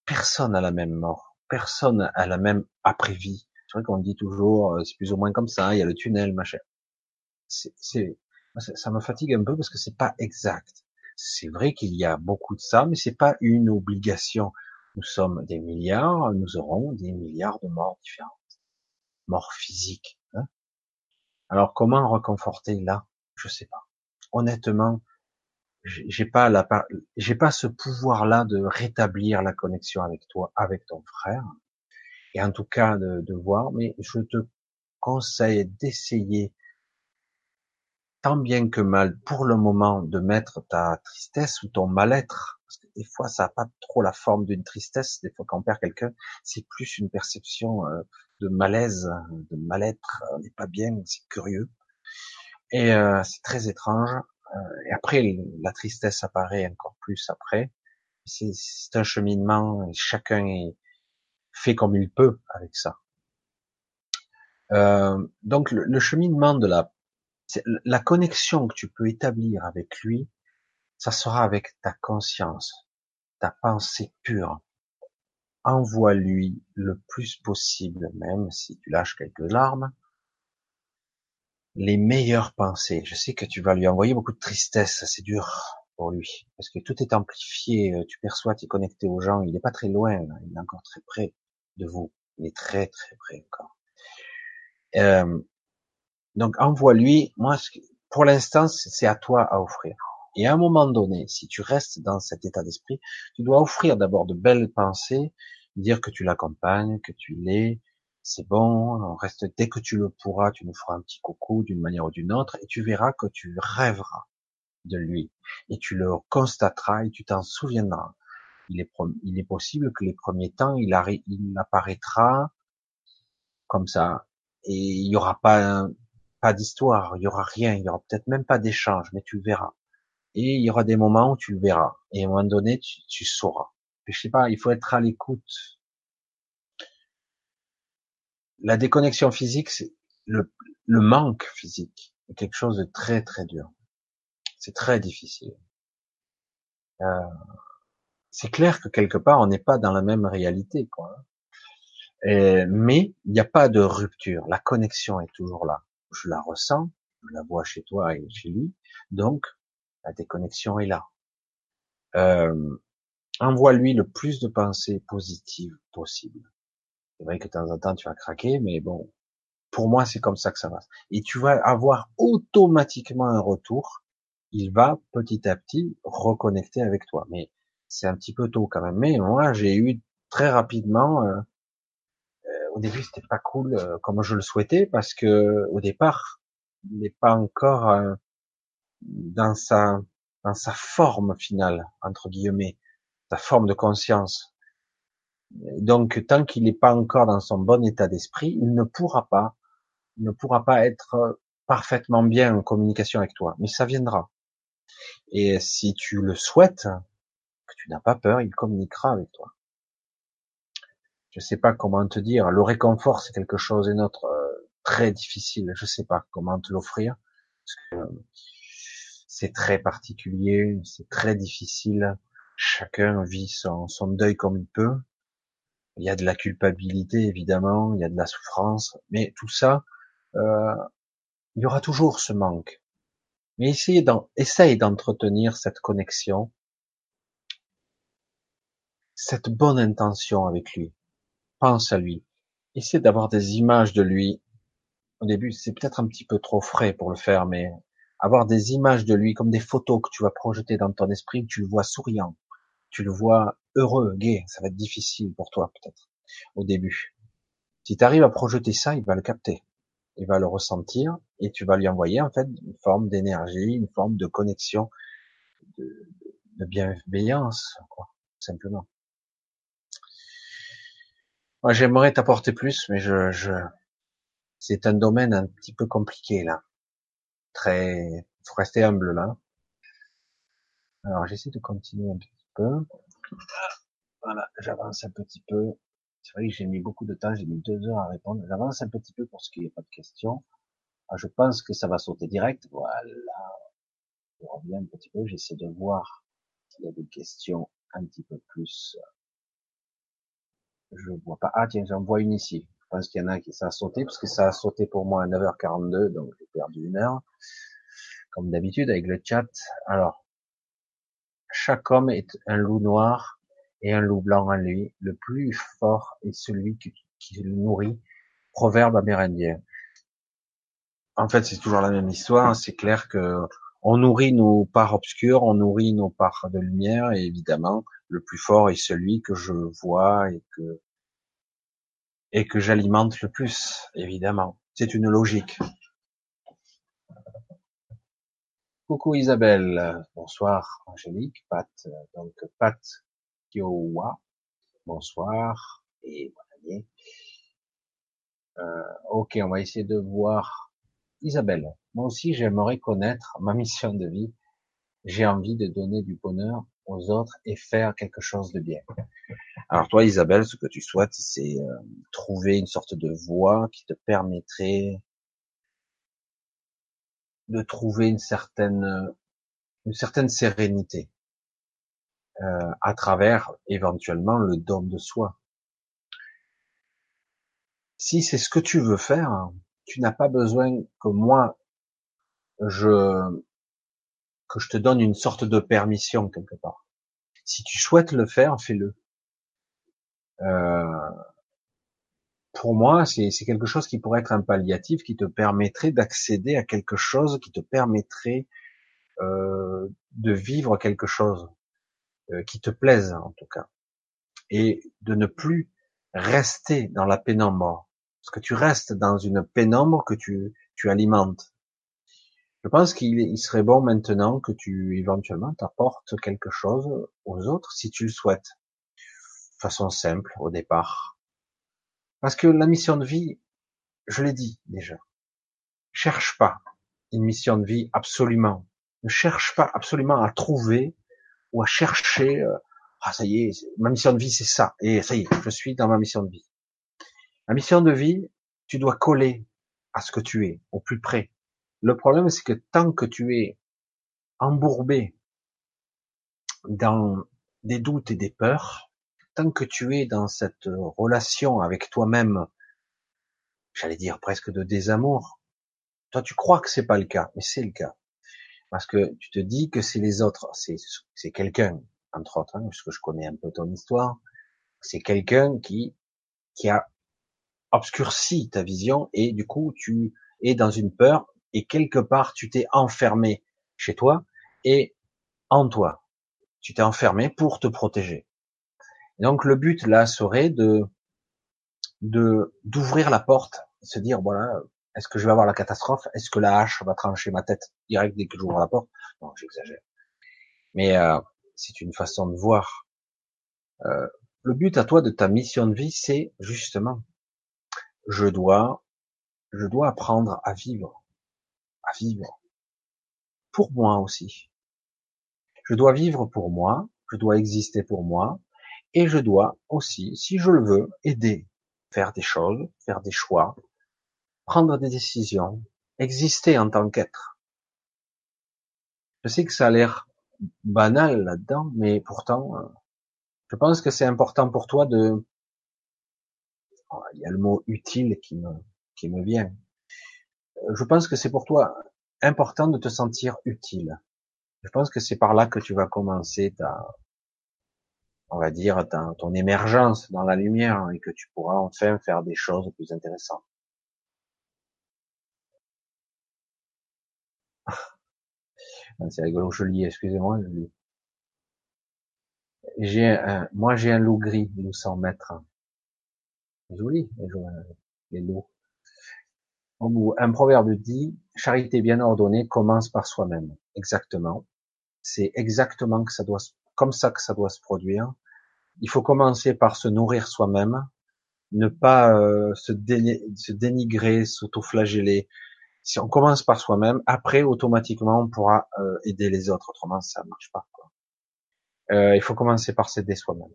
personne à la même mort, personne à la même après-vie. C'est vrai qu'on dit toujours, c'est plus ou moins comme ça, il y a le tunnel, machin. C'est, ça me fatigue un peu parce que c'est pas exact. C'est vrai qu'il y a beaucoup de ça, mais c'est pas une obligation. Nous sommes des milliards, nous aurons des milliards de morts différentes. Morts physiques. Hein Alors comment reconforter là? Je sais pas. Honnêtement, j'ai pas la, j'ai pas ce pouvoir-là de rétablir la connexion avec toi, avec ton frère, et en tout cas de, de voir. Mais je te conseille d'essayer tant bien que mal pour le moment de mettre ta tristesse ou ton mal-être, parce que des fois ça n'a pas trop la forme d'une tristesse, des fois quand on perd quelqu'un, c'est plus une perception euh, de malaise, de mal-être, on n'est pas bien, c'est curieux. Et euh, c'est très étrange. Euh, et après, la tristesse apparaît encore plus après. C'est un cheminement, et chacun est fait comme il peut avec ça. Euh, donc le, cheminement de la la connexion que tu peux établir avec lui, ça sera avec ta conscience, ta pensée pure. Envoie-lui le plus possible, même si tu lâches quelques larmes, les meilleures pensées. Je sais que tu vas lui envoyer beaucoup de tristesse, c'est dur pour lui, parce que tout est amplifié, euh, tu perçois, tu es connecté aux gens, il n'est pas très loin, il est encore très près de vous, il est très très près encore. Euh, donc envoie-lui, moi pour l'instant c'est à toi à offrir. Et à un moment donné, si tu restes dans cet état d'esprit, tu dois offrir d'abord de belles pensées, dire que tu l'accompagnes, que tu l'es, c'est bon, on reste, dès que tu le pourras, tu nous feras un petit coucou d'une manière ou d'une autre, et tu verras que tu rêveras de lui, et tu le constateras et tu t'en souviendras. Il est, possible que les premiers temps, il, apparaîtra comme ça, et il y aura pas, pas d'histoire, il y aura rien, il y aura peut-être même pas d'échange, mais tu verras. Et il y aura des moments où tu le verras, et à un moment donné, tu, tu sauras. Je sais pas, il faut être à l'écoute la déconnexion physique, c'est le, le manque physique, est quelque chose de très très dur. C'est très difficile. Euh, c'est clair que quelque part on n'est pas dans la même réalité, quoi. Mais il n'y a pas de rupture. La connexion est toujours là. Je la ressens, je la vois chez toi et chez lui. Donc la déconnexion est là. Euh, envoie-lui le plus de pensées positives possible. C'est vrai que de temps en temps, tu vas craquer, mais bon, pour moi, c'est comme ça que ça va. Et tu vas avoir automatiquement un retour. Il va petit à petit reconnecter avec toi. Mais c'est un petit peu tôt quand même. Mais moi, j'ai eu très rapidement. Euh, euh, au début, c'était pas cool euh, comme je le souhaitais parce que au départ, il n'est pas encore dans sa dans sa forme finale entre guillemets, sa forme de conscience. Donc, tant qu'il n'est pas encore dans son bon état d'esprit, il ne pourra pas, il ne pourra pas être parfaitement bien en communication avec toi. Mais ça viendra. Et si tu le souhaites, que tu n'as pas peur, il communiquera avec toi. Je sais pas comment te dire. Le réconfort, c'est quelque chose et notre euh, très difficile. Je sais pas comment te l'offrir. C'est très particulier, c'est très difficile. Chacun vit son, son deuil comme il peut. Il y a de la culpabilité, évidemment, il y a de la souffrance, mais tout ça, euh, il y aura toujours ce manque. Mais essayez essaye d'entretenir cette connexion, cette bonne intention avec lui. Pense à lui. Essaie d'avoir des images de lui. Au début, c'est peut-être un petit peu trop frais pour le faire, mais avoir des images de lui comme des photos que tu vas projeter dans ton esprit, tu le vois souriant, tu le vois heureux, gai, ça va être difficile pour toi peut-être au début. Si tu arrives à projeter ça, il va le capter, il va le ressentir et tu vas lui envoyer en fait une forme d'énergie, une forme de connexion, de, bienveillance, quoi, simplement. Moi, j'aimerais t'apporter plus, mais je, je, c'est un domaine un petit peu compliqué là. Très, faut rester humble là. Alors, j'essaie de continuer un petit peu. Voilà, j'avance un petit peu. C'est vrai que j'ai mis beaucoup de temps, j'ai mis deux heures à répondre. J'avance un petit peu pour ce qui n'est pas de questions. Ah, je pense que ça va sauter direct. Voilà. Je reviens un petit peu, j'essaie de voir s'il y a des questions un petit peu plus. Je vois pas. Ah tiens, j'en vois une ici. Je pense qu'il y en a qui ça a sauté, parce que ça a sauté pour moi à 9h42, donc j'ai perdu une heure. Comme d'habitude avec le chat. Alors, chaque homme est un loup noir et un loup blanc en lui. Le plus fort est celui qui, le nourrit. Proverbe amérindien. En fait, c'est toujours la même histoire. C'est clair que on nourrit nos parts obscures, on nourrit nos parts de lumière, et évidemment, le plus fort est celui que je vois et que et que j'alimente le plus, évidemment. C'est une logique. Coucou Isabelle, bonsoir Angélique, Pat, donc Pat Kiowa, bonsoir et bonne année. Euh, ok, on va essayer de voir Isabelle. Moi aussi, j'aimerais connaître ma mission de vie. J'ai envie de donner du bonheur aux autres et faire quelque chose de bien. Alors toi, Isabelle, ce que tu souhaites, c'est euh, trouver une sorte de voie qui te permettrait de trouver une certaine une certaine sérénité euh, à travers éventuellement le don de soi. Si c'est ce que tu veux faire, tu n'as pas besoin que moi je que je te donne une sorte de permission quelque part. Si tu souhaites le faire, fais-le. Euh, pour moi, c'est quelque chose qui pourrait être un palliatif, qui te permettrait d'accéder à quelque chose, qui te permettrait euh, de vivre quelque chose euh, qui te plaise en tout cas, et de ne plus rester dans la pénombre, parce que tu restes dans une pénombre que tu, tu alimentes. Je pense qu'il serait bon maintenant que tu éventuellement t'apportes quelque chose aux autres si tu le souhaites, façon simple au départ, parce que la mission de vie, je l'ai dit déjà, cherche pas une mission de vie absolument. Ne cherche pas absolument à trouver ou à chercher. Euh, ah ça y est, ma mission de vie c'est ça. Et ça y est, je suis dans ma mission de vie. La mission de vie, tu dois coller à ce que tu es, au plus près. Le problème, c'est que tant que tu es embourbé dans des doutes et des peurs, tant que tu es dans cette relation avec toi-même, j'allais dire presque de désamour, toi tu crois que c'est pas le cas, mais c'est le cas. Parce que tu te dis que c'est les autres, c'est quelqu'un, entre autres, hein, parce je connais un peu ton histoire, c'est quelqu'un qui, qui a obscurci ta vision et du coup tu es dans une peur et quelque part tu t'es enfermé chez toi et en toi. Tu t'es enfermé pour te protéger donc le but là serait de d'ouvrir la porte, se dire voilà, est-ce que je vais avoir la catastrophe? Est-ce que la hache va trancher ma tête direct dès que j'ouvre la porte? Non, j'exagère. Mais euh, c'est une façon de voir. Euh, le but à toi de ta mission de vie, c'est justement, je dois, je dois apprendre à vivre, vivre pour moi aussi. Je dois vivre pour moi, je dois exister pour moi, et je dois aussi, si je le veux, aider, faire des choses, faire des choix, prendre des décisions, exister en tant qu'être. Je sais que ça a l'air banal là-dedans, mais pourtant, euh, je pense que c'est important pour toi de, oh, il y a le mot utile qui me, qui me vient. Je pense que c'est pour toi important de te sentir utile. Je pense que c'est par là que tu vas commencer ta, on va dire, ton émergence dans la lumière et que tu pourras enfin faire des choses plus intéressantes. C'est rigolo, je lis, excusez-moi. J'ai un, moi j'ai un loup gris, loup 100 mètres. Joli, les loups. Un proverbe dit, charité bien ordonnée commence par soi-même. Exactement. C'est exactement que ça doit comme ça que ça doit se produire. Il faut commencer par se nourrir soi-même, ne pas euh, se, se dénigrer, s'autoflageller. Si on commence par soi-même, après automatiquement on pourra euh, aider les autres. Autrement, ça marche pas. Quoi. Euh, il faut commencer par s'aider soi-même.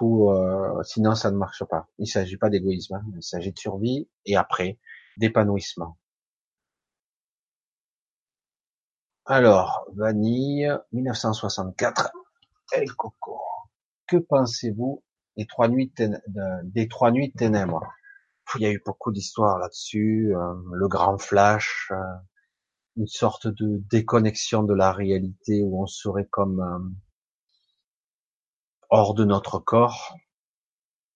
Tout, sinon ça ne marche pas. Il ne s'agit pas d'égoïsme, hein. il s'agit de survie et après d'épanouissement. Alors, Vanille, 1964, El Coco. Que pensez-vous des trois nuits, des ténèbres? Il y a eu beaucoup d'histoires là-dessus, euh, le grand flash, euh, une sorte de déconnexion de la réalité où on serait comme euh, hors de notre corps,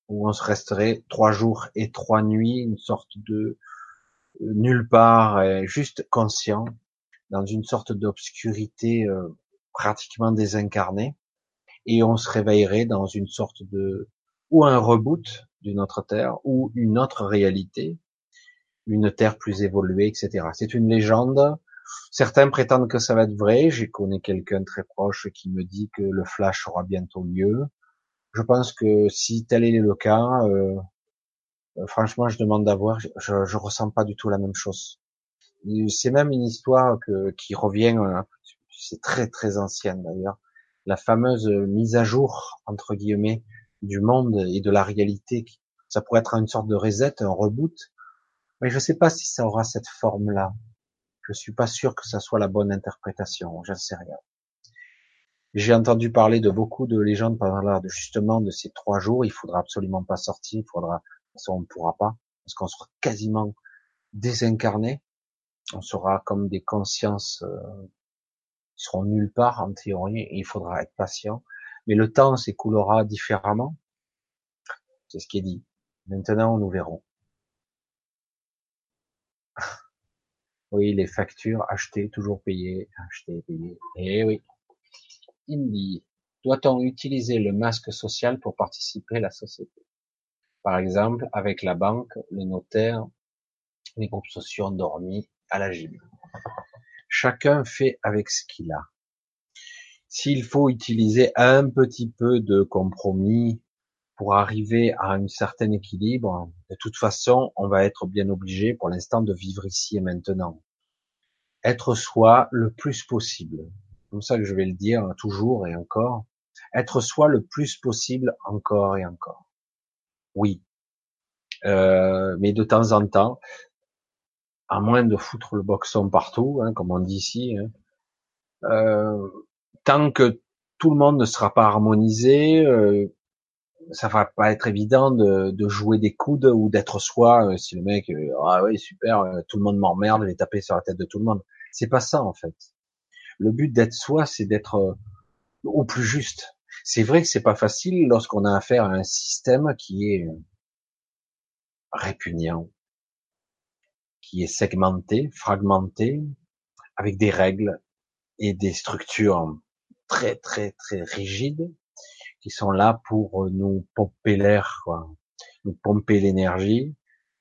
où on se resterait trois jours et trois nuits, une sorte de nulle part, juste conscient dans une sorte d'obscurité euh, pratiquement désincarnée, et on se réveillerait dans une sorte de ou un reboot d'une autre terre ou une autre réalité, une terre plus évoluée, etc. C'est une légende Certains prétendent que ça va être vrai. J'ai connu quelqu'un très proche qui me dit que le flash aura bientôt lieu. Je pense que si tel est le cas, euh, euh, franchement, je demande d'avoir. Je, je, ressens pas du tout la même chose. C'est même une histoire que, qui revient. Euh, c'est très très ancienne d'ailleurs. La fameuse mise à jour entre guillemets du monde et de la réalité. Ça pourrait être une sorte de reset, un reboot. Mais je sais pas si ça aura cette forme-là. Je suis pas sûr que ça soit la bonne interprétation. J'en sais rien. J'ai entendu parler de beaucoup de légendes par là, de justement de ces trois jours. Il faudra absolument pas sortir. Il faudra, on ne pourra pas parce qu'on sera quasiment désincarné. On sera comme des consciences euh, qui seront nulle part en théorie. il faudra être patient. Mais le temps s'écoulera différemment. C'est ce qui est dit. Maintenant, nous verrons. Oui, les factures, acheter, toujours payer, acheter, payer. Eh oui. Indie. Doit-on utiliser le masque social pour participer à la société? Par exemple, avec la banque, le notaire, les groupes sociaux endormis à la gym. Chacun fait avec ce qu'il a. S'il faut utiliser un petit peu de compromis pour arriver à un certain équilibre, de toute façon, on va être bien obligé pour l'instant de vivre ici et maintenant. Être soi le plus possible. Comme ça que je vais le dire toujours et encore. Être soi le plus possible encore et encore. Oui. Euh, mais de temps en temps, à moins de foutre le boxon partout, hein, comme on dit ici, hein, euh, tant que tout le monde ne sera pas harmonisé, euh, ça va pas être évident de, de jouer des coudes ou d'être soi. Euh, si le mec, euh, ah oui super, euh, tout le monde m'emmerde, je vais taper sur la tête de tout le monde. C'est pas ça en fait. Le but d'être soi, c'est d'être au plus juste. C'est vrai que c'est pas facile lorsqu'on a affaire à un système qui est répugnant, qui est segmenté, fragmenté, avec des règles et des structures très très très rigides qui sont là pour euh, nous pomper l'air, quoi, nous pomper l'énergie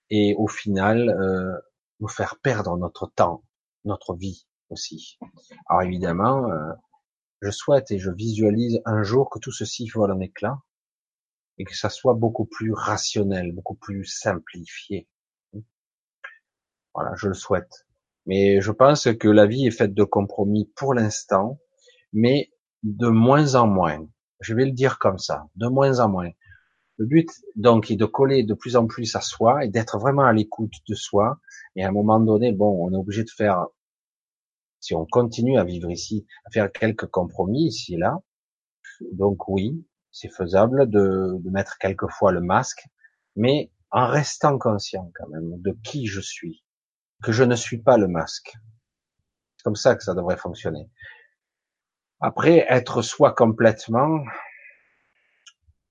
et au final euh, nous faire perdre notre temps, notre vie aussi. Alors évidemment, euh, je souhaite et je visualise un jour que tout ceci vole en éclat et que ça soit beaucoup plus rationnel, beaucoup plus simplifié. Voilà, je le souhaite. Mais je pense que la vie est faite de compromis pour l'instant, mais de moins en moins. Je vais le dire comme ça, de moins en moins. Le but, donc, est de coller de plus en plus à soi et d'être vraiment à l'écoute de soi. Et à un moment donné, bon, on est obligé de faire, si on continue à vivre ici, à faire quelques compromis ici et là. Donc oui, c'est faisable de, de mettre quelquefois le masque, mais en restant conscient quand même de qui je suis, que je ne suis pas le masque. C'est comme ça que ça devrait fonctionner. Après, être soi complètement,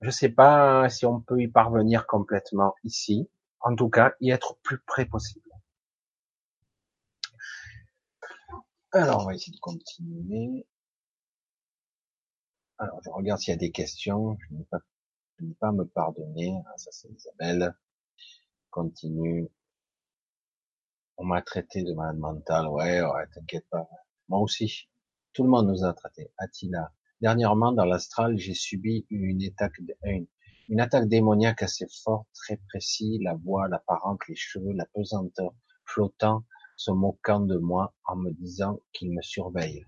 je sais pas si on peut y parvenir complètement ici. En tout cas, y être plus près possible. Alors, on va essayer de continuer. Alors, je regarde s'il y a des questions. Je n'ai pas, pas me pardonner. Ah, ça, c'est Isabelle. Continue. On m'a traité de malade mental. Ouais, ouais, t'inquiète pas. Moi aussi. Tout le monde nous a traités. Attila. Dernièrement, dans l'astral, j'ai subi une attaque, une, attaque démoniaque assez forte, très précis, la voix, l'apparence, les cheveux, la pesanteur, flottant, se moquant de moi en me disant qu'il me surveille.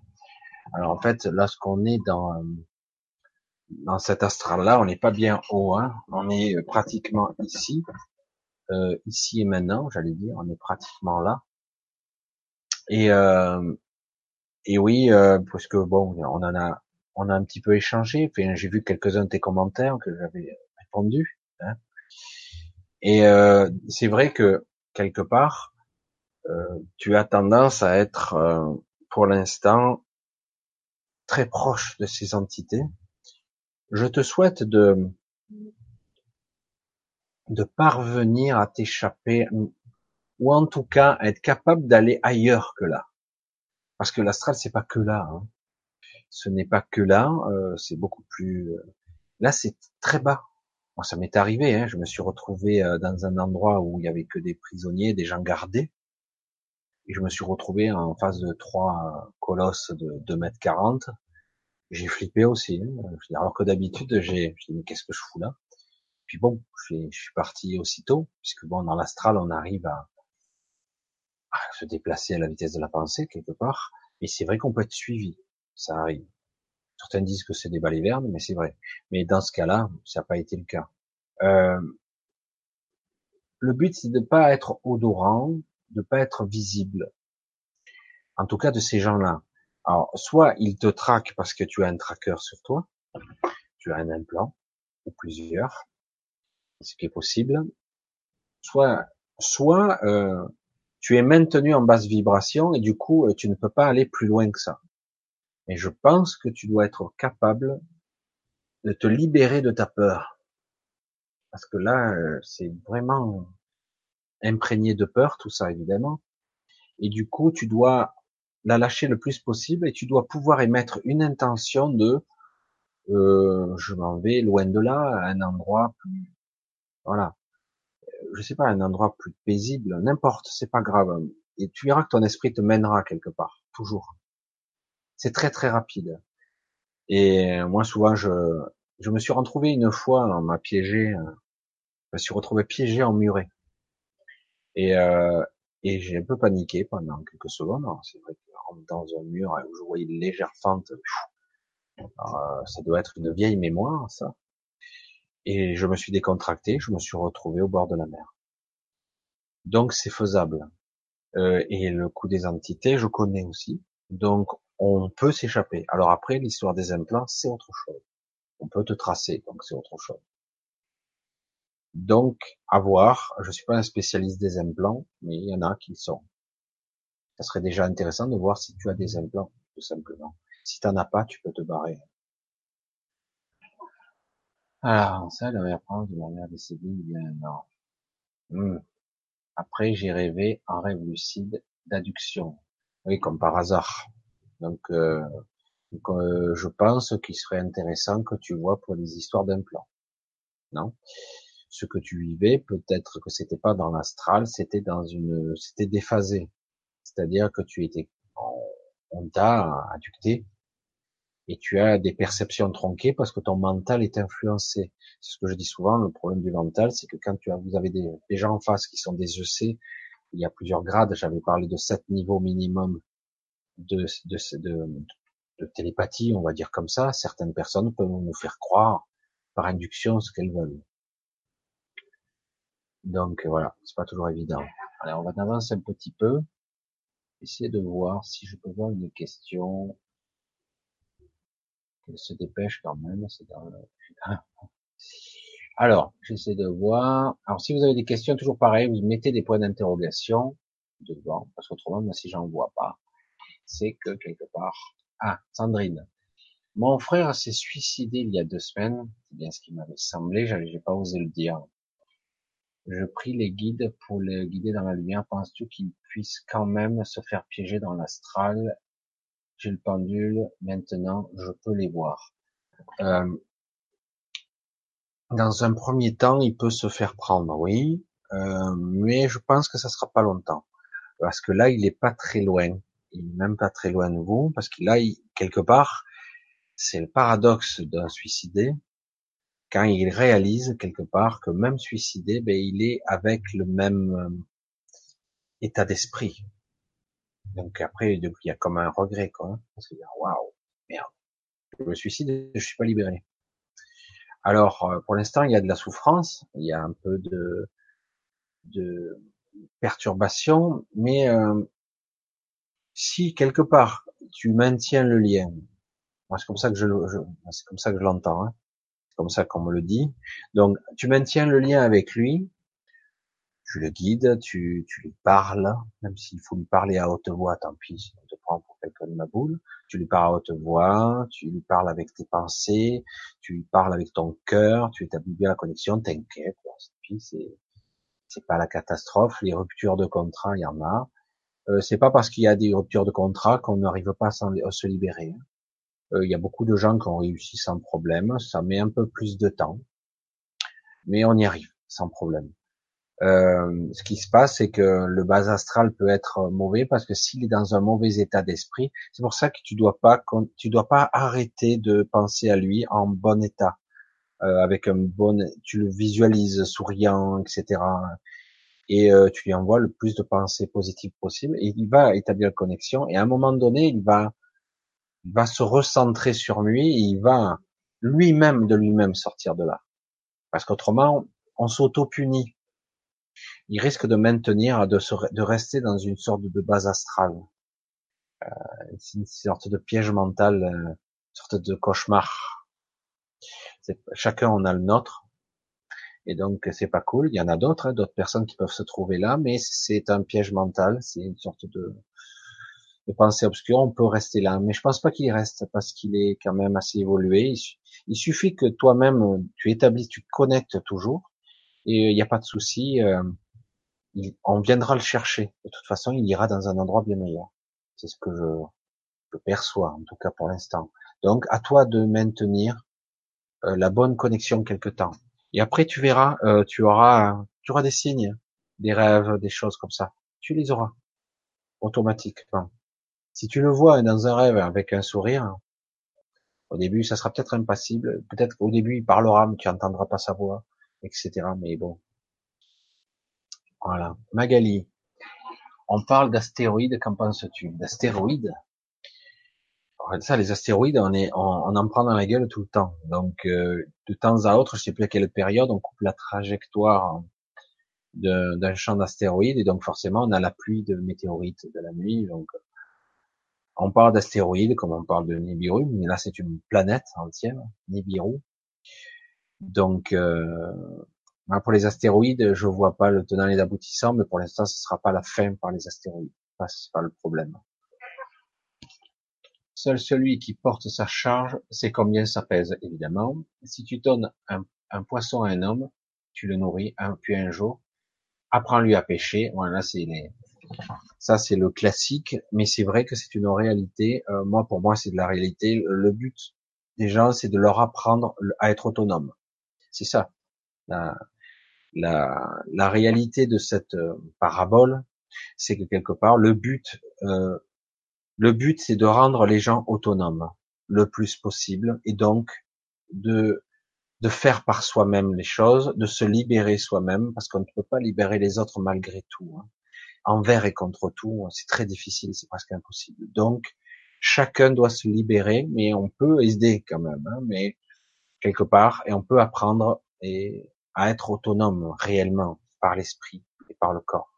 Alors en fait, lorsqu'on est dans dans cet astral-là, on n'est pas bien haut, hein. on est pratiquement ici, euh, ici et maintenant, j'allais dire, on est pratiquement là. Et euh, et oui, euh, parce que bon, on en a, on a un petit peu échangé. Enfin, j'ai vu quelques-uns de tes commentaires que j'avais répondu. Hein. Et euh, c'est vrai que quelque part, euh, tu as tendance à être, euh, pour l'instant, très proche de ces entités. Je te souhaite de de parvenir à t'échapper, ou en tout cas à être capable d'aller ailleurs que là. Parce que l'astral, c'est pas que là. Hein. Ce n'est pas que là. Euh, c'est beaucoup plus. Euh, là, c'est très bas. Ça m'est arrivé. Hein, je me suis retrouvé euh, dans un endroit où il y avait que des prisonniers, des gens gardés. Et je me suis retrouvé en face de trois colosses de 2 mètres 40. J'ai flippé aussi. Hein. Alors que d'habitude, j'ai, je mais qu'est-ce que je fous là? Puis bon, je suis parti aussitôt, puisque bon, dans l'astral, on arrive à, se déplacer à la vitesse de la pensée, quelque part. Mais c'est vrai qu'on peut être suivi. Ça arrive. Certains disent que c'est des balivernes, mais c'est vrai. Mais dans ce cas-là, ça n'a pas été le cas. Euh, le but, c'est de ne pas être odorant, de pas être visible. En tout cas, de ces gens-là. Alors, soit ils te traquent parce que tu as un tracker sur toi, tu as un implant, ou plusieurs, ce qui est possible. Soit, soit euh, tu es maintenu en basse vibration et du coup, euh, tu ne peux pas aller plus loin que ça. Et je pense que tu dois être capable de te libérer de ta peur. Parce que là, euh, c'est vraiment imprégné de peur, tout ça, évidemment. Et du coup, tu dois la lâcher le plus possible et tu dois pouvoir émettre une intention de euh, je m'en vais loin de là, à un endroit plus voilà, je sais pas, un endroit plus paisible, n'importe, c'est pas grave. Et tu verras que ton esprit te mènera quelque part, toujours. C'est très très rapide. Et moi souvent je je me suis retrouvé une fois, on m'a piégé, je me suis retrouvé piégé en muret. Et euh, et j'ai un peu paniqué pendant quelques secondes. C'est vrai que dans un mur je voyais une légère fente, euh, ça doit être une vieille mémoire, ça. Et je me suis décontracté, je me suis retrouvé au bord de la mer. Donc c'est faisable. Euh, et le coup des entités, je connais aussi. Donc on peut s'échapper. Alors après, l'histoire des implants, c'est autre chose. On peut te tracer, donc c'est autre chose. Donc, à voir. Je suis pas un spécialiste des implants, mais il y en a qui sont. Ça serait déjà intéressant de voir si tu as des implants, tout simplement. Si tu n'en as pas, tu peux te barrer. Alors, ça, la mère de ma mère décédée il y a un. Après, j'ai rêvé un rêve lucide d'adduction. Oui, comme par hasard. Donc, euh, euh, je pense qu'il serait intéressant que tu vois pour les histoires d'implants. Non? Ce que tu vivais, peut-être que c'était pas dans l'astral, c'était dans une, c'était déphasé. C'est-à-dire que tu étais, on t'a adducté et tu as des perceptions tronquées parce que ton mental est influencé. C'est ce que je dis souvent, le problème du mental, c'est que quand tu as, vous avez des, gens en face qui sont des EC, il y a plusieurs grades, j'avais parlé de sept niveaux minimum de, de, télépathie, on va dire comme ça, certaines personnes peuvent nous faire croire par induction ce qu'elles veulent. Donc voilà, c'est pas toujours évident. Alors on va avancer un petit peu, essayer de voir si je peux voir une question qu'elle se dépêche quand même. C'est dans Alors, j'essaie de voir. Alors, si vous avez des questions, toujours pareil, vous mettez des points d'interrogation devant, parce qu'autrement, moi, si j'en vois pas, c'est que quelque part. Ah, Sandrine. Mon frère s'est suicidé il y a deux semaines. C'est bien ce qui m'avait semblé. J'ai pas osé le dire. Je prie les guides pour le guider dans la lumière. Penses-tu qu'il puisse quand même se faire piéger dans l'astral j'ai le pendule, maintenant je peux les voir. Euh, dans un premier temps, il peut se faire prendre, oui, euh, mais je pense que ça sera pas longtemps, parce que là, il est pas très loin, il est même pas très loin de vous, parce que là, quelque part, c'est le paradoxe d'un suicidé, quand il réalise quelque part que même suicidé, ben, il est avec le même euh, état d'esprit. Donc après, il y a comme un regret, quoi. Qu'il y a, waouh, merde. Je me suicide, je suis pas libéré. Alors, euh, pour l'instant, il y a de la souffrance, il y a un peu de, de perturbation, mais euh, si quelque part tu maintiens le lien, moi c'est comme ça que je, je c'est comme ça que je l'entends, hein, c'est comme ça qu'on me le dit. Donc, tu maintiens le lien avec lui, tu le guides, tu, lui parles, même s'il faut lui parler à haute voix, tant pis, on te prend pour quelqu'un de ma boule, tu lui parles à haute voix, tu lui parles avec tes pensées, tu lui parles avec ton cœur, tu établis bien la connexion, t'inquiète, puis c'est, c'est pas la catastrophe, les ruptures de contrat, il y en a, euh, c'est pas parce qu'il y a des ruptures de contrat qu'on n'arrive pas à, se libérer. Euh, il y a beaucoup de gens qui ont réussi sans problème, ça met un peu plus de temps, mais on y arrive sans problème. Euh, ce qui se passe, c'est que le bas astral peut être mauvais parce que s'il est dans un mauvais état d'esprit, c'est pour ça que tu dois pas, tu dois pas arrêter de penser à lui en bon état, euh, avec un bon, tu le visualises souriant, etc. Et euh, tu lui envoies le plus de pensées positives possible, et il va établir une connexion. Et à un moment donné, il va, il va se recentrer sur lui, et il va lui-même de lui-même sortir de là. Parce qu'autrement, on s'auto-punit il risque de maintenir, de, rester dans une sorte de base astrale. Euh, une sorte de piège mental, euh, une sorte de cauchemar. Chacun en a le nôtre. Et donc, c'est pas cool. Il y en a d'autres, hein, d'autres personnes qui peuvent se trouver là, mais c'est un piège mental. C'est une sorte de, de pensée obscure. On peut rester là, mais je pense pas qu'il reste parce qu'il est quand même assez évolué. Il, suffit que toi-même, tu établisses, tu connectes toujours, et il n'y a pas de souci. Euh, on viendra le chercher. De toute façon, il ira dans un endroit bien meilleur. C'est ce que je, perçois, en tout cas pour l'instant. Donc, à toi de maintenir euh, la bonne connexion quelque temps. Et après, tu verras, euh, tu auras, tu auras des signes, des rêves, des choses comme ça. Tu les auras automatiquement. Si tu le vois dans un rêve avec un sourire, au début, ça sera peut-être impassible. Peut-être qu'au début, il parlera, mais tu n'entendras pas sa voix, etc. Mais bon, voilà. Magali, on parle d'astéroïdes, qu'en penses-tu? D'astéroïdes? Ça, les astéroïdes, on, est, on, en prend dans la gueule tout le temps. Donc, euh, de temps à autre, je sais plus à quelle période, on coupe la trajectoire d'un champ d'astéroïdes, et donc forcément, on a la pluie de météorites de la nuit. Donc, on parle d'astéroïdes comme on parle de Nibiru, mais là, c'est une planète entière, Nibiru. Donc, euh, pour les astéroïdes, je vois pas le tenant et l'aboutissant, mais pour l'instant, ce sera pas la fin par les astéroïdes. C'est pas le problème. Seul celui qui porte sa charge sait combien ça pèse, évidemment. Si tu donnes un, poisson à un homme, tu le nourris, puis un jour, apprends-lui à pêcher. Voilà, c'est ça c'est le classique, mais c'est vrai que c'est une réalité. Euh, moi, pour moi, c'est de la réalité. Le but des gens, c'est de leur apprendre à être autonome. C'est ça la, la réalité de cette euh, parabole, c'est que quelque part, le but, euh, le but, c'est de rendre les gens autonomes le plus possible, et donc de faire par soi-même les choses, de se libérer soi-même, parce qu'on ne peut pas libérer les autres malgré tout. Hein. Envers et contre tout, c'est très difficile, c'est presque impossible. Donc, chacun doit se libérer, mais on peut aider quand même, hein, mais quelque part, et on peut apprendre et à être autonome réellement par l'esprit et par le corps.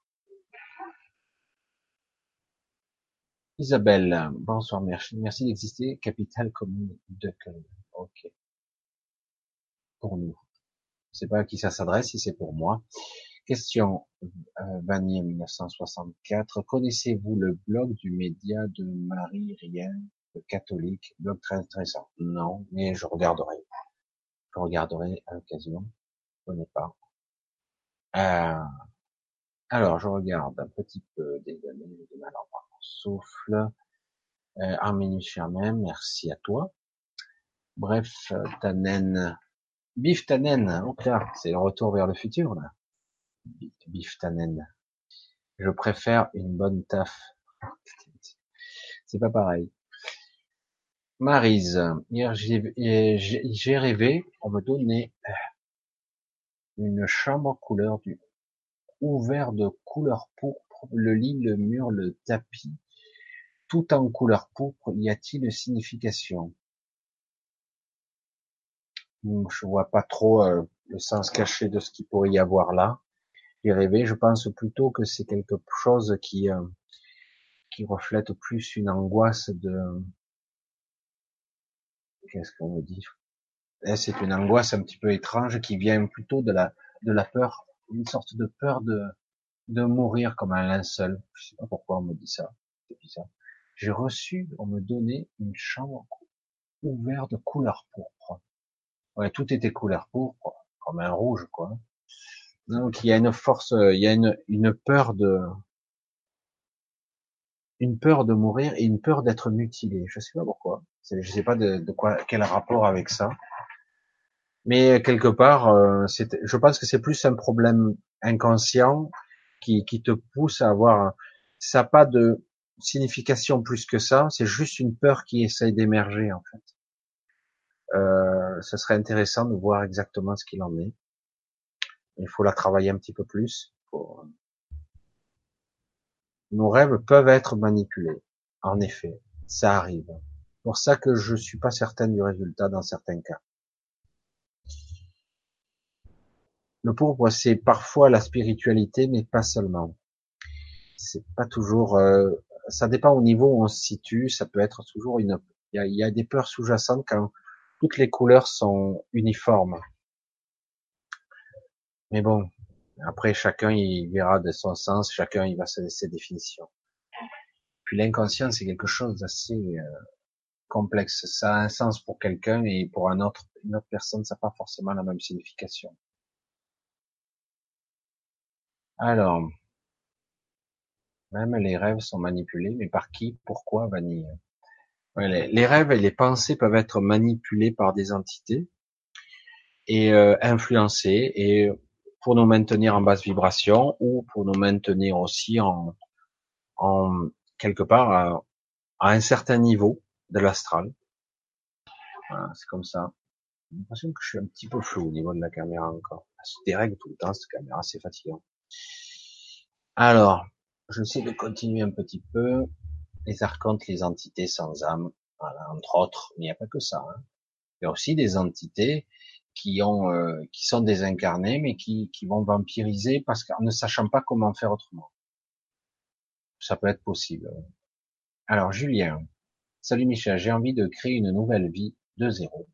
Isabelle, bonsoir, merci, merci d'exister, capitale commune de. Ok. Pour nous. Je sais pas à qui ça s'adresse, si c'est pour moi. Question euh, Vanier 1964. Connaissez-vous le blog du média de Marie Rien, le catholique, blog très intéressant Non, mais je regarderai. Je regarderai à l'occasion connais pas. Euh, alors, je regarde un petit peu des années de mal souffle. Euh, Arménie merci à toi. Bref, Tanen, Bif Tanen, oh là, c'est le retour vers le futur là. Bif Tanen. Je préfère une bonne taf. C'est pas pareil. Marise, hier j'ai rêvé, on me donnait une chambre couleur du ouvert de couleur pourpre, le lit, le mur, le tapis, tout en couleur pourpre, y a-t-il une signification? Hmm, Je vois pas trop euh, le sens caché de ce qu'il pourrait y avoir là. J'ai rêvé, je pense plutôt que c'est quelque chose qui euh, qui reflète plus une angoisse de qu'est-ce qu'on me dit eh, c'est une angoisse un petit peu étrange qui vient plutôt de la, de la peur, une sorte de peur de, de mourir comme un linceul. Je sais pas pourquoi on me dit ça. J'ai reçu, on me donnait une chambre ouverte de couleur pourpre. Ouais, tout était couleur pourpre, comme un rouge, quoi. Donc il y a une force, il y a une, une peur de, une peur de mourir et une peur d'être mutilé. Je sais pas pourquoi. Je sais pas de, quoi, quel rapport avec ça. Mais quelque part, euh, je pense que c'est plus un problème inconscient qui, qui te pousse à avoir, ça n'a pas de signification plus que ça, c'est juste une peur qui essaye d'émerger en fait. Euh, ce serait intéressant de voir exactement ce qu'il en est. Il faut la travailler un petit peu plus. Nos rêves peuvent être manipulés. En effet, ça arrive. Pour ça que je suis pas certaine du résultat dans certains cas. Le pourpre, c'est parfois la spiritualité, mais pas seulement. C'est pas toujours. Euh, ça dépend au niveau où on se situe. Ça peut être toujours une. Il y a, il y a des peurs sous-jacentes quand toutes les couleurs sont uniformes. Mais bon, après chacun il verra de son sens, chacun il va se laisser définition. Puis l'inconscient c'est quelque chose d'assez euh, complexe. Ça a un sens pour quelqu'un et pour un autre, une autre personne ça n'a pas forcément la même signification. Alors, même les rêves sont manipulés, mais par qui, pourquoi, Vanille? Les, rêves et les pensées peuvent être manipulés par des entités et euh, influencés et pour nous maintenir en basse vibration ou pour nous maintenir aussi en, en quelque part à, un certain niveau de l'astral. Voilà, c'est comme ça. J'ai l'impression que je suis un petit peu flou au niveau de la caméra encore. Elle se dérègle tout le temps, cette caméra, c'est fatigant. Alors, je sais de continuer un petit peu. Les archontes, les entités sans âme, voilà, entre autres, mais il n'y a pas que ça. Hein. Il y a aussi des entités qui ont, euh, qui sont désincarnés, mais qui, qui vont vampiriser parce qu'en ne sachant pas comment faire autrement. Ça peut être possible. Alors, Julien. Salut Michel, j'ai envie de créer une nouvelle vie de zéro.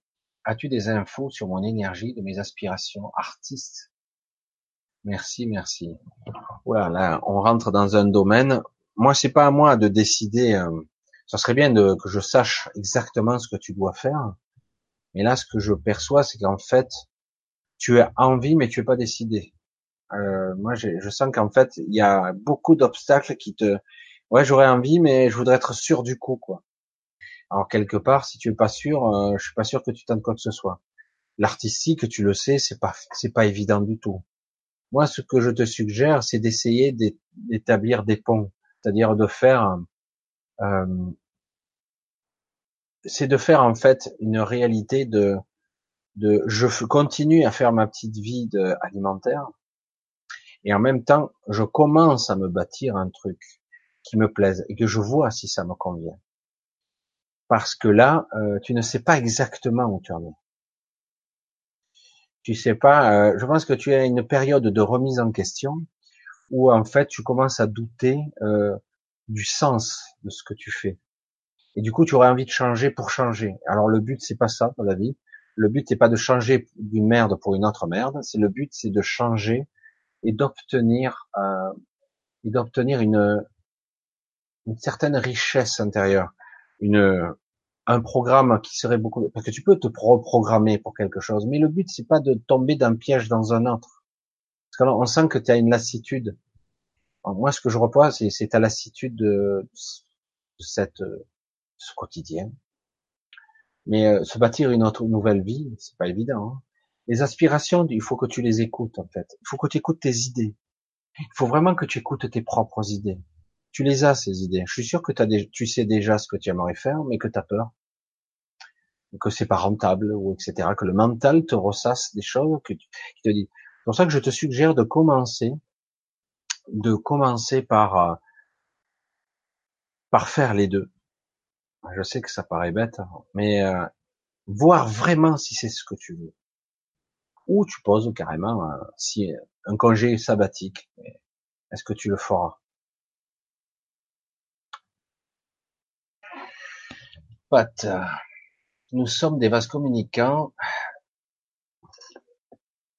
As-tu des infos sur mon énergie, de mes aspirations artistes? Merci, merci. Voilà, là, on rentre dans un domaine. Moi, c'est pas à moi de décider. Euh, ça serait bien que je sache exactement ce que tu dois faire. Mais là, ce que je perçois, c'est qu'en fait, tu as envie, mais tu es pas décidé. Euh, moi, je sens qu'en fait, il y a beaucoup d'obstacles qui te. Ouais, j'aurais envie, mais je voudrais être sûr du coup, quoi. Alors quelque part, si tu es pas sûr, euh, je suis pas sûr que tu tentes quoi que ce soit. L'artistique, tu le sais, c'est pas, c'est pas évident du tout. Moi, ce que je te suggère, c'est d'essayer d'établir des ponts, c'est-à-dire de faire euh, c'est de faire en fait une réalité de, de je continue à faire ma petite vie de, alimentaire et en même temps je commence à me bâtir un truc qui me plaise et que je vois si ça me convient. Parce que là, euh, tu ne sais pas exactement où tu en es. Tu sais pas. Euh, je pense que tu as une période de remise en question où en fait tu commences à douter euh, du sens de ce que tu fais. Et du coup, tu aurais envie de changer pour changer. Alors le but, c'est pas ça dans la vie. Le but, c'est pas de changer d'une merde pour une autre merde. C'est le but, c'est de changer et d'obtenir euh, et d'obtenir une une certaine richesse intérieure, une un programme qui serait beaucoup parce que tu peux te reprogrammer pour quelque chose, mais le but c'est pas de tomber d'un piège dans un autre. Parce qu'on sent que tu as une lassitude. moi, ce que je repois, c'est ta lassitude de, de cette ce quotidien. Mais euh, se bâtir une autre nouvelle vie, c'est pas évident. Hein. Les aspirations, il faut que tu les écoutes en fait. Il faut que tu écoutes tes idées. Il faut vraiment que tu écoutes tes propres idées. Tu les as ces idées. Je suis sûr que tu sais déjà ce que tu aimerais faire, mais que tu as peur, que c'est pas rentable ou etc. Que le mental te ressasse des choses que tu, te dit. C'est pour ça que je te suggère de commencer, de commencer par euh, par faire les deux. Je sais que ça paraît bête, hein, mais euh, voir vraiment si c'est ce que tu veux. Ou tu poses carrément euh, si un congé sabbatique. Est-ce que tu le feras? Nous sommes des vases communicants.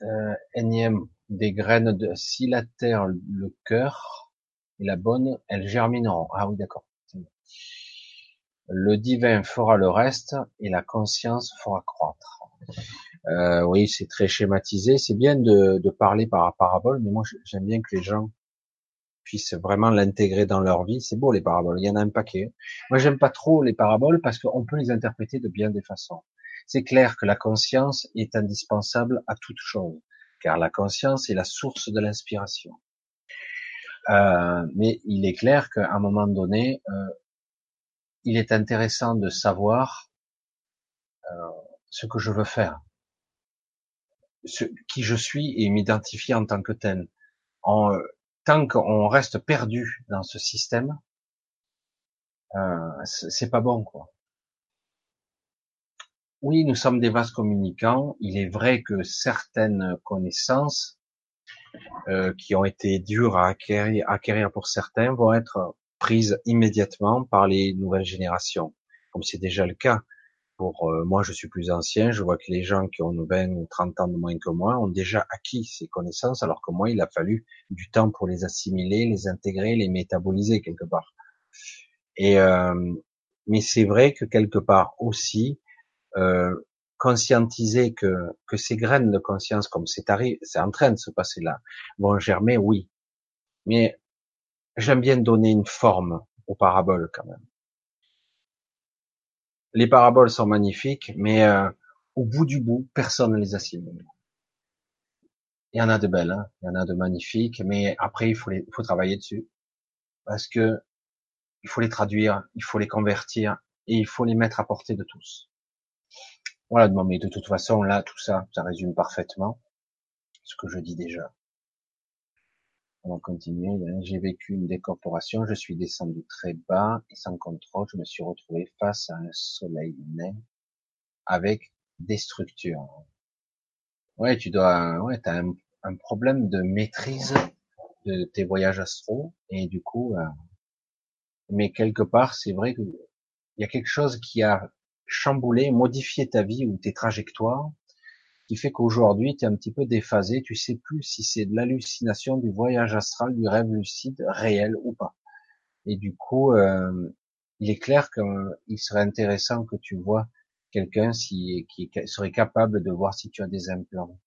Euh, énième des graines de si la terre, le cœur est la bonne, elles germineront. Ah oui, d'accord. Le divin fera le reste et la conscience fera croître. Euh, oui, c'est très schématisé. C'est bien de, de, parler par parabole, mais moi j'aime bien que les gens puissent vraiment l'intégrer dans leur vie. C'est beau les paraboles, il y en a un paquet. Moi j'aime pas trop les paraboles parce qu'on peut les interpréter de bien des façons. C'est clair que la conscience est indispensable à toute chose. car la conscience est la source de l'inspiration. Euh, mais il est clair qu'à un moment donné, euh, il est intéressant de savoir euh, ce que je veux faire, ce, qui je suis et m'identifier en tant que tel. En, tant qu'on reste perdu dans ce système, euh, c'est pas bon, quoi. Oui, nous sommes des vases communicants. Il est vrai que certaines connaissances euh, qui ont été dures à acquérir, acquérir pour certains vont être prises immédiatement par les nouvelles générations, comme c'est déjà le cas. Pour euh, moi, je suis plus ancien, je vois que les gens qui ont 20 ou 30 ans de moins que moi ont déjà acquis ces connaissances, alors que moi, il a fallu du temps pour les assimiler, les intégrer, les métaboliser quelque part. Et euh, mais c'est vrai que quelque part aussi, euh, conscientiser que, que ces graines de conscience, comme c'est c'est en train de se passer là, vont germer, oui. Mais j'aime bien donner une forme aux paraboles quand même. Les paraboles sont magnifiques, mais euh, au bout du bout, personne ne les assimile. Il y en a de belles, hein il y en a de magnifiques, mais après il faut, les, travailler dessus parce que il faut les traduire, il faut les convertir et il faut les mettre à portée de tous. Voilà, mais de toute façon, là, tout ça, ça résume parfaitement ce que je dis déjà. On va continuer. J'ai vécu une décorporation, je suis descendu très bas et sans contrôle, je me suis retrouvé face à un soleil nain avec des structures. Ouais, tu dois, ouais, t'as un, problème de maîtrise de tes voyages astro et du coup, euh, mais quelque part, c'est vrai qu'il y a quelque chose qui a chambouler, modifier ta vie ou tes trajectoires, qui fait qu'aujourd'hui tu es un petit peu déphasé, tu sais plus si c'est de l'hallucination, du voyage astral, du rêve lucide réel ou pas. Et du coup, euh, il est clair qu'il serait intéressant que tu vois quelqu'un qui serait capable de voir si tu as des implants.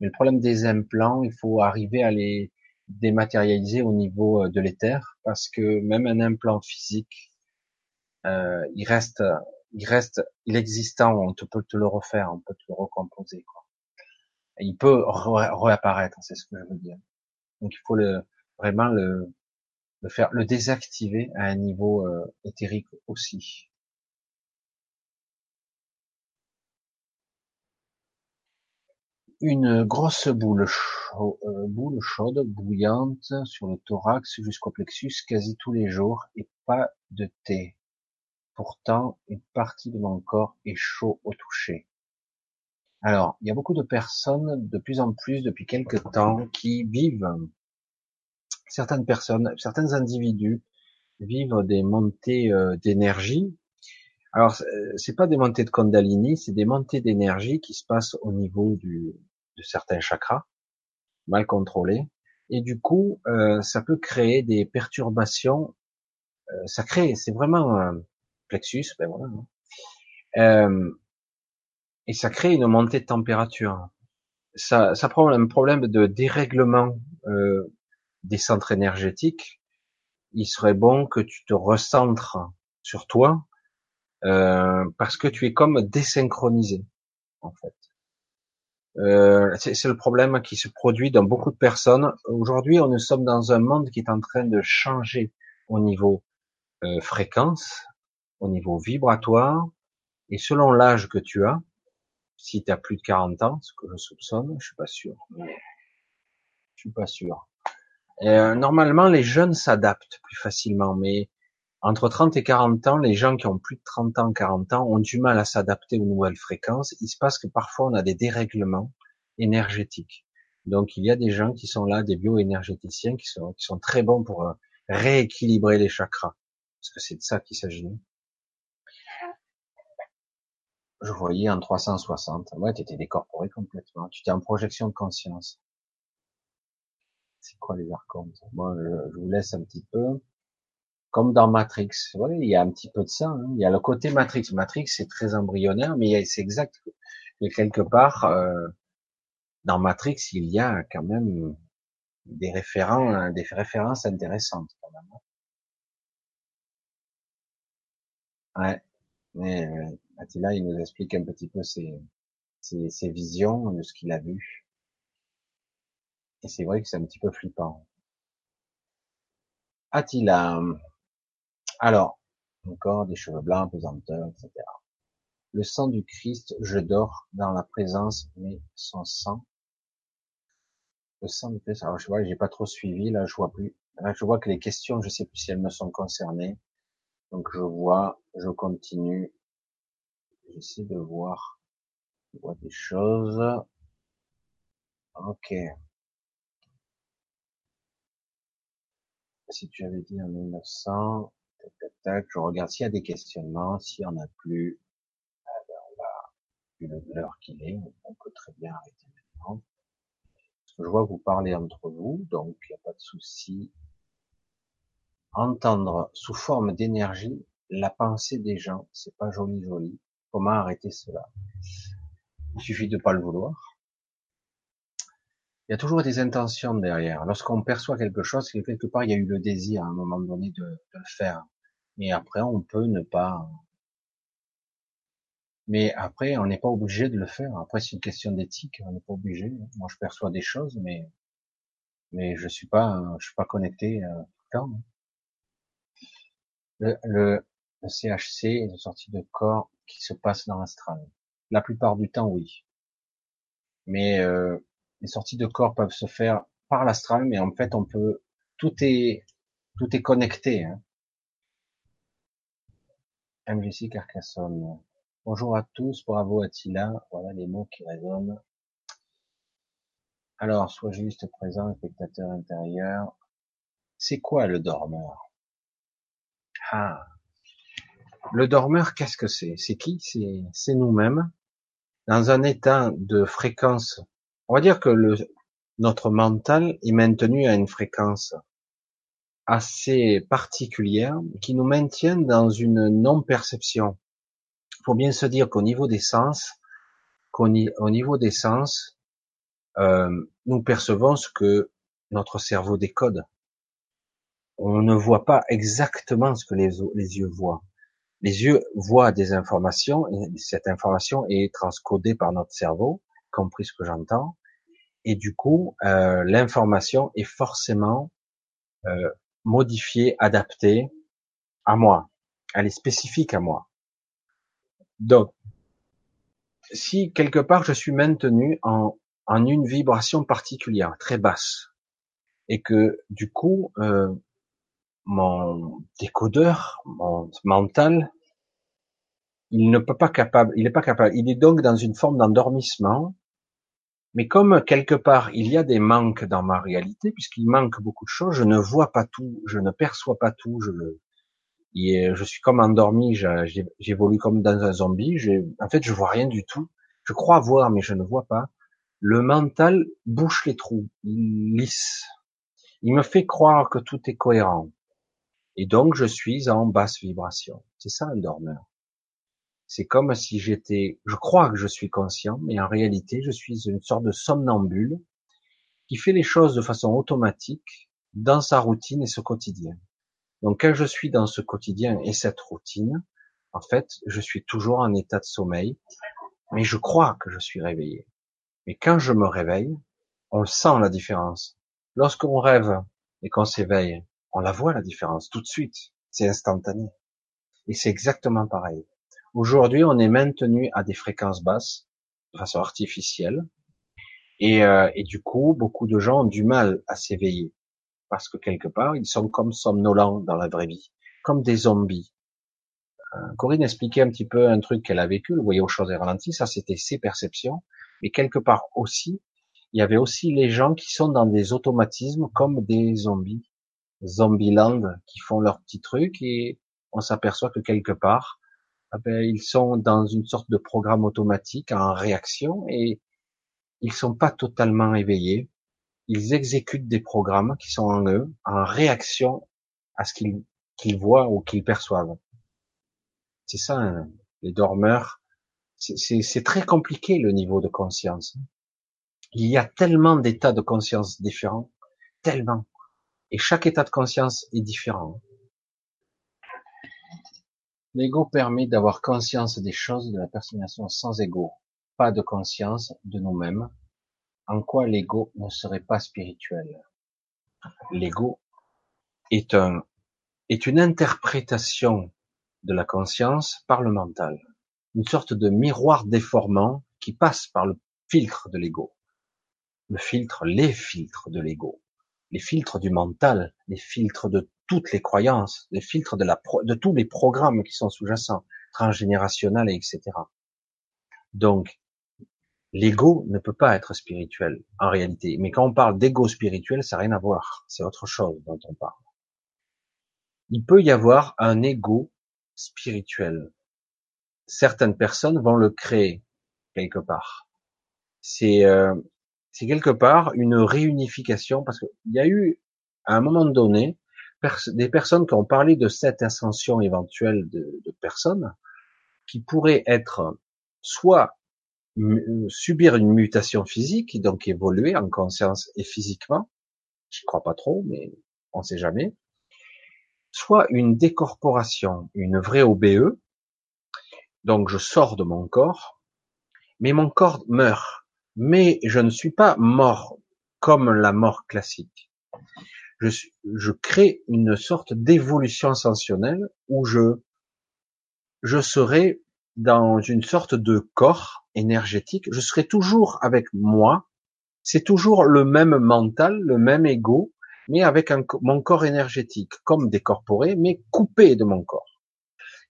Mais le problème des implants, il faut arriver à les dématérialiser au niveau euh, de l'éther, parce que même un implant physique, euh, il reste il reste, il existant, on peut te le refaire, on peut te le recomposer, il peut réapparaître, c'est ce que je veux dire. Donc il faut le, vraiment le, le faire, le désactiver à un niveau euh, éthérique aussi. Une grosse euh, boule chaude, bouillante sur le thorax jusqu'au plexus quasi tous les jours et pas de thé. Pourtant, une partie de mon corps est chaud au toucher. Alors, il y a beaucoup de personnes, de plus en plus depuis quelque temps, qui vivent, certaines personnes, certains individus vivent des montées euh, d'énergie. Alors, c'est pas des montées de Kundalini, c'est des montées d'énergie qui se passent au niveau de certains chakras, mal contrôlés. Et du coup, euh, ça peut créer des perturbations. Euh, ça crée, c'est vraiment ben. Hein. Euh, et ça crée une montée de température. Ça, ça prend un problème de dérèglement euh, des centres énergétiques. Il serait bon que tu te recentres sur toi euh, parce que tu es comme désynchronisé en fait. Euh, c'est le problème qui se produit dans beaucoup de personnes. Aujourd'hui, on nous sommes dans un monde qui est en train de changer au niveau euh, fréquence, au niveau vibratoire, et selon l'âge que tu as, si tu as plus de 40 ans, ce que je soupçonne, je suis pas sûr. Je suis pas sûr. Euh, normalement, les jeunes s'adaptent plus facilement, mais entre 30 et 40 ans, les gens qui ont plus de 30 ans, 40 ans ont du mal à s'adapter aux nouvelles fréquences. Il se passe que parfois on a des dérèglements énergétiques. Donc il y a des gens qui sont là, des bioénergéticiens qui sont, qui sont très bons pour euh, rééquilibrer les chakras. Parce que c'est de ça qu'il s'agit je voyais en 360. Ouais, tu étais décorporé complètement. Tu étais en projection de conscience. C'est quoi les archons Moi, je, vous laisse un petit peu. Comme dans Matrix. Ouais, il y a un petit peu de ça. Hein. Il y a le côté Matrix. Matrix, c'est très embryonnaire, mais c'est exact. Et quelque part, euh, dans Matrix, il y a quand même des référents, des références intéressantes quand même. Ouais. Mais, euh, Attila, il nous explique un petit peu ses, visions de ce qu'il a vu. Et c'est vrai que c'est un petit peu flippant. Attila. Alors, encore des cheveux blancs, pesanteur, etc. Le sang du Christ, je dors dans la présence, mais son sang. Le sang du Christ, alors je vois, j'ai pas trop suivi, là, je vois plus. Là, je vois que les questions, je sais plus si elles me sont concernées. Donc, je vois, je continue. J'essaie de voir, je vois des choses. Ok. Si tu avais dit en 1900, tac, tac, tac, je regarde s'il y a des questionnements, s'il y en a plus, l'heure qu'il est, on peut très bien arrêter maintenant. je vois vous parlez entre vous, donc il n'y a pas de souci. Entendre sous forme d'énergie la pensée des gens, c'est pas joli joli. Comment arrêter cela Il suffit de pas le vouloir. Il y a toujours des intentions derrière. Lorsqu'on perçoit quelque chose, quelque part il y a eu le désir à un moment donné de, de le faire. Mais après, on peut ne pas mais après, on n'est pas obligé de le faire. Après, c'est une question d'éthique. On n'est pas obligé. Moi, je perçois des choses, mais mais je suis pas, je suis pas connecté euh, tout le temps. Le, CHC est une sortie de corps qui se passe dans l'astral. La plupart du temps, oui. Mais euh, les sorties de corps peuvent se faire par l'astral, mais en fait, on peut, tout est, tout est connecté. Hein. Carcassonne. Bonjour à tous, bravo Attila, voilà les mots qui résonnent. Alors, sois juste présent, spectateur intérieur. C'est quoi le dormeur? Ah, le dormeur, qu'est-ce que c'est? C'est qui? C'est nous-mêmes dans un état de fréquence. On va dire que notre mental est maintenu à une fréquence assez particulière qui nous maintient dans une non-perception faut bien se dire qu'au niveau des sens, qu'au niveau des sens, euh, nous percevons ce que notre cerveau décode. On ne voit pas exactement ce que les yeux voient. Les yeux voient des informations et cette information est transcodée par notre cerveau, compris ce que j'entends. Et du coup, euh, l'information est forcément euh, modifiée, adaptée à moi. Elle est spécifique à moi. Donc, si quelque part je suis maintenu en, une vibration particulière, très basse, et que du coup euh, mon décodeur, mon mental, il ne peut pas capable, il n'est pas capable. Il est donc dans une forme d'endormissement. Mais comme quelque part il y a des manques dans ma réalité, puisqu'il manque beaucoup de choses, je ne vois pas tout, je ne perçois pas tout, je, je suis comme endormi, j'évolue comme dans un zombie. En fait, je vois rien du tout. Je crois voir, mais je ne vois pas. Le mental bouche les trous, il lisse. Il me fait croire que tout est cohérent. Et donc, je suis en basse vibration. C'est ça un dormeur. C'est comme si j'étais, je crois que je suis conscient, mais en réalité, je suis une sorte de somnambule qui fait les choses de façon automatique dans sa routine et ce quotidien. Donc quand je suis dans ce quotidien et cette routine, en fait, je suis toujours en état de sommeil, mais je crois que je suis réveillé. Mais quand je me réveille, on sent la différence. Lorsqu'on rêve et qu'on s'éveille, on la voit la différence tout de suite. C'est instantané. Et c'est exactement pareil. Aujourd'hui, on est maintenu à des fréquences basses, de façon artificielle, et, euh, et du coup, beaucoup de gens ont du mal à s'éveiller parce que quelque part, ils sont comme somnolents dans la vraie vie, comme des zombies. Euh, Corinne expliquait un petit peu un truc qu'elle a vécu, vous voyez aux choses et ralenties, ça c'était ses perceptions, mais quelque part aussi, il y avait aussi les gens qui sont dans des automatismes comme des zombies, zombieland, qui font leur petit truc et on s'aperçoit que quelque part, eh ben, ils sont dans une sorte de programme automatique en réaction et ils sont pas totalement éveillés, ils exécutent des programmes qui sont en eux en réaction à ce qu'ils qu'ils voient ou qu'ils perçoivent. C'est ça, hein, les dormeurs. C'est très compliqué le niveau de conscience. Il y a tellement d'états de conscience différents, tellement. Et chaque état de conscience est différent. L'ego permet d'avoir conscience des choses de la personnalisation sans ego. Pas de conscience de nous-mêmes, en quoi l'ego ne serait pas spirituel? L'ego est est une interprétation de la conscience par le mental. Une sorte de miroir déformant qui passe par le filtre de l'ego. Le filtre, les filtres de l'ego. Les filtres du mental, les filtres de toutes les croyances, les filtres de la, de tous les programmes qui sont sous-jacents, transgénérationnels, etc. Donc, l'ego ne peut pas être spirituel, en réalité. Mais quand on parle d'ego spirituel, ça n'a rien à voir. C'est autre chose dont on parle. Il peut y avoir un ego spirituel. Certaines personnes vont le créer quelque part. C'est euh, c'est quelque part une réunification parce qu'il y a eu à un moment donné des personnes qui ont parlé de cette ascension éventuelle de, personnes qui pourraient être soit subir une mutation physique, donc évoluer en conscience et physiquement, je crois pas trop, mais on sait jamais, soit une décorporation, une vraie OBE, donc je sors de mon corps, mais mon corps meurt, mais je ne suis pas mort comme la mort classique. Je, je crée une sorte d'évolution ascensionnelle où je, je serai dans une sorte de corps énergétique. Je serai toujours avec moi. C'est toujours le même mental, le même ego, mais avec mon corps énergétique, comme décorporé, mais coupé de mon corps.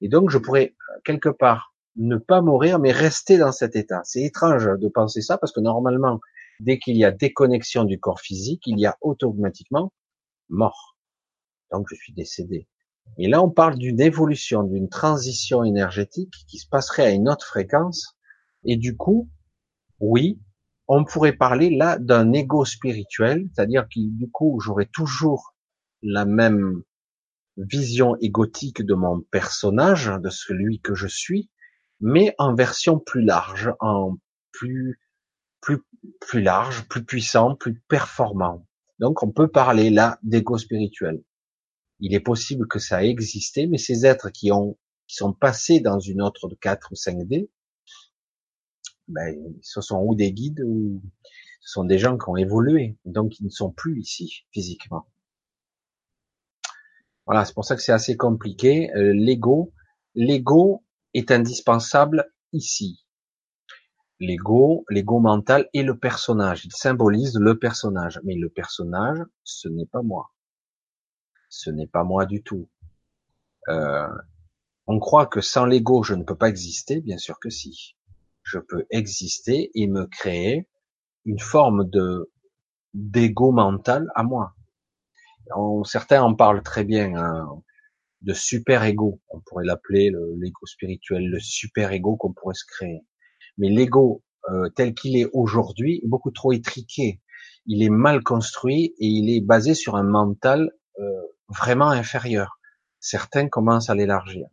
Et donc, je pourrais quelque part ne pas mourir, mais rester dans cet état. C'est étrange de penser ça, parce que normalement, dès qu'il y a déconnexion du corps physique, il y a automatiquement mort. Donc, je suis décédé. Et là, on parle d'une évolution, d'une transition énergétique qui se passerait à une autre fréquence. Et du coup, oui, on pourrait parler là d'un ego spirituel, c'est-à-dire que du coup, j'aurais toujours la même vision égotique de mon personnage, de celui que je suis, mais en version plus large, en plus, plus, plus large, plus puissant, plus performant. Donc, on peut parler là d'ego spirituel il est possible que ça ait existé, mais ces êtres qui ont qui sont passés dans une autre de 4 ou 5D, ben, ce sont ou des guides ou ce sont des gens qui ont évolué, donc ils ne sont plus ici physiquement. Voilà, c'est pour ça que c'est assez compliqué. Euh, l'ego, l'ego est indispensable ici. L'ego, l'ego mental et le personnage. Il symbolise le personnage, mais le personnage, ce n'est pas moi ce n'est pas moi du tout. Euh, on croit que sans l'ego, je ne peux pas exister, bien sûr que si. Je peux exister et me créer une forme de d'ego mental à moi. certains en parlent très bien hein, de super ego. On pourrait l'appeler l'ego spirituel, le super ego qu'on pourrait se créer. Mais l'ego euh, tel qu'il est aujourd'hui est beaucoup trop étriqué. Il est mal construit et il est basé sur un mental euh, vraiment inférieur. Certains commencent à l'élargir.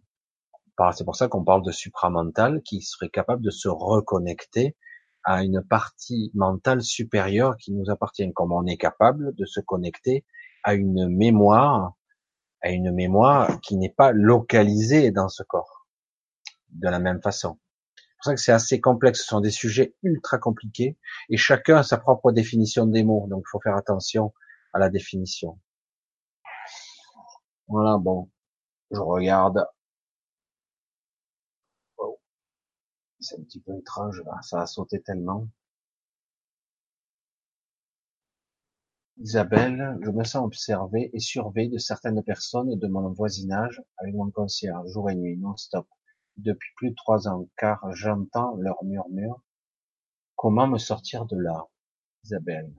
C'est pour ça qu'on parle de supramental qui serait capable de se reconnecter à une partie mentale supérieure qui nous appartient, comme on est capable de se connecter à une mémoire, à une mémoire qui n'est pas localisée dans ce corps, de la même façon. C'est pour ça que c'est assez complexe. Ce sont des sujets ultra compliqués et chacun a sa propre définition des mots. Donc, il faut faire attention à la définition. Voilà, bon, je regarde. C'est un petit peu étrange, ça a sauté tellement. Isabelle, je me sens observé et surveillé de certaines personnes de mon voisinage avec mon concierge, jour et nuit, non-stop, depuis plus de trois ans, car j'entends leurs murmures. Comment me sortir de là, Isabelle?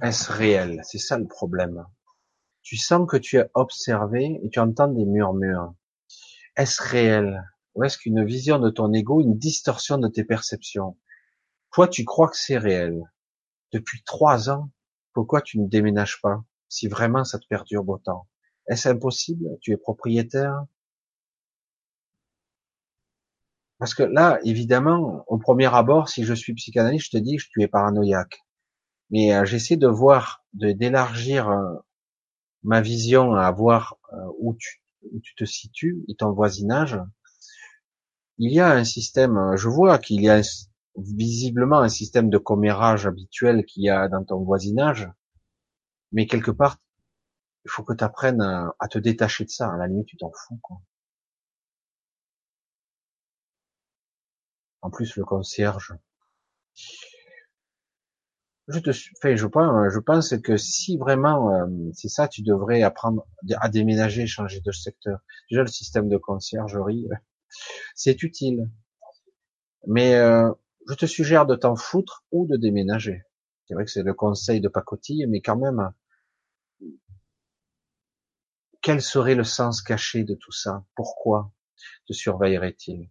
Est-ce réel? C'est ça le problème. Tu sens que tu es observé et tu entends des murmures. Est-ce réel? Ou est-ce qu'une vision de ton ego, une distorsion de tes perceptions? Toi, tu crois que c'est réel. Depuis trois ans, pourquoi tu ne déménages pas Si vraiment ça te perdure autant? Est-ce impossible? Tu es propriétaire? Parce que là, évidemment, au premier abord, si je suis psychanalyste, je te dis que tu es paranoïaque mais euh, j'essaie de voir, de d'élargir euh, ma vision à voir euh, où tu, te situes et ton voisinage. il y a un système, je vois qu'il y a visiblement un système de commérage habituel qu'il y a dans ton voisinage, mais quelque part, il faut que tu apprennes à, te détacher de ça. À la limite, tu t'en fous. Quoi. En plus, le concierge. Je te, enfin, je pense, je pense que si vraiment euh, c'est ça, tu devrais apprendre à déménager, changer de secteur. Déjà, le système de conciergerie, euh, c'est utile. Mais euh, je te suggère de t'en foutre ou de déménager. C'est vrai que c'est le conseil de pacotille, mais quand même, quel serait le sens caché de tout ça? Pourquoi te surveillerait-il?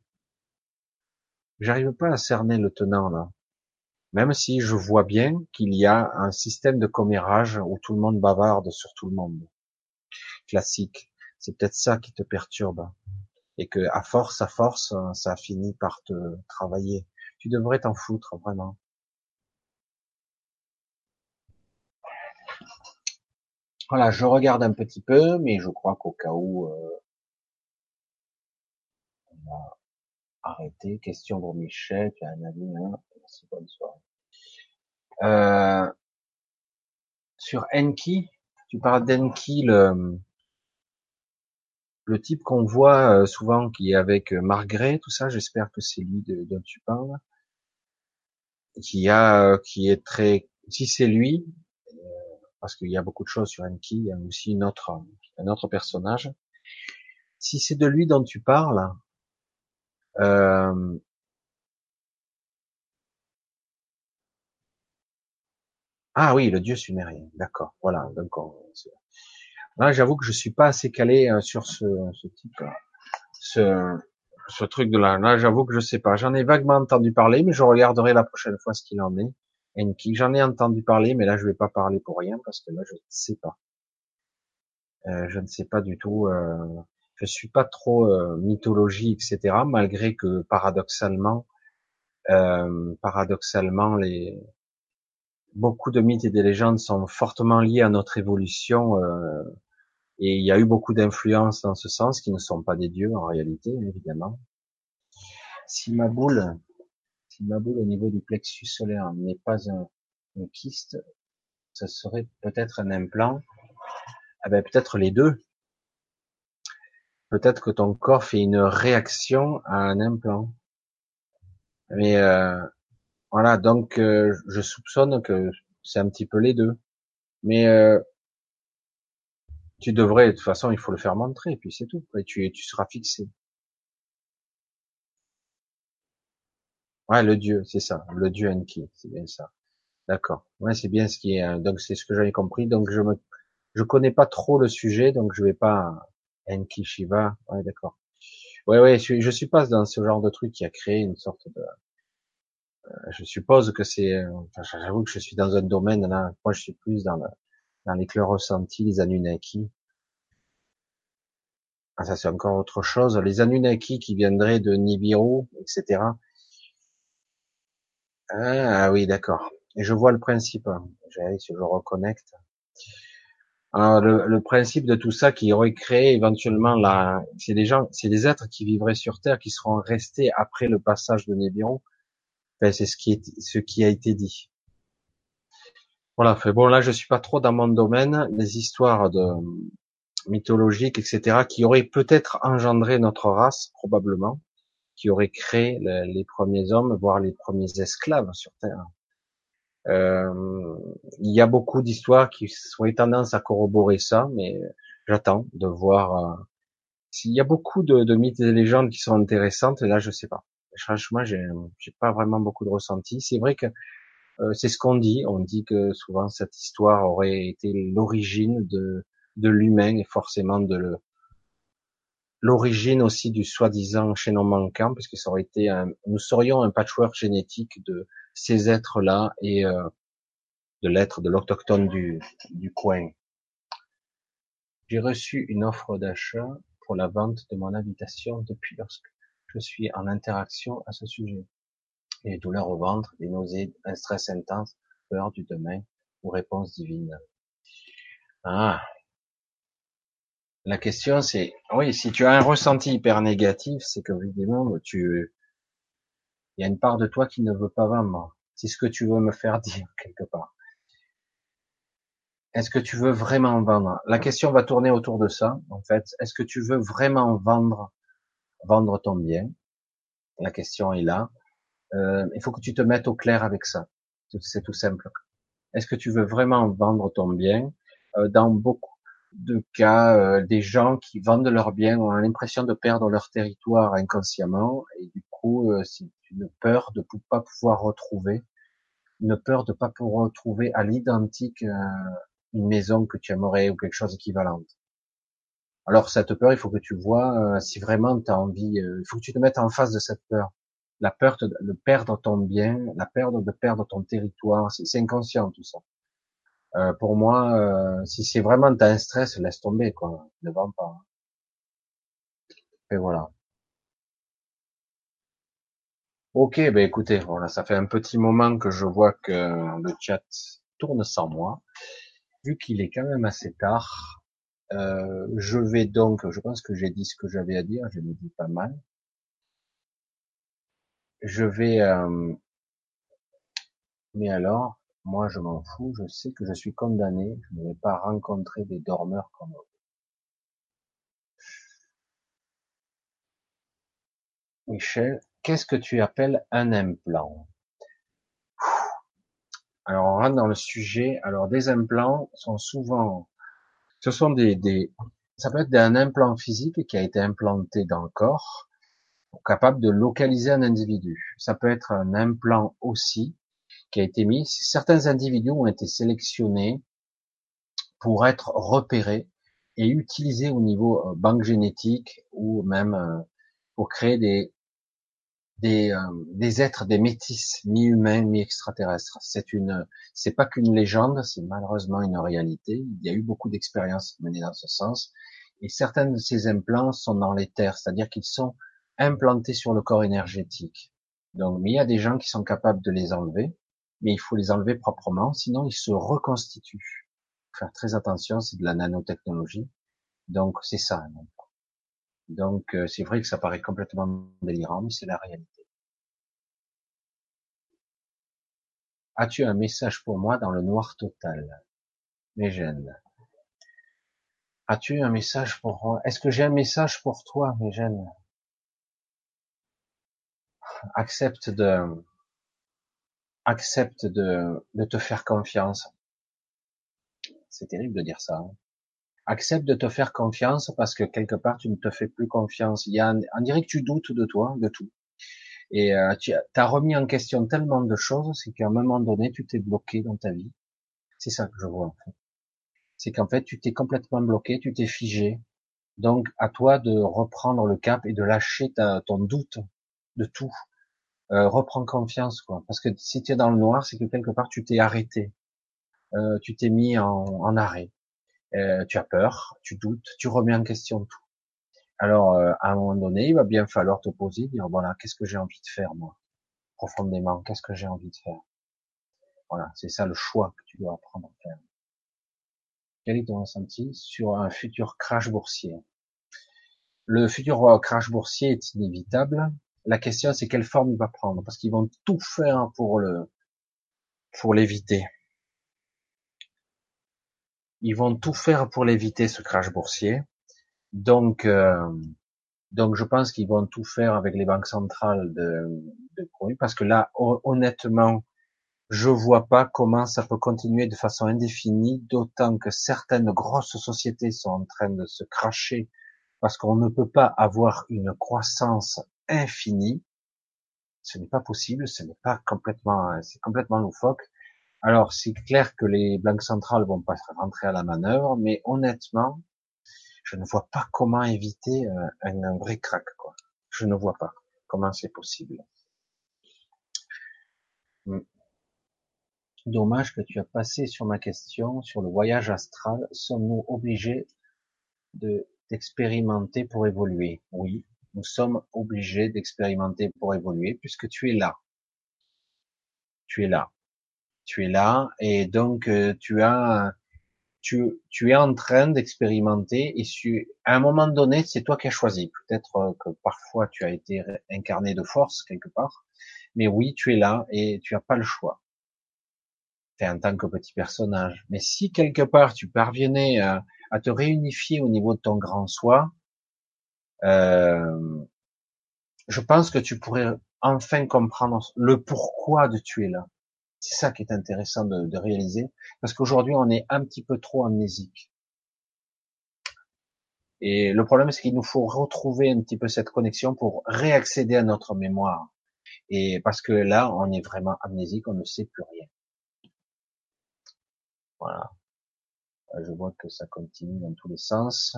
J'arrive pas à cerner le tenant là. Même si je vois bien qu'il y a un système de commérage où tout le monde bavarde sur tout le monde. Classique. C'est peut-être ça qui te perturbe. Et que, à force, à force, ça a fini par te travailler. Tu devrais t'en foutre, vraiment. Voilà, je regarde un petit peu, mais je crois qu'au cas où, euh, on va arrêter. Question pour Michel, tu as un avis, hein Merci, bonne soirée. Euh, sur Enki, tu parles d'Enki, le, le type qu'on voit euh, souvent qui est avec Margaret, tout ça, j'espère que c'est lui dont tu parles, qui a, qui est très, si c'est lui, parce qu'il y a beaucoup de choses sur Enki, il y a aussi autre, un autre personnage. Si c'est de lui dont tu parles, euh, ah oui, le dieu sumérien, d'accord, voilà. Donc là, j'avoue que je suis pas assez calé euh, sur ce, ce type, ce, ce truc de là. Là, j'avoue que je sais pas. J'en ai vaguement entendu parler, mais je regarderai la prochaine fois ce qu'il en est. Enki. J'en ai entendu parler, mais là je vais pas parler pour rien parce que là je ne sais pas. Euh, je ne sais pas du tout. Euh, je suis pas trop euh, mythologie, etc. Malgré que paradoxalement, euh, paradoxalement, les beaucoup de mythes et des légendes sont fortement liés à notre évolution. Et il y a eu beaucoup d'influences dans ce sens, qui ne sont pas des dieux en réalité, évidemment. Si ma boule ma boule au niveau du plexus solaire n'est pas un, kyste, ce serait peut-être un implant. Ah ben peut-être les deux. Peut-être que ton corps fait une réaction à un implant. Mais euh, voilà, donc euh, je soupçonne que c'est un petit peu les deux. Mais euh, tu devrais, de toute façon, il faut le faire montrer, et puis c'est tout. Et tu, seras fixé. Ouais, le dieu, c'est ça, le dieu Enki, c'est bien ça. D'accord. Ouais, c'est bien ce qui est. Euh, donc c'est ce que j'avais compris. Donc je me, je connais pas trop le sujet, donc je vais pas Enki Shiva. Ouais, d'accord. Ouais, ouais, je, je suis pas dans ce genre de truc qui a créé une sorte de. Euh, je suppose que c'est. Euh, j'avoue que je suis dans un domaine là. Moi, je suis plus dans le, dans les clairs ressentis, les Anunnaki. Ah, ça c'est encore autre chose. Les Anunnaki qui viendraient de Nibiru, etc. Ah oui, d'accord. Et je vois le principe. J'allais si je reconnecte. Alors, le, principe de tout ça qui aurait créé éventuellement la, c'est des gens, c'est des êtres qui vivraient sur Terre, qui seront restés après le passage de Nibiru. Enfin, c'est ce qui est, ce qui a été dit. Voilà. Fait bon, là, je suis pas trop dans mon domaine. Les histoires de mythologiques, etc., qui auraient peut-être engendré notre race, probablement qui aurait créé les premiers hommes, voire les premiers esclaves sur Terre. Euh, il y a beaucoup d'histoires qui ont tendance à corroborer ça, mais j'attends de voir. Euh, s'il y a beaucoup de, mythes et de légendes qui sont intéressantes, et là je sais pas. Franchement, j'ai, pas vraiment beaucoup de ressenti. C'est vrai que c'est ce qu'on dit. On dit que souvent cette histoire aurait été l'origine de, de l'humain et forcément de l'origine aussi du soi-disant chaînon manquant, parce que ça aurait été un, nous serions un patchwork génétique de ces êtres-là et euh, de l'être de l'autochtone du, du coin. J'ai reçu une offre d'achat pour la vente de mon habitation depuis lorsque je suis en interaction à ce sujet. Et douleurs au ventre, des nausées, un stress intense, peur du demain ou réponse divine. Ah, La question c'est, oui, si tu as un ressenti hyper négatif, c'est que évidemment tu, il y a une part de toi qui ne veut pas vendre. C'est ce que tu veux me faire (laughs) dire quelque part. Est-ce que tu veux vraiment vendre? La question va tourner autour de ça, en fait. Est-ce que tu veux vraiment vendre, vendre ton bien? La question est là. Euh, il faut que tu te mettes au clair avec ça. C'est tout simple. Est-ce que tu veux vraiment vendre ton bien? Euh, Dans beaucoup de cas, euh, des gens qui vendent leur bien ont l'impression de perdre leur territoire inconsciemment et du coup, c'est une peur de ne pas pouvoir retrouver, une peur de pas pouvoir retrouver à l'identique une maison que tu aimerais ou quelque chose d'équivalent. Alors cette peur, il faut que tu vois si vraiment tu as envie, il faut que tu te mettes en face de cette peur. La peur de, perdre ton bien, la peur de perdre ton territoire, c'est inconscient tout ça. Euh, pour moi, euh, si c'est vraiment un stress, laisse tomber, quoi. Ne vends pas. Et voilà. Ok, ben écoutez, voilà, ça fait un petit moment que je vois que le chat tourne sans moi. Vu qu'il est quand même assez tard, euh, je vais donc, je pense que j'ai dit ce que j'avais à dire, je l'ai dit pas mal. Je vais, euh, mais alors, moi, je m'en fous, je sais que je suis condamné, je ne vais pas rencontrer des dormeurs comme eux. Michel, qu'est-ce que tu appelles un implant? Alors, on rentre dans le sujet. Alors, des implants sont souvent, ce sont des, des ça peut être un implant physique qui a été implanté dans le corps, capable de localiser un individu. Ça peut être un implant aussi qui a été mis. Certains individus ont été sélectionnés pour être repérés et utilisés au niveau euh, banque génétique ou même euh, pour créer des des, euh, des êtres, des métis, mi-humains, mi-extraterrestres. C'est une, c'est pas qu'une légende, c'est malheureusement une réalité. Il y a eu beaucoup d'expériences menées dans ce sens. Et certains de ces implants sont dans les terres, c'est-à-dire qu'ils sont implantés sur le corps énergétique. Donc, mais il y a des gens qui sont capables de les enlever mais il faut les enlever proprement, sinon ils se reconstituent. Faire très attention, c'est de la nanotechnologie. Donc c'est ça. Donc euh, c'est vrai que ça paraît complètement délirant, mais c'est la réalité. As-tu un message pour moi dans le noir total Mégène. As-tu un message pour moi? Est-ce que j'ai un message pour toi, Mégène Accepte de accepte de, de te faire confiance. C'est terrible de dire ça. Hein. Accepte de te faire confiance parce que quelque part tu ne te fais plus confiance. Il y a, on dirait que tu doutes de toi, de tout. Et euh, tu as remis en question tellement de choses, c'est qu'à un moment donné, tu t'es bloqué dans ta vie. C'est ça que je vois en fait. C'est qu'en fait, tu t'es complètement bloqué, tu t'es figé. Donc, à toi de reprendre le cap et de lâcher ta, ton doute de tout euh, reprends confiance, quoi. Parce que si tu es dans le noir, c'est que quelque part tu t'es arrêté, euh, tu t'es mis en, arrêt, euh, tu as peur, tu doutes, tu remets en question tout. Alors, euh, à un moment donné, il va bien falloir te poser, dire voilà, qu'est-ce que j'ai envie de faire moi, profondément, qu'est-ce que j'ai envie de faire? Voilà, c'est ça le choix que tu dois apprendre à faire. Quel est ton ressenti sur un futur crash boursier? Le futur crash boursier est inévitable, la question, c'est quelle forme il va prendre, parce qu'ils vont tout faire pour le, pour l'éviter. Ils vont tout faire pour l'éviter ce crash boursier. Donc, euh, donc je pense qu'ils vont tout faire avec les banques centrales de, de parce que là, honnêtement, je vois pas comment ça peut continuer de façon indéfinie, d'autant que certaines grosses sociétés sont en train de se cracher parce qu'on ne peut pas avoir une croissance infini. Ce n'est pas possible, ce n'est pas complètement, c'est complètement loufoque. Alors, c'est clair que les banques centrales vont pas rentrer à la manœuvre, mais honnêtement, je ne vois pas comment éviter euh, un, vrai crack, quoi. Je ne vois pas comment c'est possible. Hmm. Dommage que tu as passé sur ma question sur le voyage astral. Sommes-nous obligés de d'expérimenter pour évoluer? Oui, nous sommes obligés d'expérimenter pour évoluer puisque tu es là. Tu es là. Tu es là et donc euh, tu as tu, tu es en train d'expérimenter et tu, à un moment donné, c'est toi qui as choisi. Peut-être euh, que parfois tu as été incarné de force quelque part, mais oui, tu es là et tu as pas le choix. es en tant que petit personnage. Mais si quelque part tu parvenais à, à te réunifier au niveau de ton grand soi, euh, je pense que tu pourrais enfin comprendre le pourquoi de tu es là. C'est ça qui est intéressant de, de réaliser, parce qu'aujourd'hui on est un petit peu trop amnésique. Et le problème, c'est qu'il nous faut retrouver un petit peu cette connexion pour réaccéder à notre mémoire. Et parce que là, on est vraiment amnésique, on ne sait plus rien. Voilà. Je vois que ça continue dans tous les sens.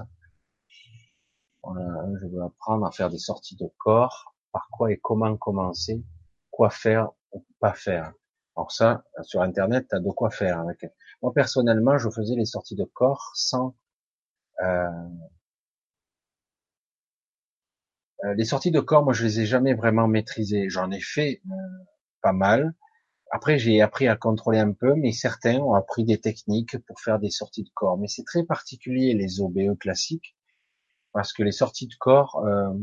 Je veux apprendre à faire des sorties de corps. Par quoi et comment commencer Quoi faire ou pas faire Alors ça, sur Internet, tu as de quoi faire. Moi, personnellement, je faisais les sorties de corps sans... Euh... euh les sorties de corps, moi, je les ai jamais vraiment maîtrisées. J'en ai fait euh, pas mal. Après, j'ai appris à contrôler un peu, mais certains ont appris des techniques pour faire des sorties de corps. Mais c'est très particulier les OBE classiques, parce que les sorties de corps, euh,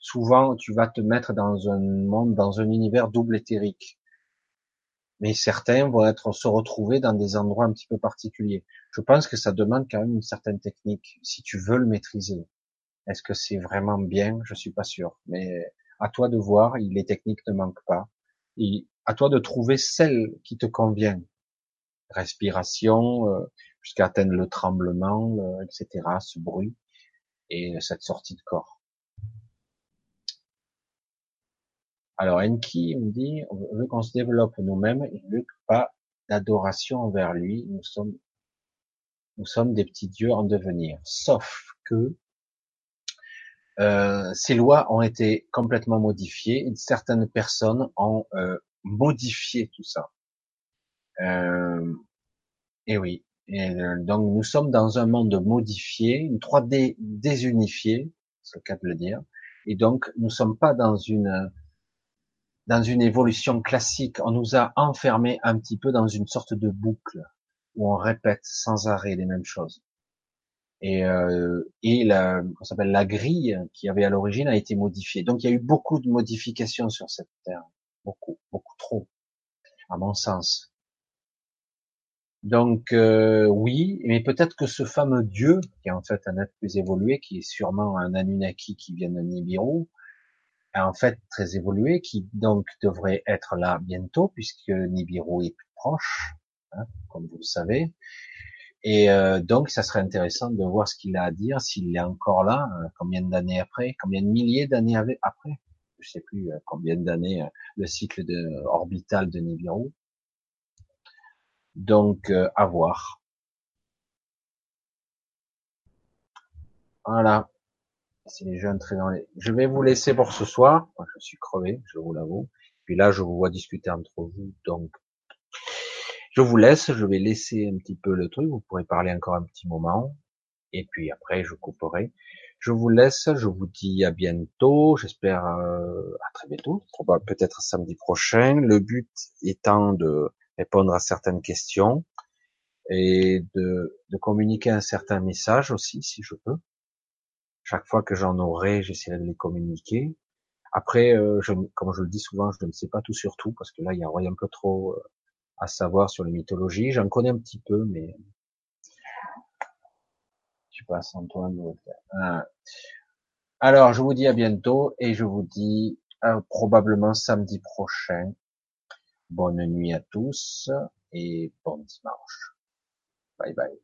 souvent, tu vas te mettre dans un monde, dans un univers double éthérique. Mais certains vont être se retrouver dans des endroits un petit peu particuliers. Je pense que ça demande quand même une certaine technique, si tu veux le maîtriser. Est-ce que c'est vraiment bien? Je suis pas sûr. Mais à toi de voir. Les techniques ne manquent pas. Et à toi de trouver celle qui te convient. Respiration, euh, jusqu'à atteindre le tremblement, etc., ce bruit et cette sortie de corps. Alors Enki me dit, veut qu'on se développe nous-mêmes, il veut pas d'adoration envers lui. Nous sommes, nous sommes des petits dieux en devenir. Sauf que euh, ces lois ont été complètement modifiées. Certaines personnes ont euh, modifier tout ça. Euh, et oui. Et euh, donc nous sommes dans un monde modifié, une 3D désunifiée, c'est le cas de le dire. Et donc nous sommes pas dans une dans une évolution classique. On nous a enfermés un petit peu dans une sorte de boucle où on répète sans arrêt les mêmes choses. Et, euh, et la, on s'appelle la grille qui avait à l'origine a été modifiée. Donc il y a eu beaucoup de modifications sur cette terre beaucoup, beaucoup trop, à mon sens. Donc euh, oui, mais peut-être que ce fameux Dieu, qui est en fait un être plus évolué, qui est sûrement un Anunnaki qui vient de Nibiru, est en fait très évolué, qui donc devrait être là bientôt, puisque Nibiru est plus proche, hein, comme vous le savez. Et euh, donc, ça serait intéressant de voir ce qu'il a à dire, s'il est encore là, euh, combien d'années après, combien de milliers d'années après je sais plus combien d'années le cycle orbital de Nibiru. Donc euh, à voir. Voilà. C'est les jeunes très dans les... Je vais vous laisser pour ce soir. Je suis crevé, je vous l'avoue. Puis là, je vous vois discuter entre vous, donc je vous laisse. Je vais laisser un petit peu le truc. Vous pourrez parler encore un petit moment. Et puis après, je couperai. Je vous laisse, je vous dis à bientôt, j'espère euh, à très bientôt, peut-être samedi prochain. Le but étant de répondre à certaines questions et de, de communiquer un certain message aussi, si je peux. Chaque fois que j'en aurai, j'essaierai de les communiquer. Après, euh, je, comme je le dis souvent, je ne sais pas tout sur tout, parce que là, il y a un peu trop euh, à savoir sur les mythologies. J'en connais un petit peu, mais je passe Antoine. Ah. Alors, je vous dis à bientôt et je vous dis euh, probablement samedi prochain. Bonne nuit à tous et bon dimanche. Bye bye.